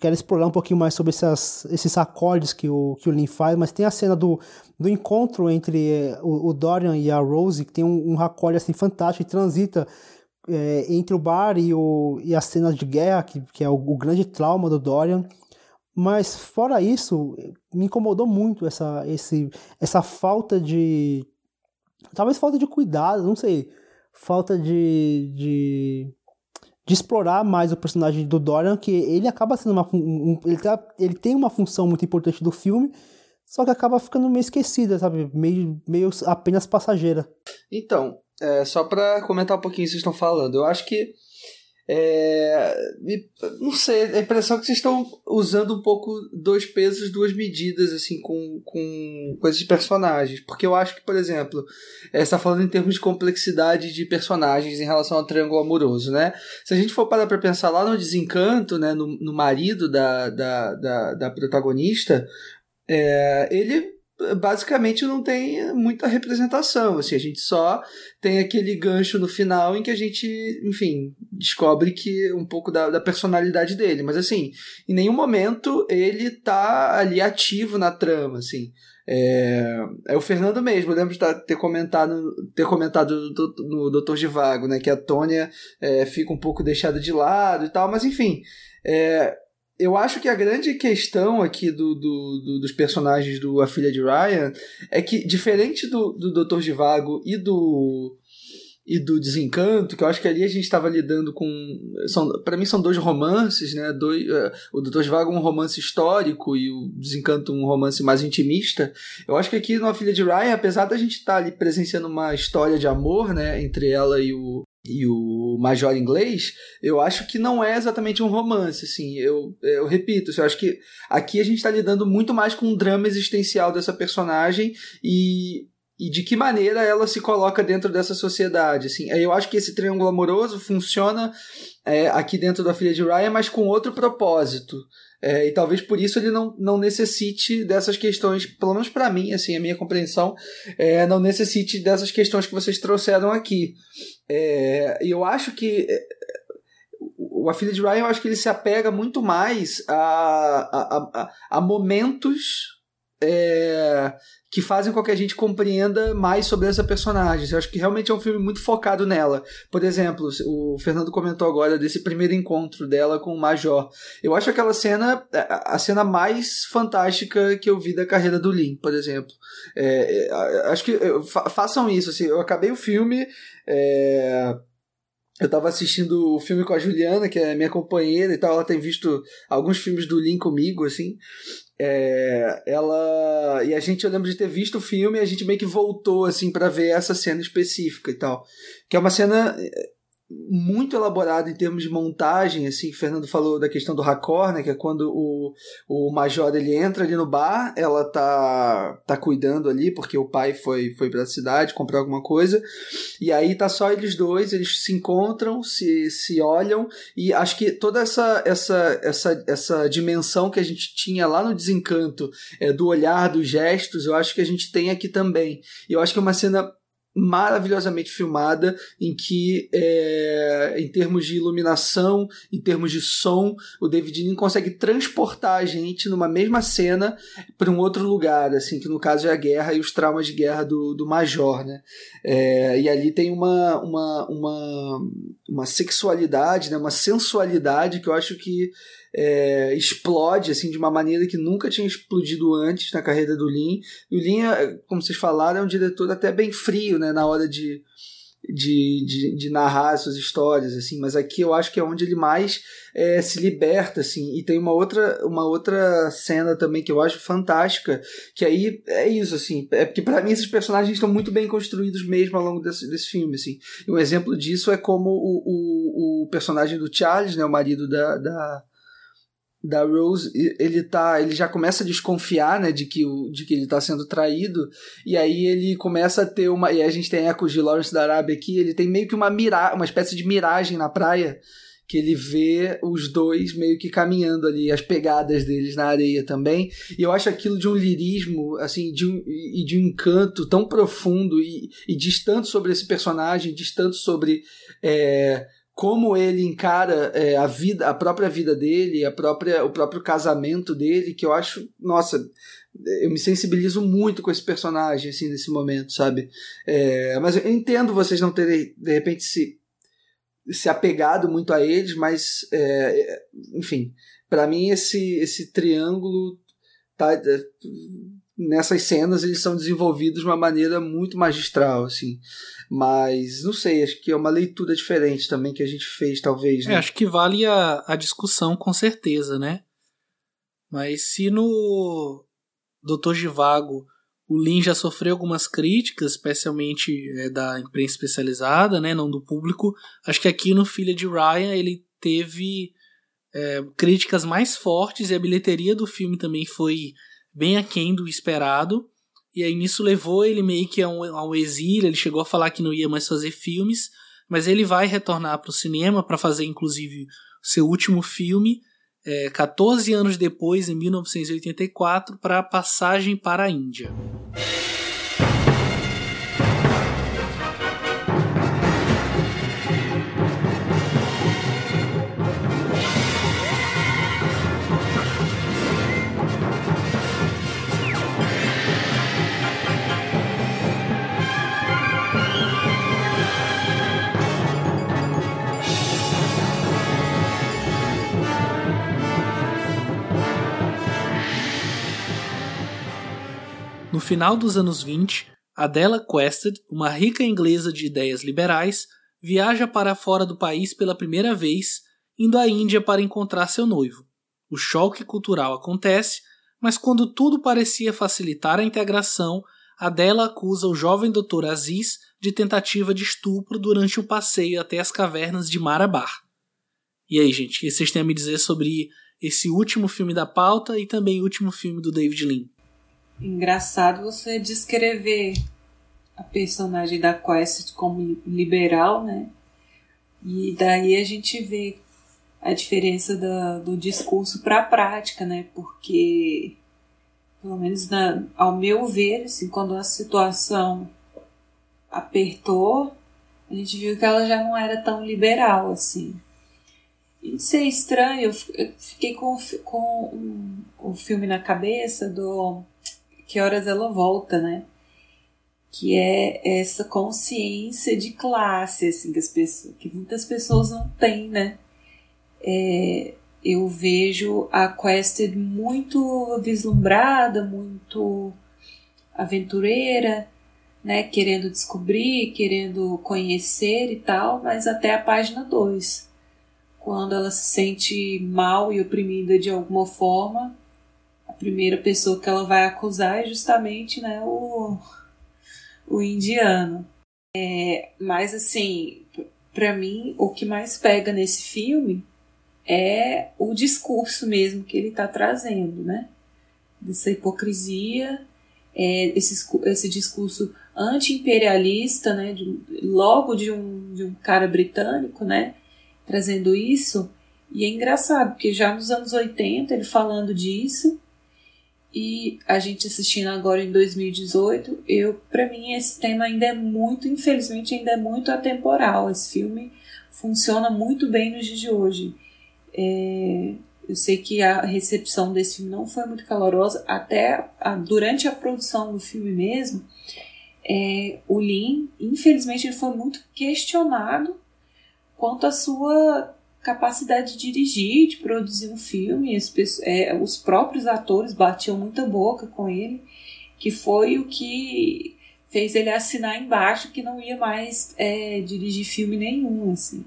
quero explorar um pouquinho mais sobre essas, esses acordes que o, que o Lin faz, mas tem a cena do, do encontro entre eh, o, o Dorian e a Rose, que tem um, um acorde assim, fantástico, e transita é, entre o bar e, o, e as cenas de guerra, que, que é o, o grande trauma do Dorian. Mas fora isso, me incomodou muito essa, esse, essa falta de. Talvez falta de cuidado, não sei. Falta de, de, de explorar mais o personagem do Dorian, que ele acaba sendo uma. Um, ele, tá, ele tem uma função muito importante do filme, só que acaba ficando meio esquecida, sabe? Meio, meio apenas passageira. Então, é, só para comentar um pouquinho o que vocês estão falando, eu acho que é, não sei, a impressão que vocês estão usando um pouco dois pesos, duas medidas, assim, com, com, com esses personagens. Porque eu acho que, por exemplo, é, você está falando em termos de complexidade de personagens em relação ao triângulo amoroso, né? Se a gente for parar para pensar lá no desencanto, né, no, no marido da, da, da, da protagonista, é, ele basicamente não tem muita representação. Assim, a gente só tem aquele gancho no final em que a gente, enfim, descobre que um pouco da, da personalidade dele. Mas assim, em nenhum momento ele tá ali ativo na trama, assim. É, é o Fernando mesmo, eu lembro de ter comentado, ter comentado no, Doutor Givago, né, que a Tônia é, fica um pouco deixada de lado e tal, mas enfim, é, eu acho que a grande questão aqui do, do, do, dos personagens do A Filha de Ryan é que, diferente do, do Doutor Divago e do e do Desencanto, que eu acho que ali a gente estava lidando com. São, para mim são dois romances, né? Dois, uh, o Doutor Divago é um romance histórico e o Desencanto um romance mais intimista. Eu acho que aqui no A Filha de Ryan, apesar da gente estar tá ali presenciando uma história de amor, né? Entre ela e o, e o Major Inglês, eu acho que não é exatamente um romance, assim, eu, eu repito, eu acho que aqui a gente está lidando muito mais com um drama existencial dessa personagem e, e de que maneira ela se coloca dentro dessa sociedade. Assim. Eu acho que esse triângulo amoroso funciona é, aqui dentro da filha de Ryan, mas com outro propósito. É, e talvez por isso ele não, não necessite dessas questões, pelo menos para mim, assim, a minha compreensão, é, não necessite dessas questões que vocês trouxeram aqui. É, eu acho que é, o A Filha de Ryan, eu acho que ele se apega muito mais a, a, a, a momentos é, que fazem com que a gente compreenda mais sobre essa personagem. Eu acho que realmente é um filme muito focado nela. Por exemplo, o Fernando comentou agora desse primeiro encontro dela com o Major. Eu acho aquela cena a cena mais fantástica que eu vi da carreira do Lin, por exemplo. É, é acho que façam isso. Assim, eu acabei o filme. É, eu tava assistindo o filme com a Juliana, que é minha companheira e tal, ela tem visto alguns filmes do Lin comigo, assim. É, ela e a gente eu lembro de ter visto o filme e a gente meio que voltou assim para ver essa cena específica e tal. Que é uma cena muito elaborado em termos de montagem, assim, Fernando falou da questão do raccord, né, que é quando o, o major ele entra ali no bar, ela tá tá cuidando ali porque o pai foi foi para a cidade comprar alguma coisa, e aí tá só eles dois, eles se encontram, se, se olham e acho que toda essa essa essa essa dimensão que a gente tinha lá no desencanto é, do olhar, dos gestos, eu acho que a gente tem aqui também. E eu acho que é uma cena maravilhosamente filmada, em que, é, em termos de iluminação, em termos de som, o David Lean consegue transportar a gente numa mesma cena para um outro lugar, assim, que no caso é a guerra e os traumas de guerra do, do Major, né? É, e ali tem uma, uma, uma, uma sexualidade, né? uma sensualidade que eu acho que é, explode assim de uma maneira que nunca tinha explodido antes na carreira do Lin. E o Lin, é, como vocês falaram, é um diretor até bem frio né, na hora de, de, de, de, narrar suas histórias, assim, mas aqui eu acho que é onde ele mais é, se liberta, assim, e tem uma outra, uma outra cena também que eu acho fantástica, que aí é isso, assim, é porque para mim esses personagens estão muito bem construídos mesmo ao longo desse, desse filme, assim, e um exemplo disso é como o, o, o personagem do Charles, né, o marido da, da da Rose, ele tá, ele já começa a desconfiar, né, de que, o, de que ele está sendo traído, e aí ele começa a ter uma, e a gente tem ecos de Lawrence da Arábia aqui, ele tem meio que uma mira, uma espécie de miragem na praia, que ele vê os dois meio que caminhando ali, as pegadas deles na areia também, e eu acho aquilo de um lirismo, assim, de um, e de um encanto tão profundo e, e diz tanto sobre esse personagem, diz tanto sobre é, como ele encara é, a vida, a própria vida dele, a própria, o próprio casamento dele, que eu acho, nossa, eu me sensibilizo muito com esse personagem assim nesse momento, sabe? É, mas eu entendo vocês não terem de repente se se apegado muito a eles, mas é, enfim, para mim esse esse triângulo tá é, nessas cenas eles são desenvolvidos de uma maneira muito magistral, assim. Mas não sei, acho que é uma leitura diferente também que a gente fez, talvez. Né? É, acho que vale a, a discussão com certeza, né? Mas se no Doutor Givago o Lin já sofreu algumas críticas, especialmente é, da imprensa especializada, né, não do público. Acho que aqui no Filha de Ryan ele teve é, críticas mais fortes e a bilheteria do filme também foi bem aquém do esperado. E aí nisso levou ele meio que a um, a um exílio, ele chegou a falar que não ia mais fazer filmes, mas ele vai retornar para o cinema para fazer inclusive seu último filme, é, 14 anos depois, em 1984, para Passagem para a Índia. No final dos anos 20, Adela Quested, uma rica inglesa de ideias liberais, viaja para fora do país pela primeira vez, indo à Índia para encontrar seu noivo. O choque cultural acontece, mas quando tudo parecia facilitar a integração, Adela acusa o jovem Dr. Aziz de tentativa de estupro durante o passeio até as cavernas de Marabar. E aí, gente, o que vocês têm a me dizer sobre esse último filme da pauta e também o último filme do David Lean? Engraçado você descrever a personagem da Quest como liberal, né? E daí a gente vê a diferença do discurso para a prática, né? Porque, pelo menos na, ao meu ver, assim, quando a situação apertou, a gente viu que ela já não era tão liberal assim. Isso é estranho, eu fiquei com, com um, o filme na cabeça do Que Horas Ela Volta, né? Que é essa consciência de classe, assim, que, as pessoas, que muitas pessoas não têm, né? É, eu vejo a Quested muito vislumbrada, muito aventureira, né? Querendo descobrir, querendo conhecer e tal, mas até a página 2 quando ela se sente mal e oprimida de alguma forma, primeira pessoa que ela vai acusar é justamente né, o, o indiano. É, mas assim, para mim, o que mais pega nesse filme é o discurso mesmo que ele está trazendo, né? Dessa hipocrisia, é, esse, esse discurso anti-imperialista, né? De, logo de um, de um cara britânico, né? trazendo isso. E é engraçado, porque já nos anos 80 ele falando disso e a gente assistindo agora em 2018, eu para mim esse tema ainda é muito, infelizmente ainda é muito atemporal. Esse filme funciona muito bem nos dias de hoje. É, eu sei que a recepção desse filme não foi muito calorosa, até a, durante a produção do filme mesmo. É, o Lin, infelizmente, ele foi muito questionado quanto à sua capacidade de dirigir, de produzir um filme. É, os próprios atores batiam muita boca com ele, que foi o que fez ele assinar embaixo que não ia mais é, dirigir filme nenhum, assim.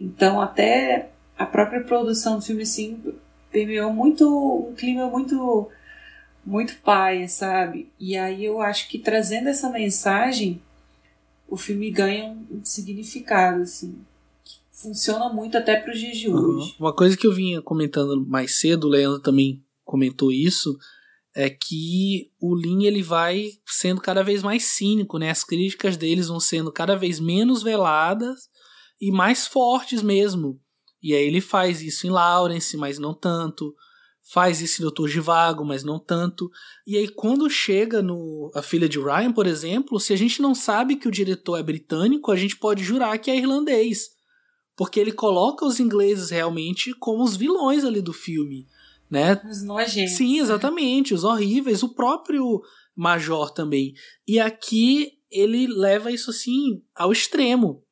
Então até a própria produção do filme assim permeou muito um clima muito muito pai, sabe? E aí eu acho que trazendo essa mensagem o filme ganha um significado assim funciona muito até para os dias de hoje. Uhum. Uma coisa que eu vinha comentando mais cedo, o Leandro também comentou isso, é que o Lin ele vai sendo cada vez mais cínico, né? As críticas deles vão sendo cada vez menos veladas e mais fortes mesmo. E aí ele faz isso em Lawrence, mas não tanto. Faz isso em Doutor Givago, mas não tanto. E aí quando chega no A Filha de Ryan, por exemplo, se a gente não sabe que o diretor é britânico, a gente pode jurar que é irlandês porque ele coloca os ingleses realmente como os vilões ali do filme, né? Os nojentos. Sim, exatamente, os horríveis, o próprio Major também. E aqui ele leva isso assim ao extremo,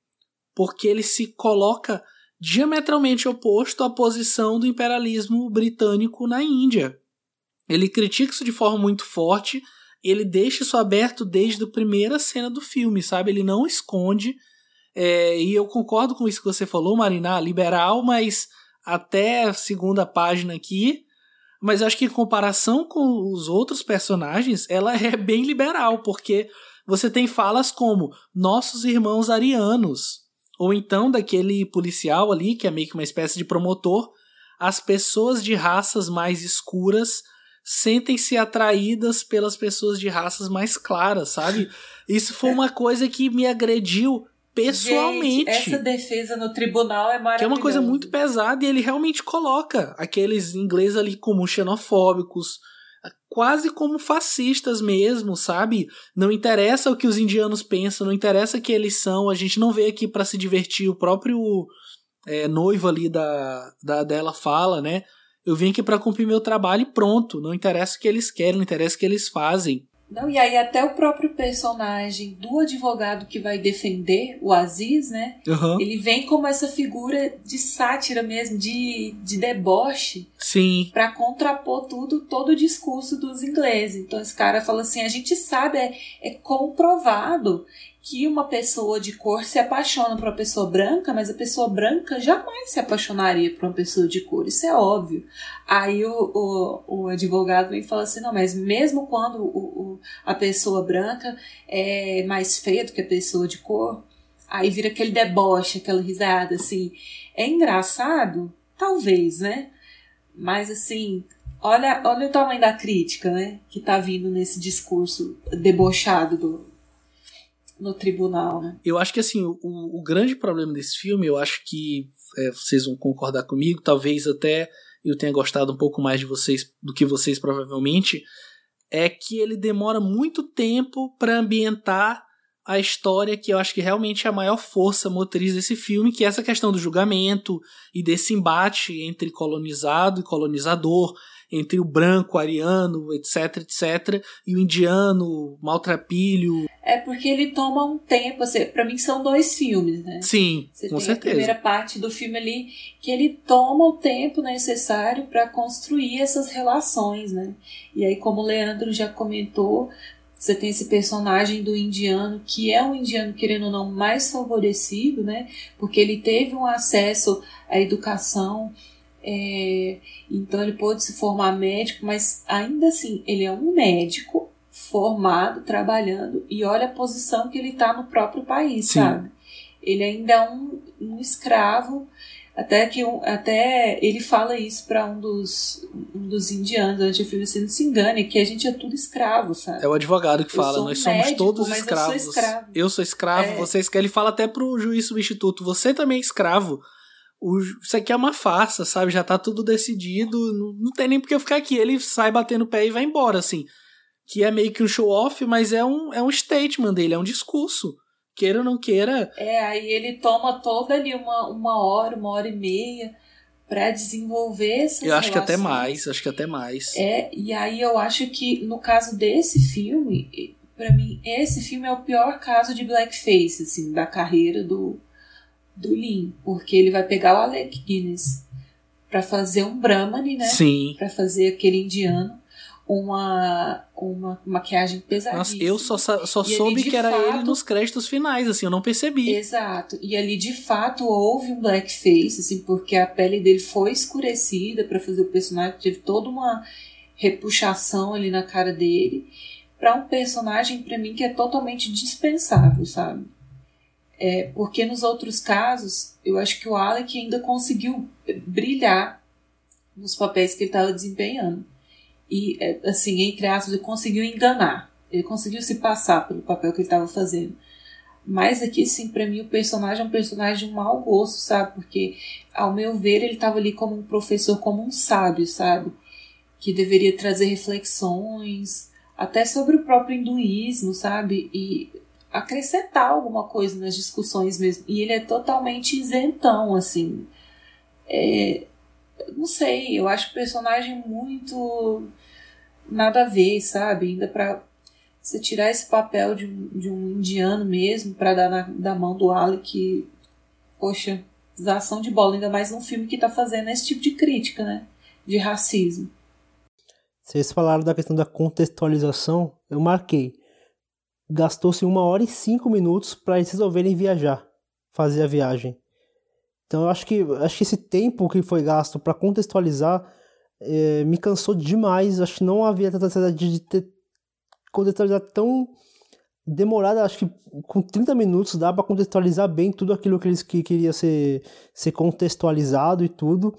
porque ele se coloca diametralmente oposto à posição do imperialismo britânico na Índia. Ele critica isso de forma muito forte, ele deixa isso aberto desde a primeira cena do filme, sabe? Ele não esconde é, e eu concordo com isso que você falou, Marina, liberal, mas até a segunda página aqui. Mas acho que em comparação com os outros personagens, ela é bem liberal, porque você tem falas como nossos irmãos arianos, ou então daquele policial ali, que é meio que uma espécie de promotor, as pessoas de raças mais escuras sentem-se atraídas pelas pessoas de raças mais claras, sabe? [laughs] Isso foi uma coisa que me agrediu pessoalmente. Gente, essa defesa no tribunal é maravilhosa. Que é uma coisa muito pesada e ele realmente coloca aqueles ingleses ali como xenofóbicos, quase como fascistas mesmo, sabe? Não interessa o que os indianos pensam, não interessa que eles são, a gente não veio aqui para se divertir. O próprio é, noivo ali da, da dela fala, né? Eu vim aqui para cumprir meu trabalho e pronto. Não interessa o que eles querem, não interessa o que eles fazem. Não, e aí até o próprio personagem do advogado que vai defender o Aziz, né? Uhum. Ele vem como essa figura de sátira mesmo, de, de deboche. Sim. Pra contrapor tudo, todo o discurso dos ingleses. Então esse cara fala assim, a gente sabe, é, é comprovado que uma pessoa de cor se apaixona por uma pessoa branca, mas a pessoa branca jamais se apaixonaria por uma pessoa de cor, isso é óbvio. Aí o, o, o advogado vem e fala assim: não, mas mesmo quando o, a pessoa branca é mais feia do que a pessoa de cor, aí vira aquele deboche, aquela risada assim. É engraçado? Talvez, né? Mas assim, olha, olha o tamanho da crítica, né? Que tá vindo nesse discurso debochado do, no tribunal, né? Eu acho que assim, o, o grande problema desse filme, eu acho que é, vocês vão concordar comigo, talvez até eu tenha gostado um pouco mais de vocês do que vocês provavelmente, é que ele demora muito tempo para ambientar a história que eu acho que realmente é a maior força motriz desse filme, que é essa questão do julgamento e desse embate entre colonizado e colonizador, entre o branco, ariano, etc, etc, e o indiano, maltrapilho. É porque ele toma um tempo, assim, para mim são dois filmes, né? Sim, Você com tem certeza. a primeira parte do filme ali que ele toma o tempo necessário para construir essas relações, né? E aí, como o Leandro já comentou, você tem esse personagem do indiano que é um indiano querendo ou não mais favorecido, né? Porque ele teve um acesso à educação, é, então ele pôde se formar médico, mas ainda assim ele é um médico formado, trabalhando e olha a posição que ele está no próprio país, Sim. sabe? Ele ainda é um, um escravo até que um- até ele fala isso para um dos, um dos indianos durante o filme, você não se engane, que a gente é tudo escravo, sabe? É o advogado que fala, nós somos médico, todos mas eu sou escravos. escravo. Eu sou escravo, É. você é escravo. Ele fala até pro juiz substituto, você também é escravo. O, isso aqui é uma farsa, sabe? Já tá tudo decidido, não, não tem nem por que eu ficar aqui. Ele sai batendo o pé e vai embora, assim. Que é meio que um show-off, mas é um, é um statement dele, é um discurso. Queira ou não queira, É, aí ele toma toda ali uma, uma hora, uma hora e meia para desenvolver essas eu acho que até relações. mais, acho que até mais. É, e aí eu acho que no caso desse filme, pra mim, esse filme é o pior caso de blackface, assim, da carreira do, do Lin. Porque ele vai pegar o Alec Guinness pra fazer um Brahmani, né? Sim. Pra fazer aquele indiano. Uma, uma maquiagem pesadíssima. Nossa, eu só, só E soube de que era fato- ele nos créditos finais, assim, eu não percebi. Exato. E ali de fato houve um blackface, assim, porque a pele dele foi escurecida pra fazer o personagem, teve toda uma repuxação ali na cara dele, pra um personagem pra mim que é totalmente dispensável, sabe? É, porque nos outros casos, eu acho que o Alec ainda conseguiu brilhar nos papéis que ele estava desempenhando. E, é, assim, entre aspas, ele conseguiu enganar. Ele conseguiu se passar pelo papel que ele estava fazendo. Mas aqui, sim, pra mim o personagem é um personagem de mau gosto, sabe? Porque, ao meu ver, ele estava ali como um professor, como um sábio, sabe? Que deveria trazer reflexões, até sobre o próprio hinduísmo, sabe? E acrescentar alguma coisa nas discussões mesmo. E ele é totalmente isentão, assim. É, não sei, eu acho o personagem muito nada a ver, sabe? Ainda pra você tirar esse papel de um, de um indiano mesmo pra dar na da mão do Alec, poxa, ação de bola, ainda mais num filme que tá fazendo esse tipo de crítica, né? De racismo. Vocês falaram da questão da contextualização, eu marquei. Gastou-se uma hora e cinco minutos para eles resolverem viajar, fazer a viagem. Então eu acho que acho que esse tempo que foi gasto para contextualizar eh, me cansou demais. Acho que não havia tanta necessidade de ter contextualizar tão demorada. Acho que com 30 minutos dá para contextualizar bem tudo aquilo que eles que queria ser, ser contextualizado e tudo.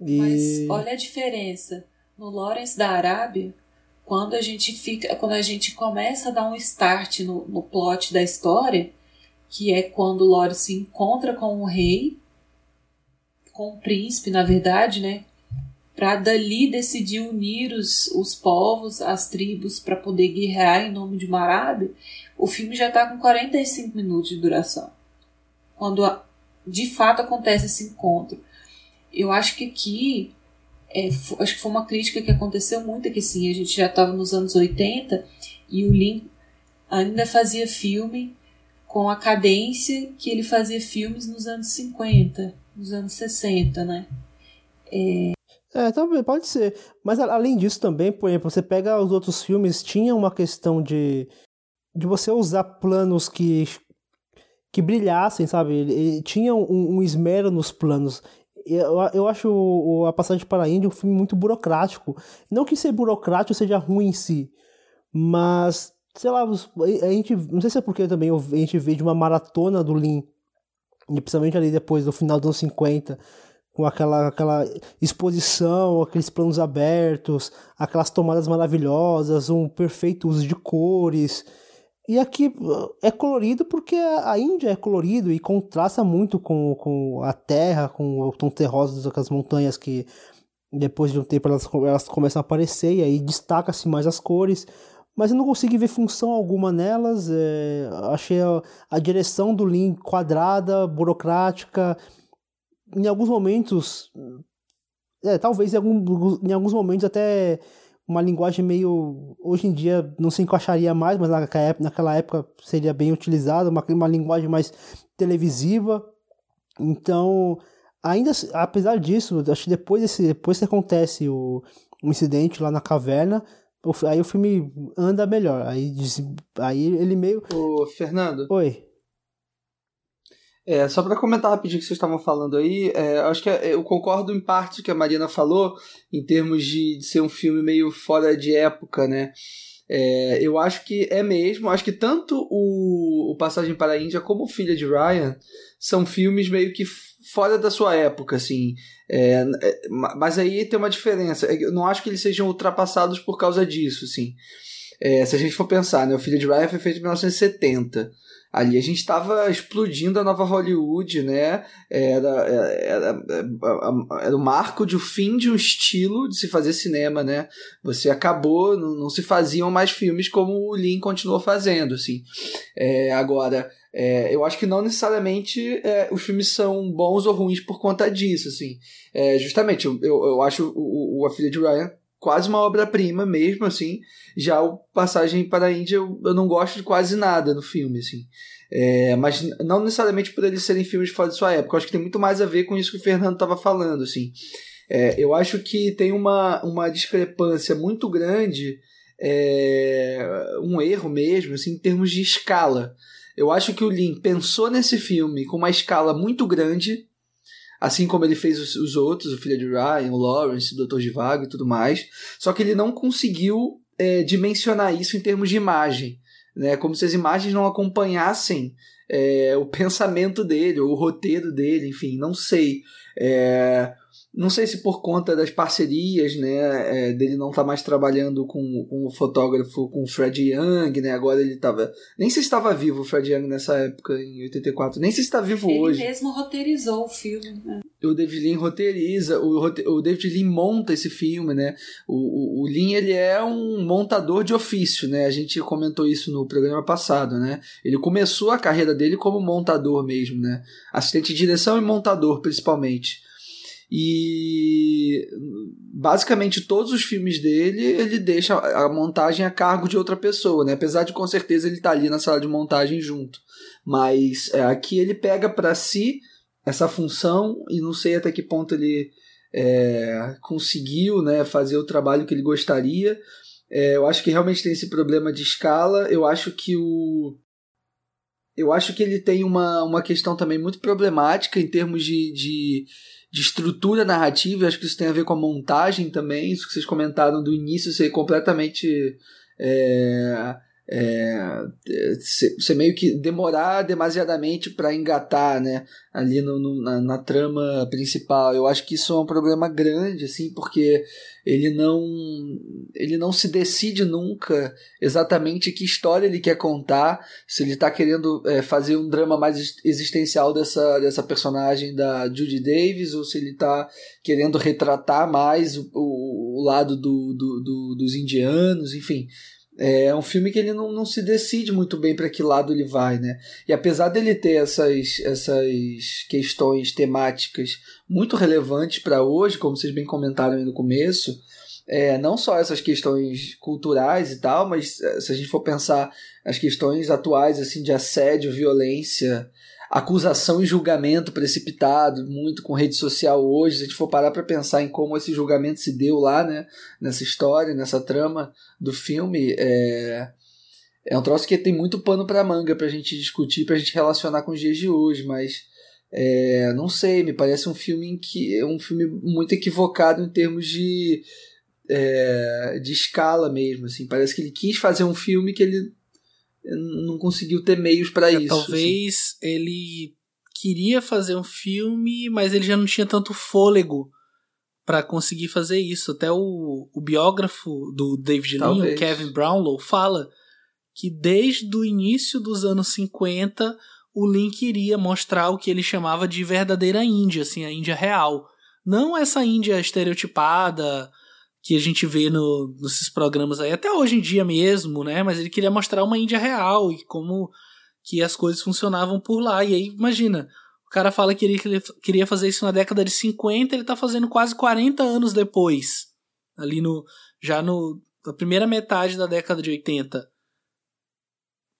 E... Mas olha a diferença. No Lawrence da Arábia, quando a gente fica, quando a gente começa a dar um start no, no plot da história, que é quando o Lawrence se encontra com o rei, com o príncipe, na verdade, né? Para dali decidir unir os, os povos, as tribos, para poder guerrear em nome de Arábia, o filme já está com 45 minutos de duração. Quando a- de fato acontece esse encontro. Eu acho que aqui é, acho que foi uma crítica que aconteceu muito que sim, a gente já estava nos anos 80 e o Lin ainda fazia filme com a cadência que ele fazia filmes nos anos 50, nos anos 60, né? É, também pode ser. Mas além disso também, por exemplo, você pega os outros filmes, tinha uma questão de, de você usar planos que que brilhassem, sabe? Tinha um, um esmero nos planos. Eu, eu acho o, A Passagem para a Índia um filme muito burocrático. Não que ser burocrático seja ruim em si, mas, sei lá, a gente, não sei se é porque também a gente veio de uma maratona do Lean, principalmente ali depois do final dos anos 50, com aquela, aquela exposição, aqueles planos abertos, aquelas tomadas maravilhosas, um perfeito uso de cores. E aqui é colorido porque a Índia é colorido e contrasta muito com, com a terra, com o tom terroso das montanhas que depois de um tempo elas, elas começam a aparecer e aí destaca-se mais as cores. Mas eu não consegui ver função alguma nelas. É, achei a, a direção do Lin quadrada, burocrática. Em alguns momentos. É, talvez em, algum, em alguns momentos até uma linguagem meio. Hoje em dia não se encaixaria mais, mas naquela época seria bem utilizada, uma, uma linguagem mais televisiva. Então, ainda apesar disso, acho que depois, desse, depois que acontece o, o incidente lá na caverna, aí o filme anda melhor. Aí, aí ele meio. Ô, Fernando. Oi. É, só para comentar rapidinho o que vocês estavam falando aí, é, acho que é, eu concordo em parte o que a Marina falou, em termos de, de ser um filme meio fora de época, né? É, eu acho que é mesmo. Acho que tanto o, o Passagem para a Índia como Filha de Ryan são filmes meio que fora da sua época, assim. É, é mas aí tem uma diferença. É, eu não acho que eles sejam ultrapassados por causa disso, assim. É, se a gente for pensar, né, o Filho de Ryan foi feito em 1970 ali a gente estava explodindo a nova Hollywood, né? Era, era, era, o marco de o fim de um estilo de se fazer cinema, né? Você acabou, não, não se faziam mais filmes como o Lin continuou fazendo, assim. É, agora, é, eu acho que não necessariamente é, os filmes são bons ou ruins por conta disso, assim. É, justamente, eu, eu acho o, o A Filha de Ryan quase uma obra-prima mesmo, assim. Já o Passagem para a Índia, eu, eu não gosto de quase nada no filme, assim. É, mas não necessariamente por eles serem filmes fora de sua época. Eu acho que tem muito mais a ver com isso que o Fernando estava falando, assim. É, eu acho que tem uma, uma discrepância muito grande, é, um erro mesmo, assim, em termos de escala. Eu acho que o Lin pensou nesse filme com uma escala muito grande, assim como ele fez os, os outros, o Filho de Ryan, o Lawrence, o Dr. Divago e tudo mais. Só que ele não conseguiu é, dimensionar isso em termos de imagem, né? Como se as imagens não acompanhassem é, o [laughs] pensamento dele, ou o roteiro dele, enfim, não sei. É, não sei se por conta das parcerias, né, é, dele não estar tá mais trabalhando com, com o fotógrafo, com o Fred Young, né, agora ele estava, nem sei se estava vivo o Fred Young nessa época, em 84, nem sei se está vivo ele hoje. Ele mesmo roteirizou o filme, né? O David Lean roteiriza, o, o David Lean monta esse filme, né, o, o, o Lean, ele é um montador de ofício, né, a gente comentou isso no programa passado, né, ele começou a carreira dele como montador mesmo, né, assistente de direção e montador, principalmente. E basicamente todos os filmes dele, ele deixa a montagem a cargo de outra pessoa, né? Apesar de com certeza ele tá ali na sala de montagem junto. Mas é, aqui ele pega para si essa função e não sei até que ponto ele é, conseguiu né, fazer o trabalho que ele gostaria. É, eu acho que realmente tem esse problema de escala. Eu acho que o. Eu acho que ele tem uma, uma questão também muito problemática em termos de, de de estrutura narrativa, acho que isso tem a ver com a montagem também, isso que vocês comentaram do início ser completamente. É, é, você meio que demorar demasiadamente para engatar né, ali no, no na, na, trama principal. Eu acho que isso é um problema grande, assim, porque ele não ele não se decide nunca exatamente que história ele quer contar, se ele está querendo é, fazer um drama mais existencial dessa, dessa personagem da Judy Davis, ou se ele está querendo retratar mais o, o, o lado do, do, do, dos indianos, enfim. É um filme que ele não, não se decide muito bem para que lado ele vai, né? E apesar dele ter essas, essas questões temáticas muito relevantes para hoje, como vocês bem comentaram aí no começo, é, não só essas questões culturais e tal, mas é, se a gente for pensar as questões atuais assim de assédio, violência, acusação e julgamento precipitado, muito com rede social hoje. Se a gente for parar para pensar em como esse julgamento se deu lá, né, nessa história, nessa trama do filme, é, é um troço que tem muito pano para manga para a gente discutir, para a gente relacionar com os dias de hoje, mas é, não sei, me parece um filme que um filme muito equivocado em termos de é, de escala mesmo, assim. Parece que ele quis fazer um filme que ele não conseguiu ter meios para é, isso. Talvez assim. ele queria fazer um filme, mas ele já não tinha tanto fôlego para conseguir fazer isso. Até o, o biógrafo do David Lean, Kevin Brownlow, fala que desde o início dos anos 50 o Link iria mostrar o que ele chamava de verdadeira Índia, assim, a Índia real. Não essa Índia estereotipada que a gente vê no, nesses programas aí, até hoje em dia mesmo, né? Mas ele queria mostrar uma Índia real e como que as coisas funcionavam por lá. E aí, imagina, o cara fala que ele queria fazer isso na década de 50, ele tá fazendo quase 40 anos depois. Ali no. Já no. Na primeira metade da década de 80.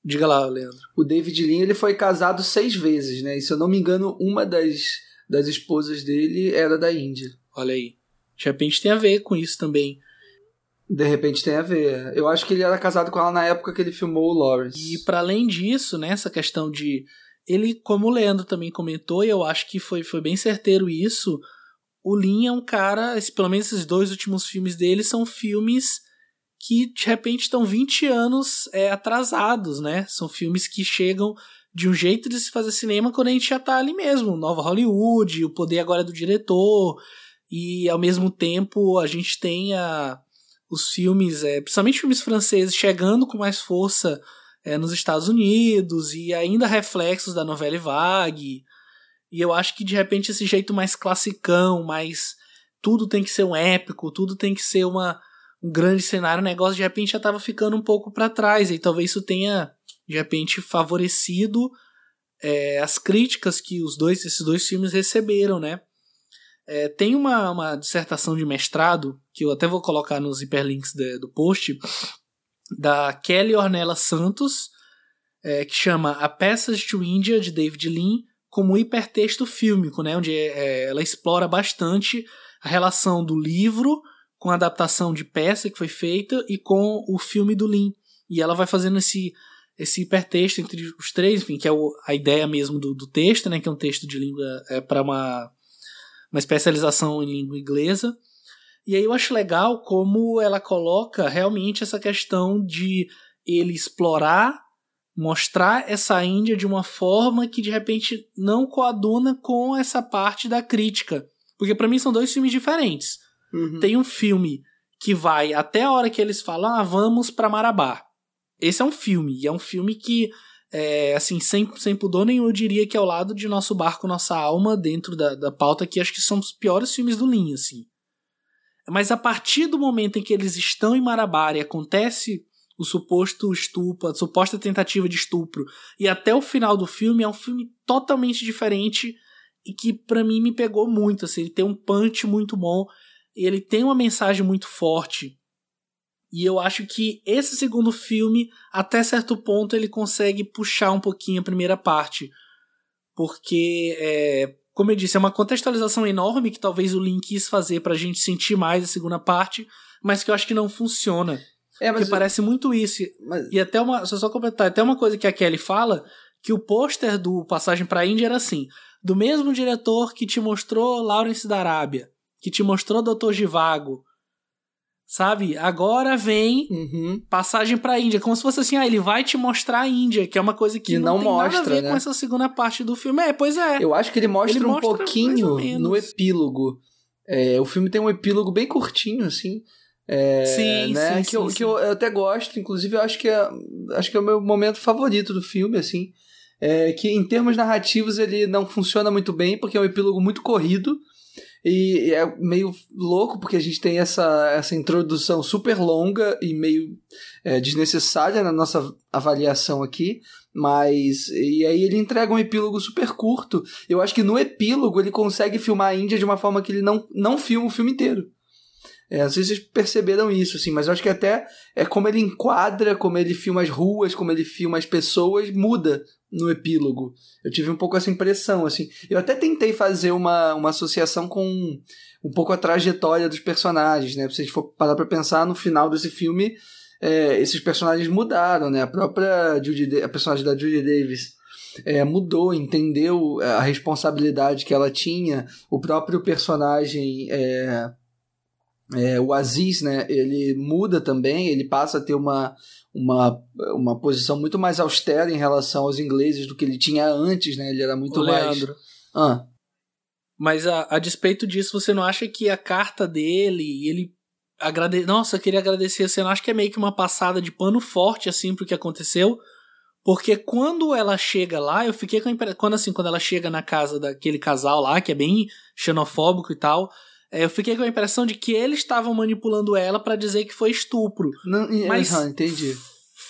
Diga lá, Leandro. O David Lean ele foi casado seis vezes, né? E se eu não me engano, uma das, das esposas dele era da Índia. Olha aí. De repente tem a ver com isso também. De repente tem a ver. Eu acho que ele era casado com ela na época que ele filmou o Lawrence. E para além disso, né, essa questão de ele, como o Leandro também comentou, e eu acho que foi, foi bem certeiro isso, o Lin é um cara, pelo menos esses dois últimos filmes dele são filmes que de repente estão 20 anos é, atrasados, né? São filmes que chegam de um jeito de se fazer cinema quando a gente já tá ali mesmo, Nova Hollywood, o poder agora é do diretor, e ao mesmo tempo a gente tem a, os filmes, é, principalmente filmes franceses, chegando com mais força é, nos Estados Unidos e ainda reflexos da novela vague. E eu acho que de repente esse jeito mais classicão, mais tudo tem que ser um épico, tudo tem que ser uma, um grande cenário, o negócio de repente já estava ficando um pouco para trás. E talvez isso tenha de repente favorecido é, as críticas que os dois, esses dois filmes receberam, né? É, tem uma, uma dissertação de mestrado, que eu até vou colocar nos hiperlinks de, do post, da Kelly Ornella Santos, é, que chama A Passage to India, de David Lean, como hipertexto fílmico, né, onde é, ela explora bastante a relação do livro com a adaptação de peça que foi feita e com o filme do Lean. E ela vai fazendo esse, esse hipertexto entre os três, enfim, que é o, a ideia mesmo do, do texto, né, que é um texto de língua é, para uma, uma especialização em língua inglesa. E aí eu acho legal como ela coloca realmente essa questão de ele explorar, mostrar essa Índia de uma forma que de repente não coaduna com essa parte da crítica. Porque para mim são dois filmes diferentes. Uhum. Tem um filme que vai até a hora que eles falam, ah, vamos para Marabá. Esse é um filme, e é um filme que, é, assim, sem, sem pudor nenhum, eu diria que é ao lado de Nosso Barco, Nossa Alma, dentro da, da pauta, que acho que são os piores filmes do Linha, assim. Mas a partir do momento em que eles estão em Marabá e acontece o suposto estupro, a suposta tentativa de estupro, e até o final do filme é um filme totalmente diferente e que para mim me pegou muito, assim, ele tem um punch muito bom, ele tem uma mensagem muito forte. E eu acho que esse segundo filme, até certo ponto, ele consegue puxar um pouquinho a primeira parte. Porque é, como eu disse, é uma contextualização enorme que talvez o Link quis fazer pra gente sentir mais a segunda parte, mas que eu acho que não funciona. É, mas porque eu... parece muito isso. Mas... E até uma. Só só completar, até uma coisa que a Kelly fala, que o pôster do Passagem pra Índia era assim: do mesmo diretor que te mostrou Lawrence da Arábia, que te mostrou Doutor Givago, Sabe? Agora vem uhum. passagem pra Índia. Como se fosse assim, ah, ele vai te mostrar a Índia, que é uma coisa que, não, não, tem mostra, nada a ver né? com essa segunda parte do filme. É, pois é. Eu acho que ele mostra ele um mostra pouquinho no epílogo. É, o filme tem um epílogo bem curtinho, assim. É, sim, né? sim, que, sim, eu, sim. que eu, eu, até gosto, inclusive eu acho que é, acho que é o meu momento favorito do filme, assim. É, que em termos narrativos ele não funciona muito bem, porque é um epílogo muito corrido. E é meio louco porque a gente tem essa, essa introdução super longa e meio é, desnecessária na nossa avaliação aqui. Mas. E aí ele entrega um epílogo super curto. Eu acho que no epílogo ele consegue filmar a Índia de uma forma que ele não, não filma o filme inteiro. É, às vezes vocês perceberam isso, assim, mas eu acho que até é como ele enquadra, como ele filma as ruas, como ele filma as pessoas, muda no epílogo. Eu tive um pouco essa impressão, assim. Eu até tentei fazer uma, uma associação com um pouco a trajetória dos personagens, né? Se a gente for parar pra pensar, no final desse filme, é, esses personagens mudaram, né? A própria Judy, a personagem da Judy Davis é, mudou, entendeu a responsabilidade que ela tinha. O próprio personagem é, é, o Aziz, né, ele muda também, ele passa a ter uma, uma, uma posição muito mais austera em relação aos ingleses do que ele tinha antes, né? Ele era muito mais. Leandro. Ah. Mas a, a despeito disso, você não acha que a carta dele, ele agrade... Nossa, eu queria agradecer a cena. Acho que é meio que uma passada de pano forte, assim, pro que aconteceu. Porque quando ela chega lá, eu fiquei com a impressão. Quando assim, quando ela chega na casa daquele casal lá, que é bem xenofóbico e tal. É, eu fiquei com a impressão de que eles estavam manipulando ela para dizer que foi estupro. Não, Mas- aham, entendi.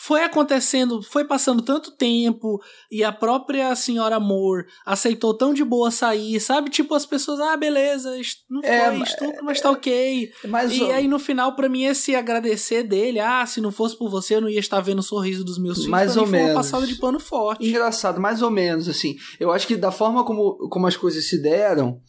Foi acontecendo, foi passando tanto tempo e a própria senhora Amor aceitou tão de boa sair, sabe? Tipo, as pessoas, ah, beleza, não É, foi mas- estupro, mas tá ok. Mas E ó, aí no final, pra mim, esse agradecer dele, ah, se não fosse por você, eu não ia estar vendo o sorriso dos meus filhos. Mais ou foi menos. uma passada de pano forte. engraçado, mais ou menos, assim. Eu acho que da forma como, como as coisas se deram,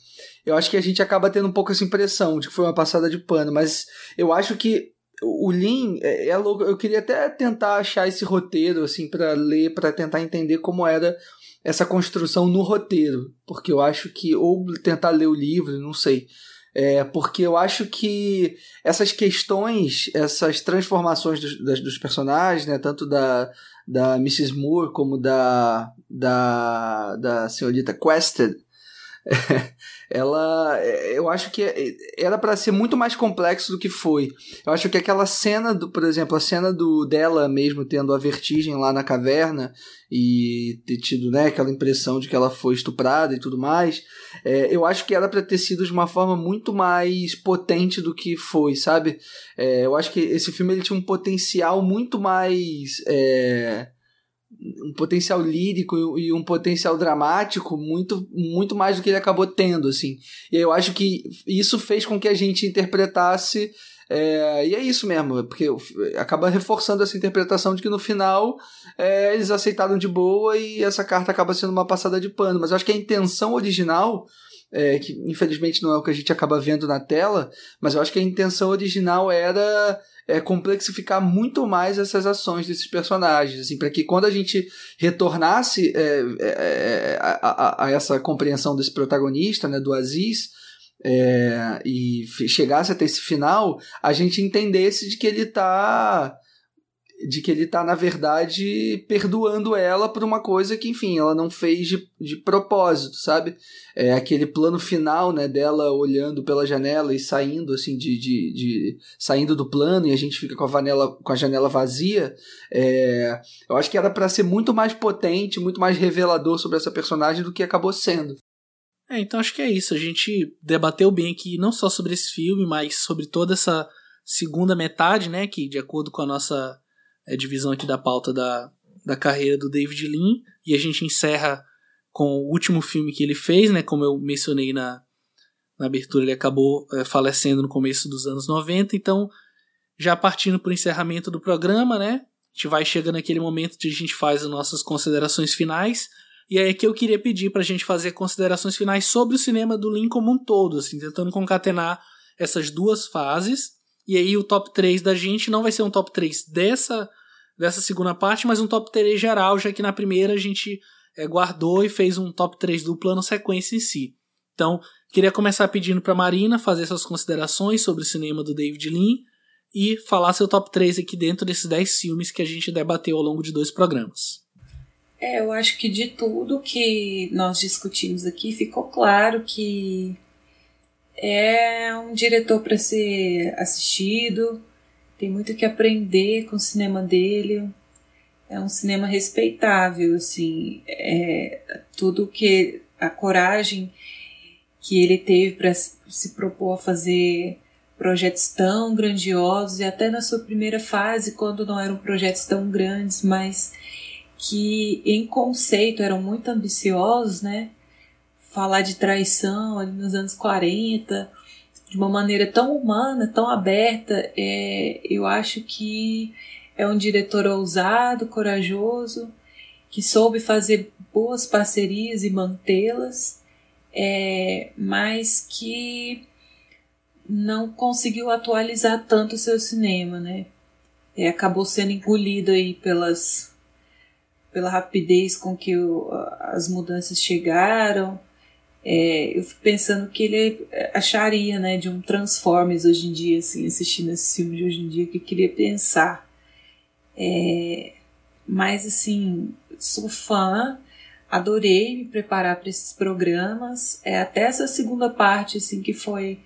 eu acho que a gente acaba tendo um pouco essa impressão de que foi uma passada de pano, mas eu acho que o Lin é, é louco. Eu queria até tentar achar esse roteiro, assim, para ler, para tentar entender como era essa construção no roteiro, porque eu acho que, ou tentar ler o livro, não sei. É, porque eu acho que essas questões, essas transformações dos, das- dos personagens, né, tanto da, da Mrs. Moore como da, da, da senhorita Quested, [laughs] ela eu acho que era para ser muito mais complexo do que foi. Eu acho que aquela cena do, por exemplo, a cena do dela mesmo tendo a vertigem lá na caverna e ter tido, né, aquela impressão de que ela foi estuprada e tudo mais, é, eu acho que era para ter sido de uma forma muito mais potente do que foi, sabe? É, eu acho que esse filme ele tinha um potencial muito mais é, um potencial lírico e um potencial dramático muito, muito mais do que ele acabou tendo, assim. E eu acho que isso fez com que a gente interpretasse. é, e é isso mesmo, porque acaba reforçando essa interpretação de que no final é, eles aceitaram de boa e essa carta acaba sendo uma passada de pano. Mas eu acho que a intenção original, é, que infelizmente não é o que a gente acaba vendo na tela, mas eu acho que a intenção original era é, complexificar muito mais essas ações desses personagens, assim, para que quando a gente retornasse é, é, a, a, a, essa compreensão desse protagonista, né, do Aziz, é, e chegasse até esse final, a gente entendesse de que ele tá de que ele tá, na verdade, perdoando ela por uma coisa que, enfim, ela não fez de, de propósito, sabe? É aquele plano final, né, dela olhando pela janela e saindo, assim, de, de, de saindo do plano e a gente fica com a, vanela, com a janela vazia. É, eu acho que era para ser muito mais potente, muito mais revelador sobre essa personagem do que acabou sendo. É, então acho que é isso. A gente debateu bem aqui, não só sobre esse filme, mas sobre toda essa segunda metade, né, que de acordo com a nossa é, divisão aqui da pauta da, da carreira do David Lean, e a gente encerra com o último filme que ele fez, né, como eu mencionei na, na abertura, ele acabou é, falecendo no começo dos anos 90, então já partindo para o encerramento do programa, né, a gente vai chegando naquele momento de a gente faz as nossas considerações finais, e aí que eu queria pedir para a gente fazer considerações finais sobre o cinema do Lean como um todo, assim, tentando concatenar essas duas fases, e aí o top 3 da gente não vai ser um top 3 dessa, dessa segunda parte, mas um top 3 geral, já que na primeira a gente é, guardou e fez um top 3 do plano sequência em si. Então, queria começar pedindo para Marina fazer suas considerações sobre o cinema do David Lean e falar seu top 3 aqui dentro desses 10 filmes que a gente debateu ao longo de dois programas. É, eu acho que de tudo que nós discutimos aqui ficou claro que é um diretor para ser assistido, tem muito que aprender com o cinema dele. É um cinema respeitável, assim, é, tudo que a coragem que ele teve para se propor a fazer projetos tão grandiosos e até na sua primeira fase, quando não eram projetos tão grandes, mas que em conceito eram muito ambiciosos, né? Falar de traição ali nos anos 40, de uma maneira tão humana, tão aberta, é, eu acho que é um diretor ousado, corajoso, que soube fazer boas parcerias e mantê-las, é, mas que não conseguiu atualizar tanto o seu cinema, né? É, acabou sendo engolido aí pelas pela rapidez com que o, as mudanças chegaram. É, eu fico pensando que ele acharia, né, de um Transformers hoje em dia, assim, assistindo esse filme de hoje em dia, que queria pensar. É, mas, assim, sou fã, adorei me preparar para esses programas. É, até essa segunda parte, assim, que foi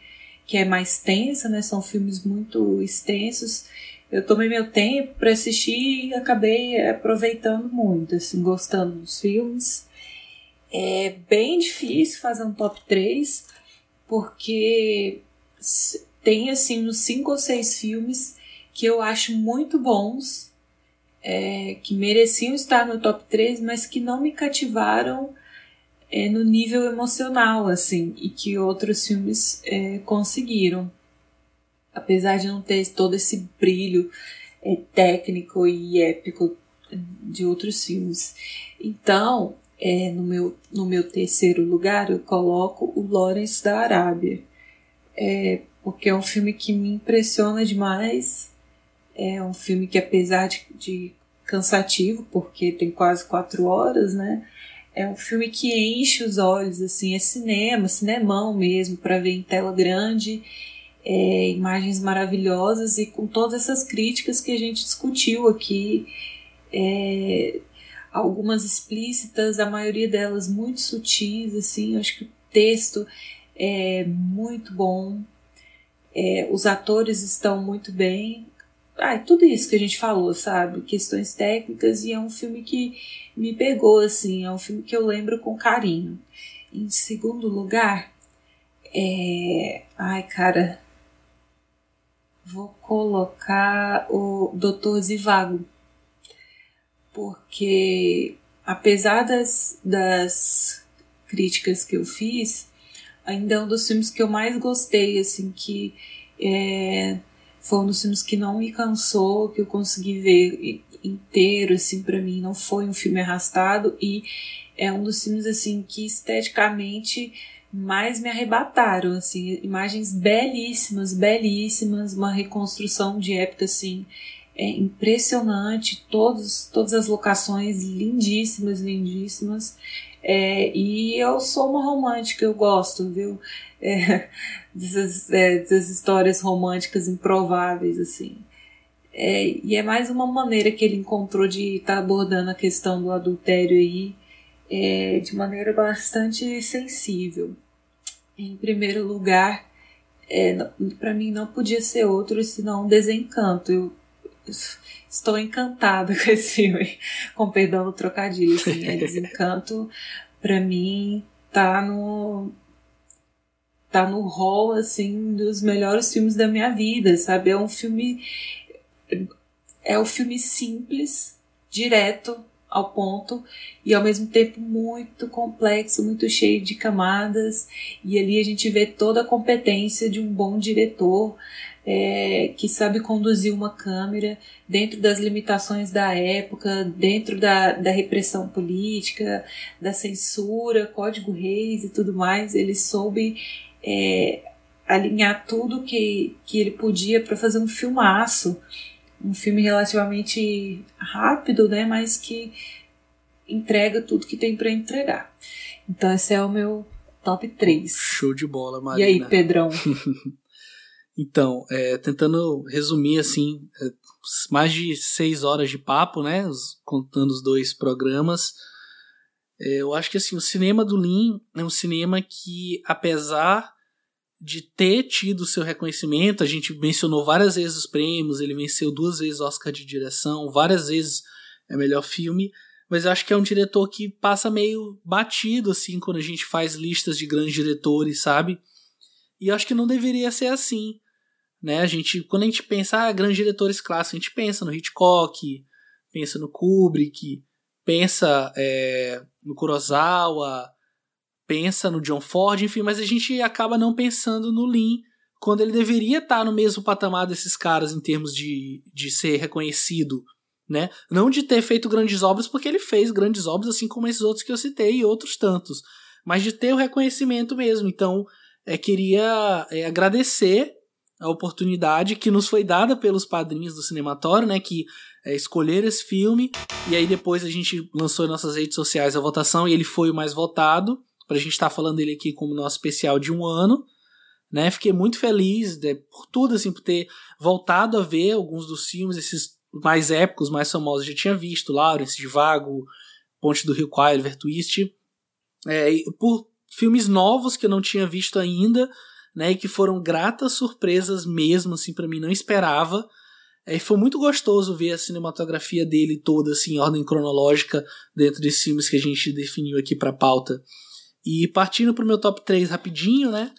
que é mais tensa, né? São filmes muito extensos. Eu tomei meu tempo para assistir e acabei aproveitando muito, assim, gostando dos filmes. É bem difícil fazer um top 3, porque tem assim uns cinco ou seis filmes que eu acho muito bons, é, que mereciam estar no top 3, mas que não me cativaram é, no nível emocional, assim, e que outros filmes é, conseguiram. Apesar de não ter todo esse brilho é, técnico e épico de outros filmes. Então, é, no, meu, no meu terceiro lugar, eu coloco o Lawrence da Arábia. É, porque é um filme que me impressiona demais. É um filme que, apesar de, de cansativo, porque tem quase quatro horas, né? É um filme que enche os olhos, assim, é cinema, cinemão mesmo, para ver em tela grande, é, imagens maravilhosas e com todas essas críticas que a gente discutiu aqui. É, algumas explícitas, a maioria delas muito sutis, assim, acho que o texto é muito bom, é, os atores estão muito bem, ah, tudo isso que a gente falou, sabe? Questões técnicas e é um filme que me pegou, assim, é um filme que eu lembro com carinho. Em segundo lugar, é... Ai, cara, vou colocar o Doutor Zivago porque apesar das, das críticas que eu fiz, ainda é um dos filmes que eu mais gostei, assim, que é, foi um dos filmes que não me cansou, que eu consegui ver inteiro, assim, para mim, não foi um filme arrastado e é um dos filmes, assim, que esteticamente mais me arrebataram, assim, imagens belíssimas, belíssimas, uma reconstrução de época, assim, é impressionante, todos, todas as locações lindíssimas, lindíssimas. É, e eu sou uma romântica, eu gosto, viu? É, [laughs] dessas, é, dessas histórias românticas improváveis, assim. É, e é mais uma maneira que ele encontrou de estar tá abordando a questão do adultério aí é, de maneira bastante sensível. Em primeiro lugar, é, para mim não podia ser outro senão um desencanto. Eu estou encantada [laughs] com esse filme, com perdão do trocadilho, assim, é [laughs] Desencanto, para mim, tá no tá no hall, assim, dos melhores filmes da minha vida, sabe? É um filme é um filme simples, direto ao ponto e ao mesmo tempo muito complexo, muito cheio de camadas e ali a gente vê toda a competência de um bom diretor é, que sabe conduzir uma câmera dentro das limitações da época, dentro da, da repressão política, da censura, código reis e tudo mais. Ele soube é, alinhar tudo que, que ele podia para fazer um filmaço. Um filme relativamente rápido, né, mas que entrega tudo que tem para entregar. Então esse é o meu top 3. Show de bola, Marina. E aí, Pedrão? [laughs] Então, é, tentando resumir assim, é, mais de seis horas de papo, né? Os, contando os dois programas. É, eu acho que assim, o cinema do Lin é um cinema que, apesar de ter tido seu reconhecimento, a gente mencionou várias vezes os prêmios, ele venceu duas vezes Oscar de direção, várias vezes é melhor filme, mas eu acho que é um diretor que passa meio batido assim quando a gente faz listas de grandes diretores, sabe? E eu acho que não deveria ser assim. Né? A gente, quando a gente pensa ah, grandes diretores clássicos, a gente pensa no Hitchcock, pensa no Kubrick, pensa é, no Kurosawa, pensa no John Ford, enfim, mas a gente acaba não pensando no Lin quando ele deveria estar no mesmo patamar desses caras em termos de, de ser reconhecido, né? Não de ter feito grandes obras, porque ele fez grandes obras, assim como esses outros que eu citei e outros tantos, mas de ter o reconhecimento mesmo. Então, é, queria é, agradecer a oportunidade que nos foi dada pelos padrinhos do Cinematório, né, que é, escolheram esse filme, e aí depois a gente lançou em nossas redes sociais a votação e ele foi o mais votado, pra gente estar tá falando dele aqui como nosso especial de um ano, né, fiquei muito feliz né, por tudo, assim, por ter voltado a ver alguns dos filmes, esses mais épicos, mais famosos, eu já tinha visto, Lawrence de Vago, Ponte do Rio Oliver Twist, é, por filmes novos que eu não tinha visto ainda, né, e que foram gratas surpresas mesmo, assim, para mim não esperava. É, e foi muito gostoso ver a cinematografia dele toda, assim, em ordem cronológica, dentro desses filmes que a gente definiu aqui pra pauta. E partindo pro meu top 3 rapidinho, né?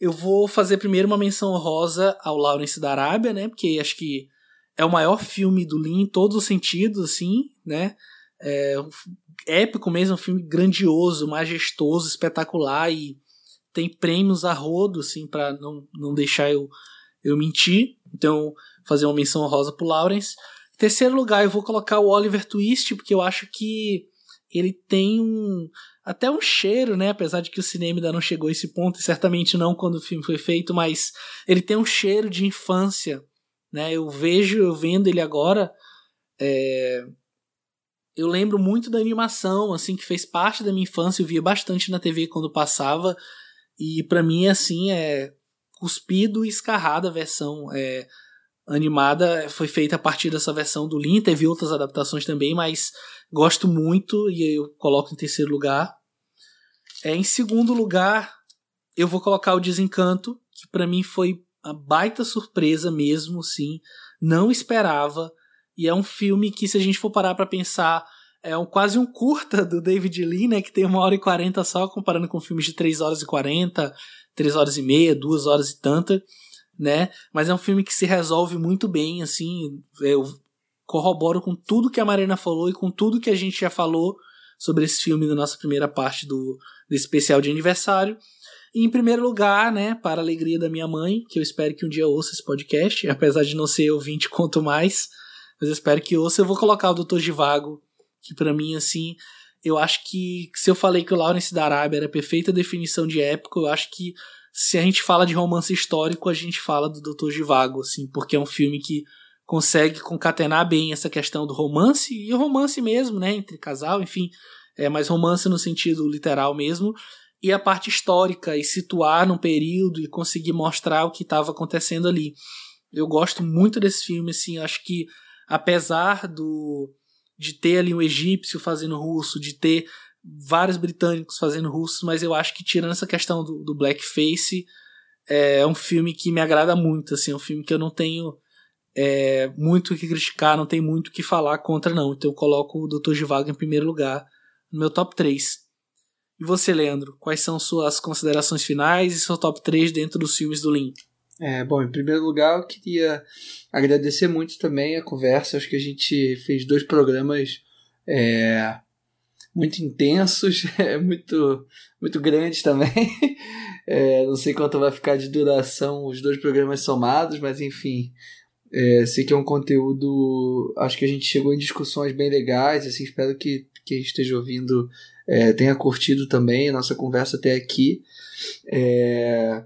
Eu vou fazer primeiro uma menção honrosa ao Lawrence da Arábia, né? Porque acho que é o maior filme do Lean em todos os sentidos, assim, né? É épico mesmo, um filme grandioso, majestoso, espetacular e tem prêmios a rodo, assim, para não, não deixar eu, eu mentir. Então, fazer uma menção honrosa pro Lawrence. Em terceiro lugar, eu vou colocar o Oliver Twist, porque eu acho que ele tem um até um cheiro, né? Apesar de que o cinema ainda não chegou a esse ponto, e certamente não quando o filme foi feito, mas ele tem um cheiro de infância, né? Eu vejo, eu vendo ele agora, é... eu lembro muito da animação, assim, que fez parte da minha infância, eu via bastante na TV quando passava, e para mim, assim, é cuspido e escarrada a versão é... animada, foi feita a partir dessa versão do Lean, teve outras adaptações também, mas Gosto muito e eu coloco em terceiro lugar. É, em segundo lugar, eu vou colocar o Desencanto, que para mim foi uma baita surpresa mesmo, sim. Não esperava. E é um filme que, se a gente for parar para pensar, é um, quase um curta do David Lee, né? Que tem uma hora e quarenta só, comparando com filmes de 3 horas e 40, 3 horas e meia, 2 horas e tanta, né? Mas é um filme que se resolve muito bem, assim. Eu corroboro com tudo que a Marina falou e com tudo que a gente já falou sobre esse filme na nossa primeira parte do, do especial de aniversário. E em primeiro lugar, né, para a alegria da minha mãe, que eu espero que um dia ouça esse podcast, apesar de não ser ouvinte quanto mais, mas eu espero que ouça, eu vou colocar o Doutor Givago, que para mim, assim, eu acho que se eu falei que o Lawrence da Arábia era a perfeita definição de época, eu acho que se a gente fala de romance histórico, a gente fala do Doutor Givago, assim, porque é um filme que consegue concatenar bem essa questão do romance e o romance mesmo, né, entre casal, enfim, é mais romance no sentido literal mesmo, e a parte histórica e situar num período e conseguir mostrar o que estava acontecendo ali. Eu gosto muito desse filme, assim, acho que apesar do de ter ali um egípcio fazendo russo, de ter vários britânicos fazendo russo, mas eu acho que tirando essa questão do, do blackface, é um filme que me agrada muito, assim, é um filme que eu não tenho é, muito o que criticar, não tem muito o que falar contra, não. Então eu coloco o Dr. Givago em primeiro lugar no meu top 3. E você, Leandro, quais são suas considerações finais e seu top 3 dentro dos filmes do Link? É, bom, em primeiro lugar eu queria agradecer muito também a conversa. Acho que a gente fez dois programas é, muito intensos, [laughs] é, muito, muito grandes também. [laughs] É, não sei quanto vai ficar de duração os dois programas somados, mas enfim, é, sei que é um conteúdo. Acho que a gente chegou em discussões bem legais. Assim, espero que quem esteja ouvindo é, tenha curtido também a nossa conversa até aqui. É,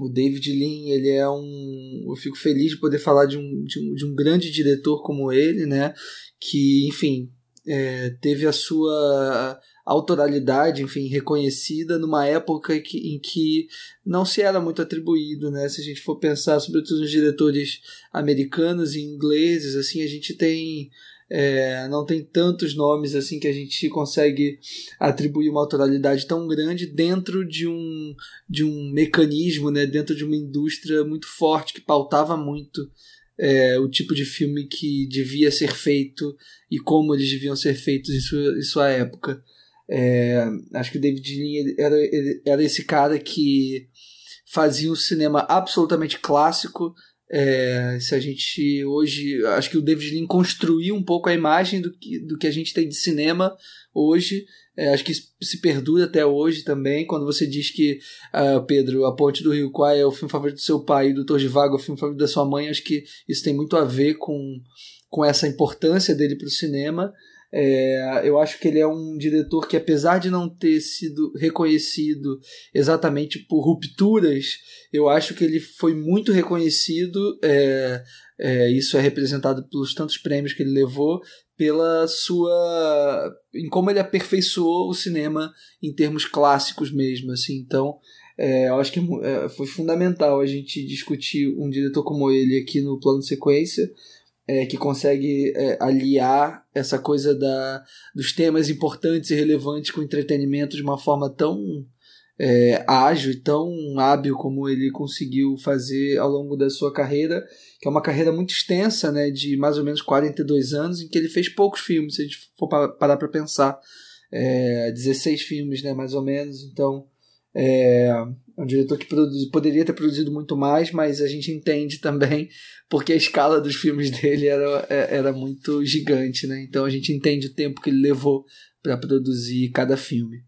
o David Lean, ele é um. Eu fico feliz de poder falar de um, de um, de um grande diretor como ele, né? Que, enfim, é, teve a sua autoralidade, enfim, reconhecida numa época que, em que não se era muito atribuído, né? Se a gente for pensar, sobretudo nos diretores americanos e ingleses, assim, a gente tem é, não tem tantos nomes assim que a gente consegue atribuir uma autoralidade tão grande dentro de um, de um mecanismo, né, dentro de uma indústria muito forte que pautava muito é, o tipo de filme que devia ser feito e como eles deviam ser feitos em sua, em sua época. É, acho que o David Lean era, era esse cara que fazia um cinema absolutamente clássico. É, se a gente hoje. Acho que o David Lean construiu um pouco a imagem do que, do que a gente tem de cinema hoje. É, acho que se perdura até hoje também. Quando você diz que, uh, Pedro, A Ponte do Rio Quai é o filme favorito do seu pai e Doutor de Vago é o filme favorito da sua mãe, acho que isso tem muito a ver com, com essa importância dele para o cinema. É, eu acho que ele é um diretor que, apesar de não ter sido reconhecido exatamente por rupturas, eu acho que ele foi muito reconhecido. É, é, isso é representado pelos tantos prêmios que ele levou, pela sua. em como ele aperfeiçoou o cinema em termos clássicos mesmo. Assim. Então, é, eu acho que é, foi fundamental a gente discutir um diretor como ele aqui no plano de sequência é, que consegue é, aliar essa coisa da, dos temas importantes e relevantes com entretenimento de uma forma tão é, ágil e tão hábil como ele conseguiu fazer ao longo da sua carreira, que é uma carreira muito extensa, né, de mais ou menos 42 anos, em que ele fez poucos filmes, se a gente for parar para pensar. É, 16 filmes, né, mais ou menos, então é, é um diretor que produz, poderia ter produzido muito mais, mas a gente entende também porque a escala dos filmes [laughs] dele era, é, era muito gigante, né? Então a gente entende o tempo que ele levou para produzir cada filme.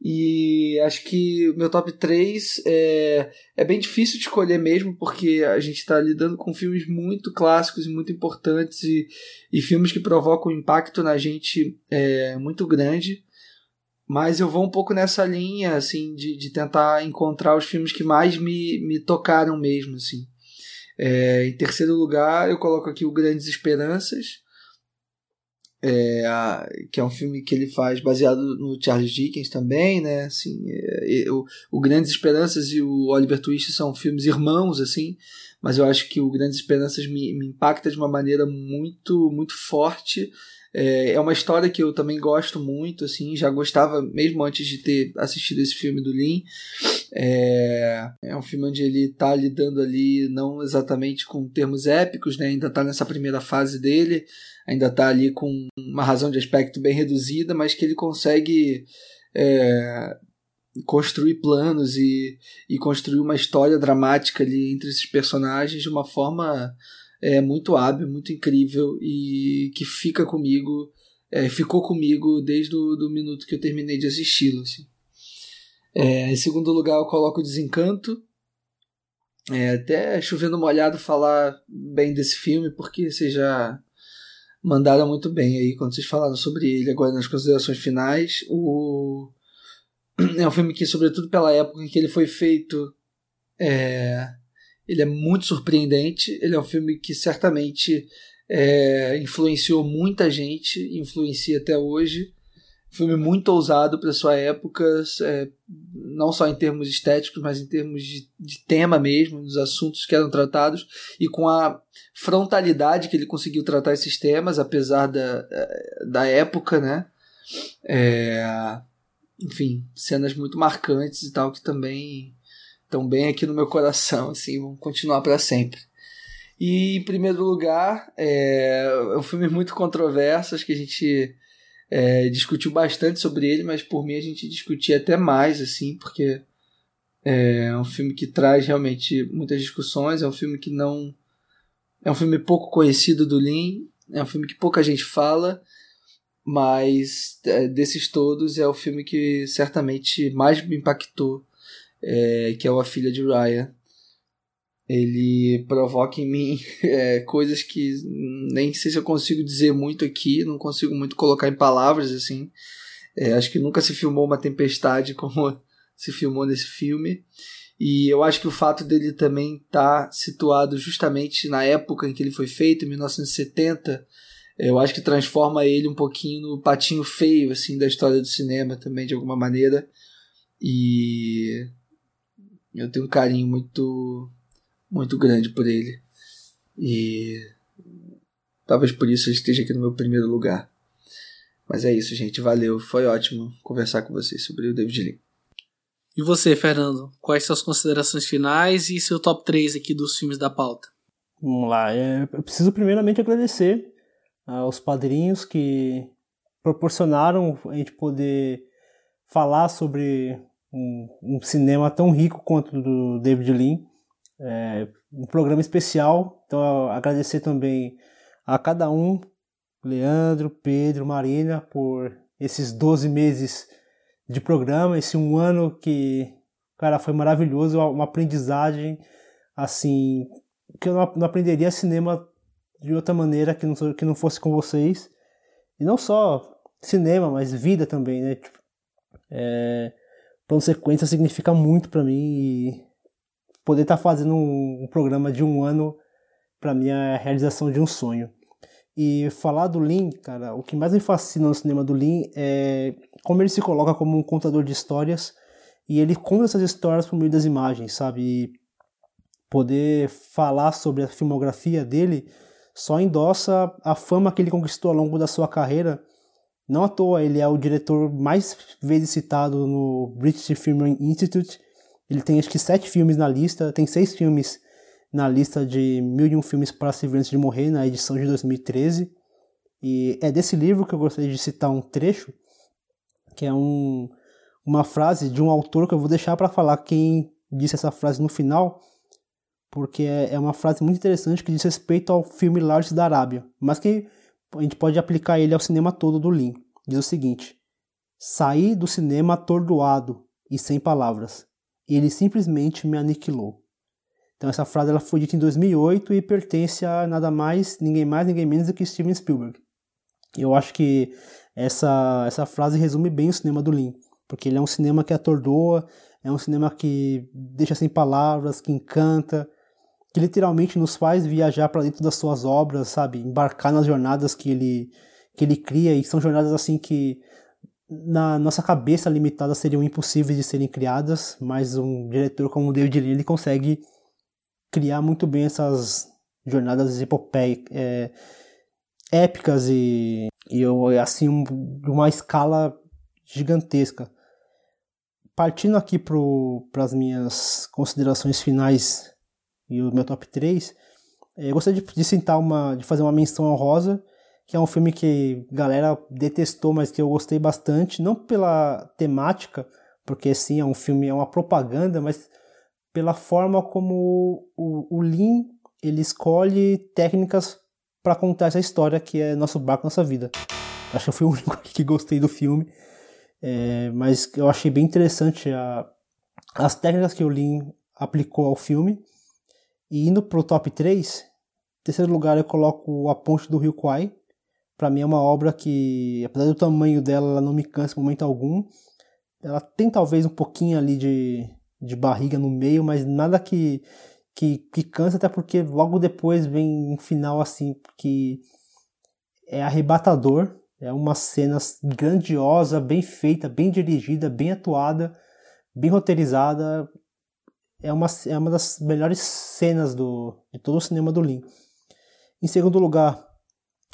E acho que meu top 3 é, é bem difícil de escolher mesmo, porque a gente está lidando com filmes muito clássicos e muito importantes e, e filmes que provocam um impacto na gente é, muito grande. Mas eu vou um pouco nessa linha, assim, de, de tentar encontrar os filmes que mais me, me tocaram mesmo, assim. É, em terceiro lugar, eu coloco aqui o Grandes Esperanças, é, a, que é um filme que ele faz baseado no Charles Dickens também, né? Assim, é, o, o Grandes Esperanças e o Oliver Twist são filmes irmãos, assim, mas eu acho que o Grandes Esperanças me, me impacta de uma maneira muito muito forte. É, é uma história que eu também gosto muito, assim, já gostava mesmo antes de ter assistido esse filme do Lin. É, é um filme onde ele está lidando ali não exatamente com termos épicos, né? Ainda está nessa primeira fase dele, ainda está ali com uma razão de aspecto bem reduzida, mas que ele consegue é, construir planos e, e construir uma história dramática ali entre esses personagens de uma forma é, muito hábil, muito incrível e que fica comigo, é, ficou comigo desde o do minuto que eu terminei de assisti-lo. Assim. É, em segundo lugar, eu coloco Desencanto. É, até chovendo molhado falar bem desse filme, porque vocês já mandaram muito bem aí quando vocês falaram sobre ele agora nas considerações finais. O... [clears throat] É um filme que, sobretudo pela época em que ele foi feito, é... ele é muito surpreendente. Ele é um filme que certamente é... influenciou muita gente, influencia até hoje filme muito ousado para sua época, é, não só em termos estéticos, mas em termos de, de, tema mesmo, dos assuntos que eram tratados, e com a frontalidade que ele conseguiu tratar esses temas, apesar da, da época, né? É, enfim, cenas muito marcantes e tal, que também estão bem aqui no meu coração, assim, vão continuar para sempre. E, em primeiro lugar, é, é um filme muito controverso, acho que a gente é, discutiu bastante sobre ele, mas por mim a gente discutia até mais, assim, porque é um filme que traz realmente muitas discussões, é um filme que não. É um filme pouco conhecido do Lin, é um filme que pouca gente fala, mas é, desses todos é o filme que certamente mais me impactou, é, que é A Filha de Raya ele provoca em mim [laughs] é, coisas que nem sei se eu consigo dizer muito aqui, não consigo muito colocar em palavras assim. É, acho que nunca se filmou uma tempestade [laughs] como se filmou nesse filme. E eu acho que o fato dele também estar tá situado justamente na época em que ele foi feito, em 1970, eu acho que transforma ele um pouquinho no patinho feio assim da história do cinema também de alguma maneira. E eu tenho um carinho muito muito grande por ele. E talvez por isso ele esteja aqui no meu primeiro lugar. Mas é isso, gente. Valeu. Foi ótimo conversar com vocês sobre o David Lee. E você, Fernando? Quais são as considerações finais e seu top 3 aqui dos filmes da pauta? Vamos lá. É, eu preciso primeiramente agradecer aos padrinhos que proporcionaram a gente poder falar sobre um, um cinema tão rico quanto o do David Lean é, um programa especial. Então, agradecer também a cada um, Leandro, Pedro, Marina, por esses 12 meses de programa, esse um ano que, cara, foi maravilhoso, uma aprendizagem, assim, que eu não aprenderia cinema de outra maneira que não, que não fosse com vocês. E não só cinema, mas vida também, né? Tipo, é, plano sequência significa muito para mim e poder estar tá fazendo um, um, programa de um ano para mim é a realização de um sonho. E falar do Lin, cara, o que mais me fascina no cinema do Lin é como ele se coloca como um contador de histórias e ele conta essas histórias por meio das imagens, sabe? E poder falar sobre a filmografia dele só endossa a fama que ele conquistou ao longo da sua carreira Não à toa, ele é o diretor mais vezes citado no British Film Institute. Ele tem acho que sete filmes na lista, tem seis filmes na lista de Mil e Um Filmes para Se Ver Antes de Morrer, na edição de 2013. E é desse livro que eu gostaria de citar um trecho, que é um, uma frase de um autor que eu vou deixar para falar quem disse essa frase no final, porque é, é uma frase muito interessante que diz respeito ao filme Lars da Arábia, mas que a gente pode aplicar ele ao cinema todo do Lin. Diz o seguinte: Saí do cinema atordoado e sem palavras. Ele simplesmente me aniquilou. Então essa frase ela foi dita em 2008 e pertence a nada mais, ninguém mais, ninguém menos do que Steven Spielberg. Eu acho que essa, essa frase resume bem o cinema do Lin, porque ele é um cinema que atordoa, é um cinema que deixa sem palavras, que encanta, que literalmente nos faz viajar para dentro das suas obras, sabe? Embarcar nas jornadas que ele, que ele cria, e são jornadas assim que na nossa cabeça limitada seriam impossíveis de serem criadas, mas um diretor como o David Lean, ele consegue criar muito bem essas jornadas epopeicas, é, épicas e, e assim uma escala gigantesca. Partindo aqui para as minhas considerações finais e o meu top 3, eu gostaria de, de, uma, de fazer uma menção honrosa, que é um filme que a galera detestou, mas que eu gostei bastante, não pela temática, porque sim, é um filme, é uma propaganda, mas pela forma como o, o Lean ele escolhe técnicas para contar essa história que é nosso barco, nossa vida. Acho que eu fui o [laughs] único que gostei do filme, é, mas eu achei bem interessante a, as técnicas que o Lean aplicou ao filme e indo pro top 3, em terceiro lugar eu coloco A Ponte do Rio Kwai. Para mim é uma obra que, apesar do tamanho dela, ela não me cansa em momento algum. Ela tem talvez um pouquinho ali de, de barriga no meio, mas nada que, que, que cansa, até porque logo depois vem um final assim que é arrebatador. É uma cena grandiosa, bem feita, bem dirigida, bem atuada, bem roteirizada é uma, é uma das melhores cenas do, de todo o cinema do Lin. Em segundo lugar,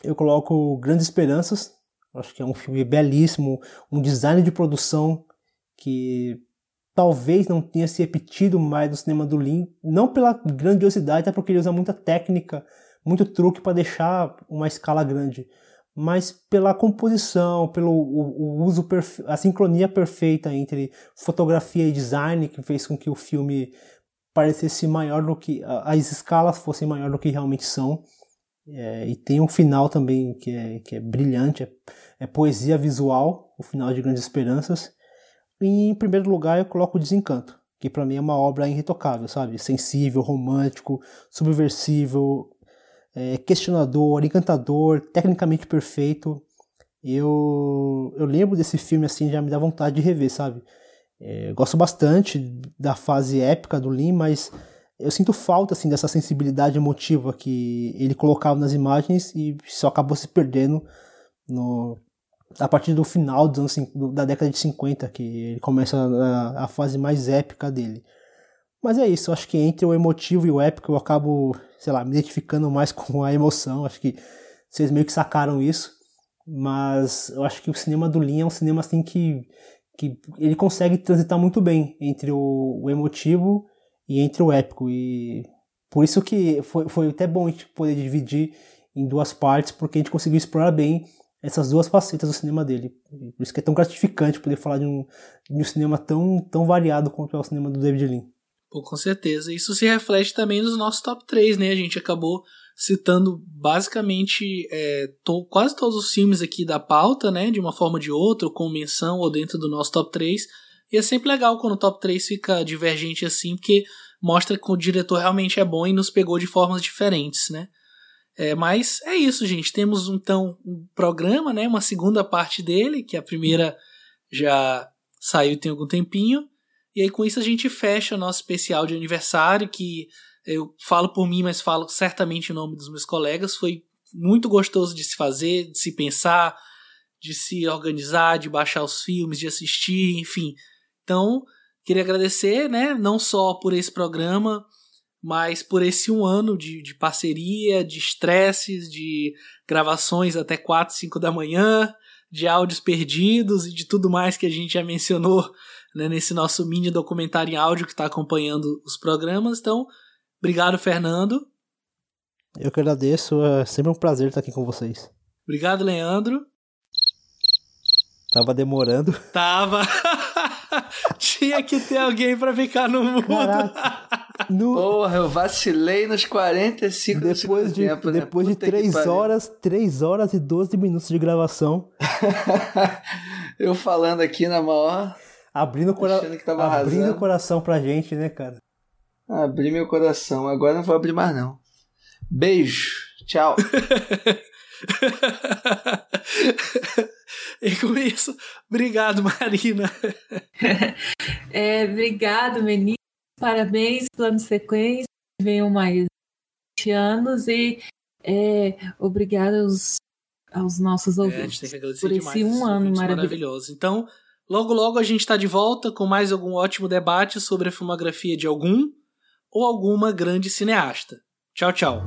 eu coloco Grandes Esperanças. Acho que é um filme belíssimo, um design de produção que talvez não tenha se repetido mais no cinema do Lin, não pela grandiosidade, até porque ele usa muita técnica, muito truque para deixar uma escala grande, mas pela composição, pelo o, o uso, a sincronia perfeita entre fotografia e design, que fez com que o filme parecesse maior do que. as escalas fossem maior do que realmente são. É, e tem um final também que é, que é brilhante, é, é poesia visual, o final de Grandes Esperanças. E em primeiro lugar eu coloco o Desencanto, que para mim é uma obra irretocável, sabe? Sensível, romântico, subversivo, é, questionador, encantador, tecnicamente perfeito. Eu, eu lembro desse filme assim, já me dá vontade de rever, sabe? É, gosto bastante da fase épica do Lin, mas eu sinto falta assim dessa sensibilidade emotiva que ele colocava nas imagens e só acabou se perdendo no, a partir do final dos anos, da década de 50, que ele começa a, a fase mais épica dele. Mas é isso, acho que entre o emotivo e o épico eu acabo, sei lá, me identificando mais [laughs] com a emoção. Acho que vocês meio que sacaram isso. Mas eu acho que o cinema do Lin é um cinema assim que, que ele consegue transitar muito bem entre o, o emotivo e entre o épico. E por isso que foi, foi até bom a gente poder dividir em duas partes, porque a gente conseguiu explorar bem essas duas facetas do cinema dele. Por isso que é tão gratificante poder falar de um, de um cinema tão, tão variado quanto é o cinema do David Lean. Pô, com certeza. Isso se reflete também nos nossos top 3, né? A gente acabou citando basicamente é, to, quase todos os filmes aqui da pauta, né? De uma forma ou de outra, ou com menção ou dentro do nosso top 3. E é sempre legal quando o top 3 fica divergente assim, porque mostra que o diretor realmente é bom e nos pegou de formas diferentes, né? É, mas é isso, gente. Temos então um programa, né? Uma segunda parte dele, que a primeira já saiu tem algum tempinho. E aí com isso a gente fecha o nosso especial de aniversário, que eu falo por mim, mas falo certamente em nome dos meus colegas. Foi muito gostoso de se fazer, de se pensar, de se organizar, de baixar os filmes, de assistir, enfim. Então, queria agradecer, né, não só por esse programa, mas por esse um ano de, de parceria, de estresses, de gravações até 4, 5 da manhã, de áudios perdidos e de tudo mais que a gente já mencionou né, nesse nosso mini documentário em áudio que está acompanhando os programas. Então, obrigado, Fernando. Eu que agradeço, é sempre um prazer estar aqui com vocês. Obrigado, Leandro. Tava demorando. Tava. [laughs] Tinha que ter alguém para ficar no mudo. No... [laughs] Porra, eu vacilei nos 45 depois de tempo, né? Depois de 3 horas, 3 horas e 12 minutos de gravação. [laughs] eu falando aqui na maior. Abrindo, cora... abrindo o coração pra gente, né, cara? Abri meu coração. Agora não vou abrir mais, não. Beijo. Tchau. [laughs] e com isso, obrigado, Marina. [laughs] é, obrigado, meninos. Parabéns, plano sequência. Venham mais 20 anos e é, obrigado aos, aos nossos ouvintes é, por esse um ano maravilhoso. maravilhoso. Então, logo logo a gente está de volta com mais algum ótimo debate sobre a filmografia de algum ou alguma grande cineasta. Tchau, tchau.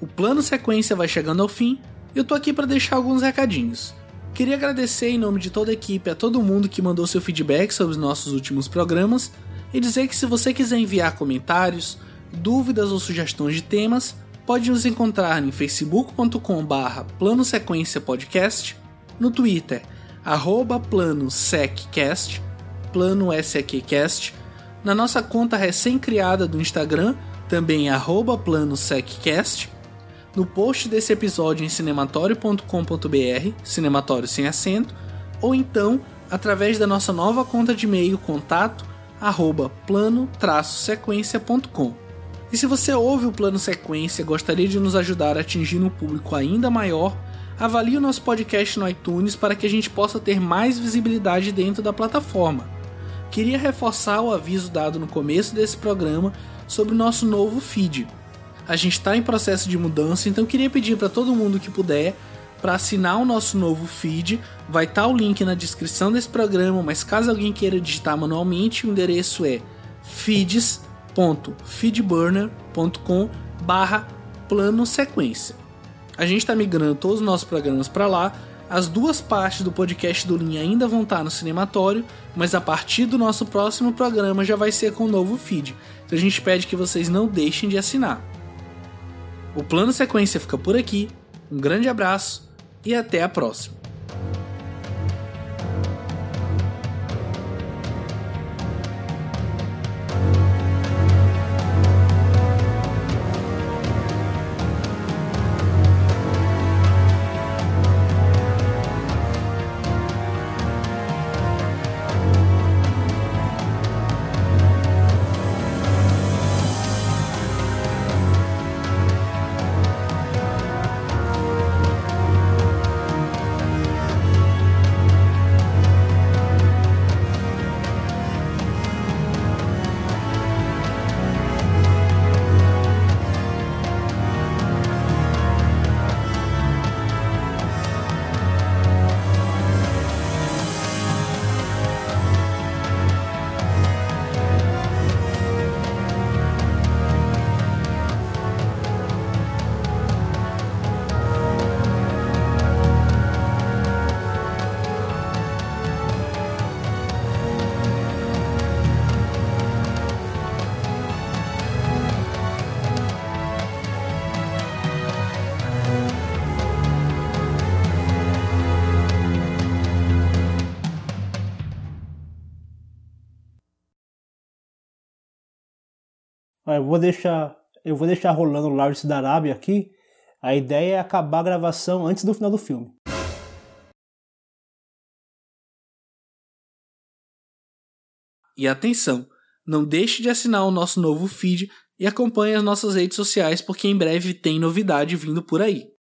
O plano sequência vai chegando ao fim e eu tô aqui para deixar alguns recadinhos. Queria agradecer em nome de toda a equipe a todo mundo que mandou seu feedback sobre os nossos últimos programas e dizer que se você quiser enviar comentários, dúvidas ou sugestões de temas, pode nos encontrar em facebook.com/barra plano sequência podcast, no Twitter arroba plano seccast, plano seccast, na nossa conta recém-criada do Instagram, também arroba plano seccast, no post desse episódio em cinematório.com.br, cinematório sem acento, ou então através da nossa nova conta de e-mail contato arroba plano-sequência.com. E se você ouve o Plano Sequência e gostaria de nos ajudar a atingir um público ainda maior, avalie o nosso podcast no iTunes para que a gente possa ter mais visibilidade dentro da plataforma. Queria reforçar o aviso dado no começo desse programa sobre o nosso novo feed. A gente está em processo de mudança, então queria pedir para todo mundo que puder para assinar o nosso novo feed. Vai estar tá o link na descrição desse programa, mas caso alguém queira digitar manualmente, o endereço é feeds.feedburner.com barra plano sequência. A gente está migrando todos os nossos programas para lá. As duas partes do podcast do Linha ainda vão estar tá no cinematório, mas a partir do nosso próximo programa já vai ser com o novo feed. Então a gente pede que vocês não deixem de assinar. O plano sequência fica por aqui. Um grande abraço e até a próxima. Eu vou deixar, eu vou deixar rolando o Lawrence da Arábia aqui. A ideia é acabar a gravação antes do final do filme. E atenção, não deixe de assinar o nosso novo feed e acompanhe as nossas redes sociais porque em breve tem novidade vindo por aí.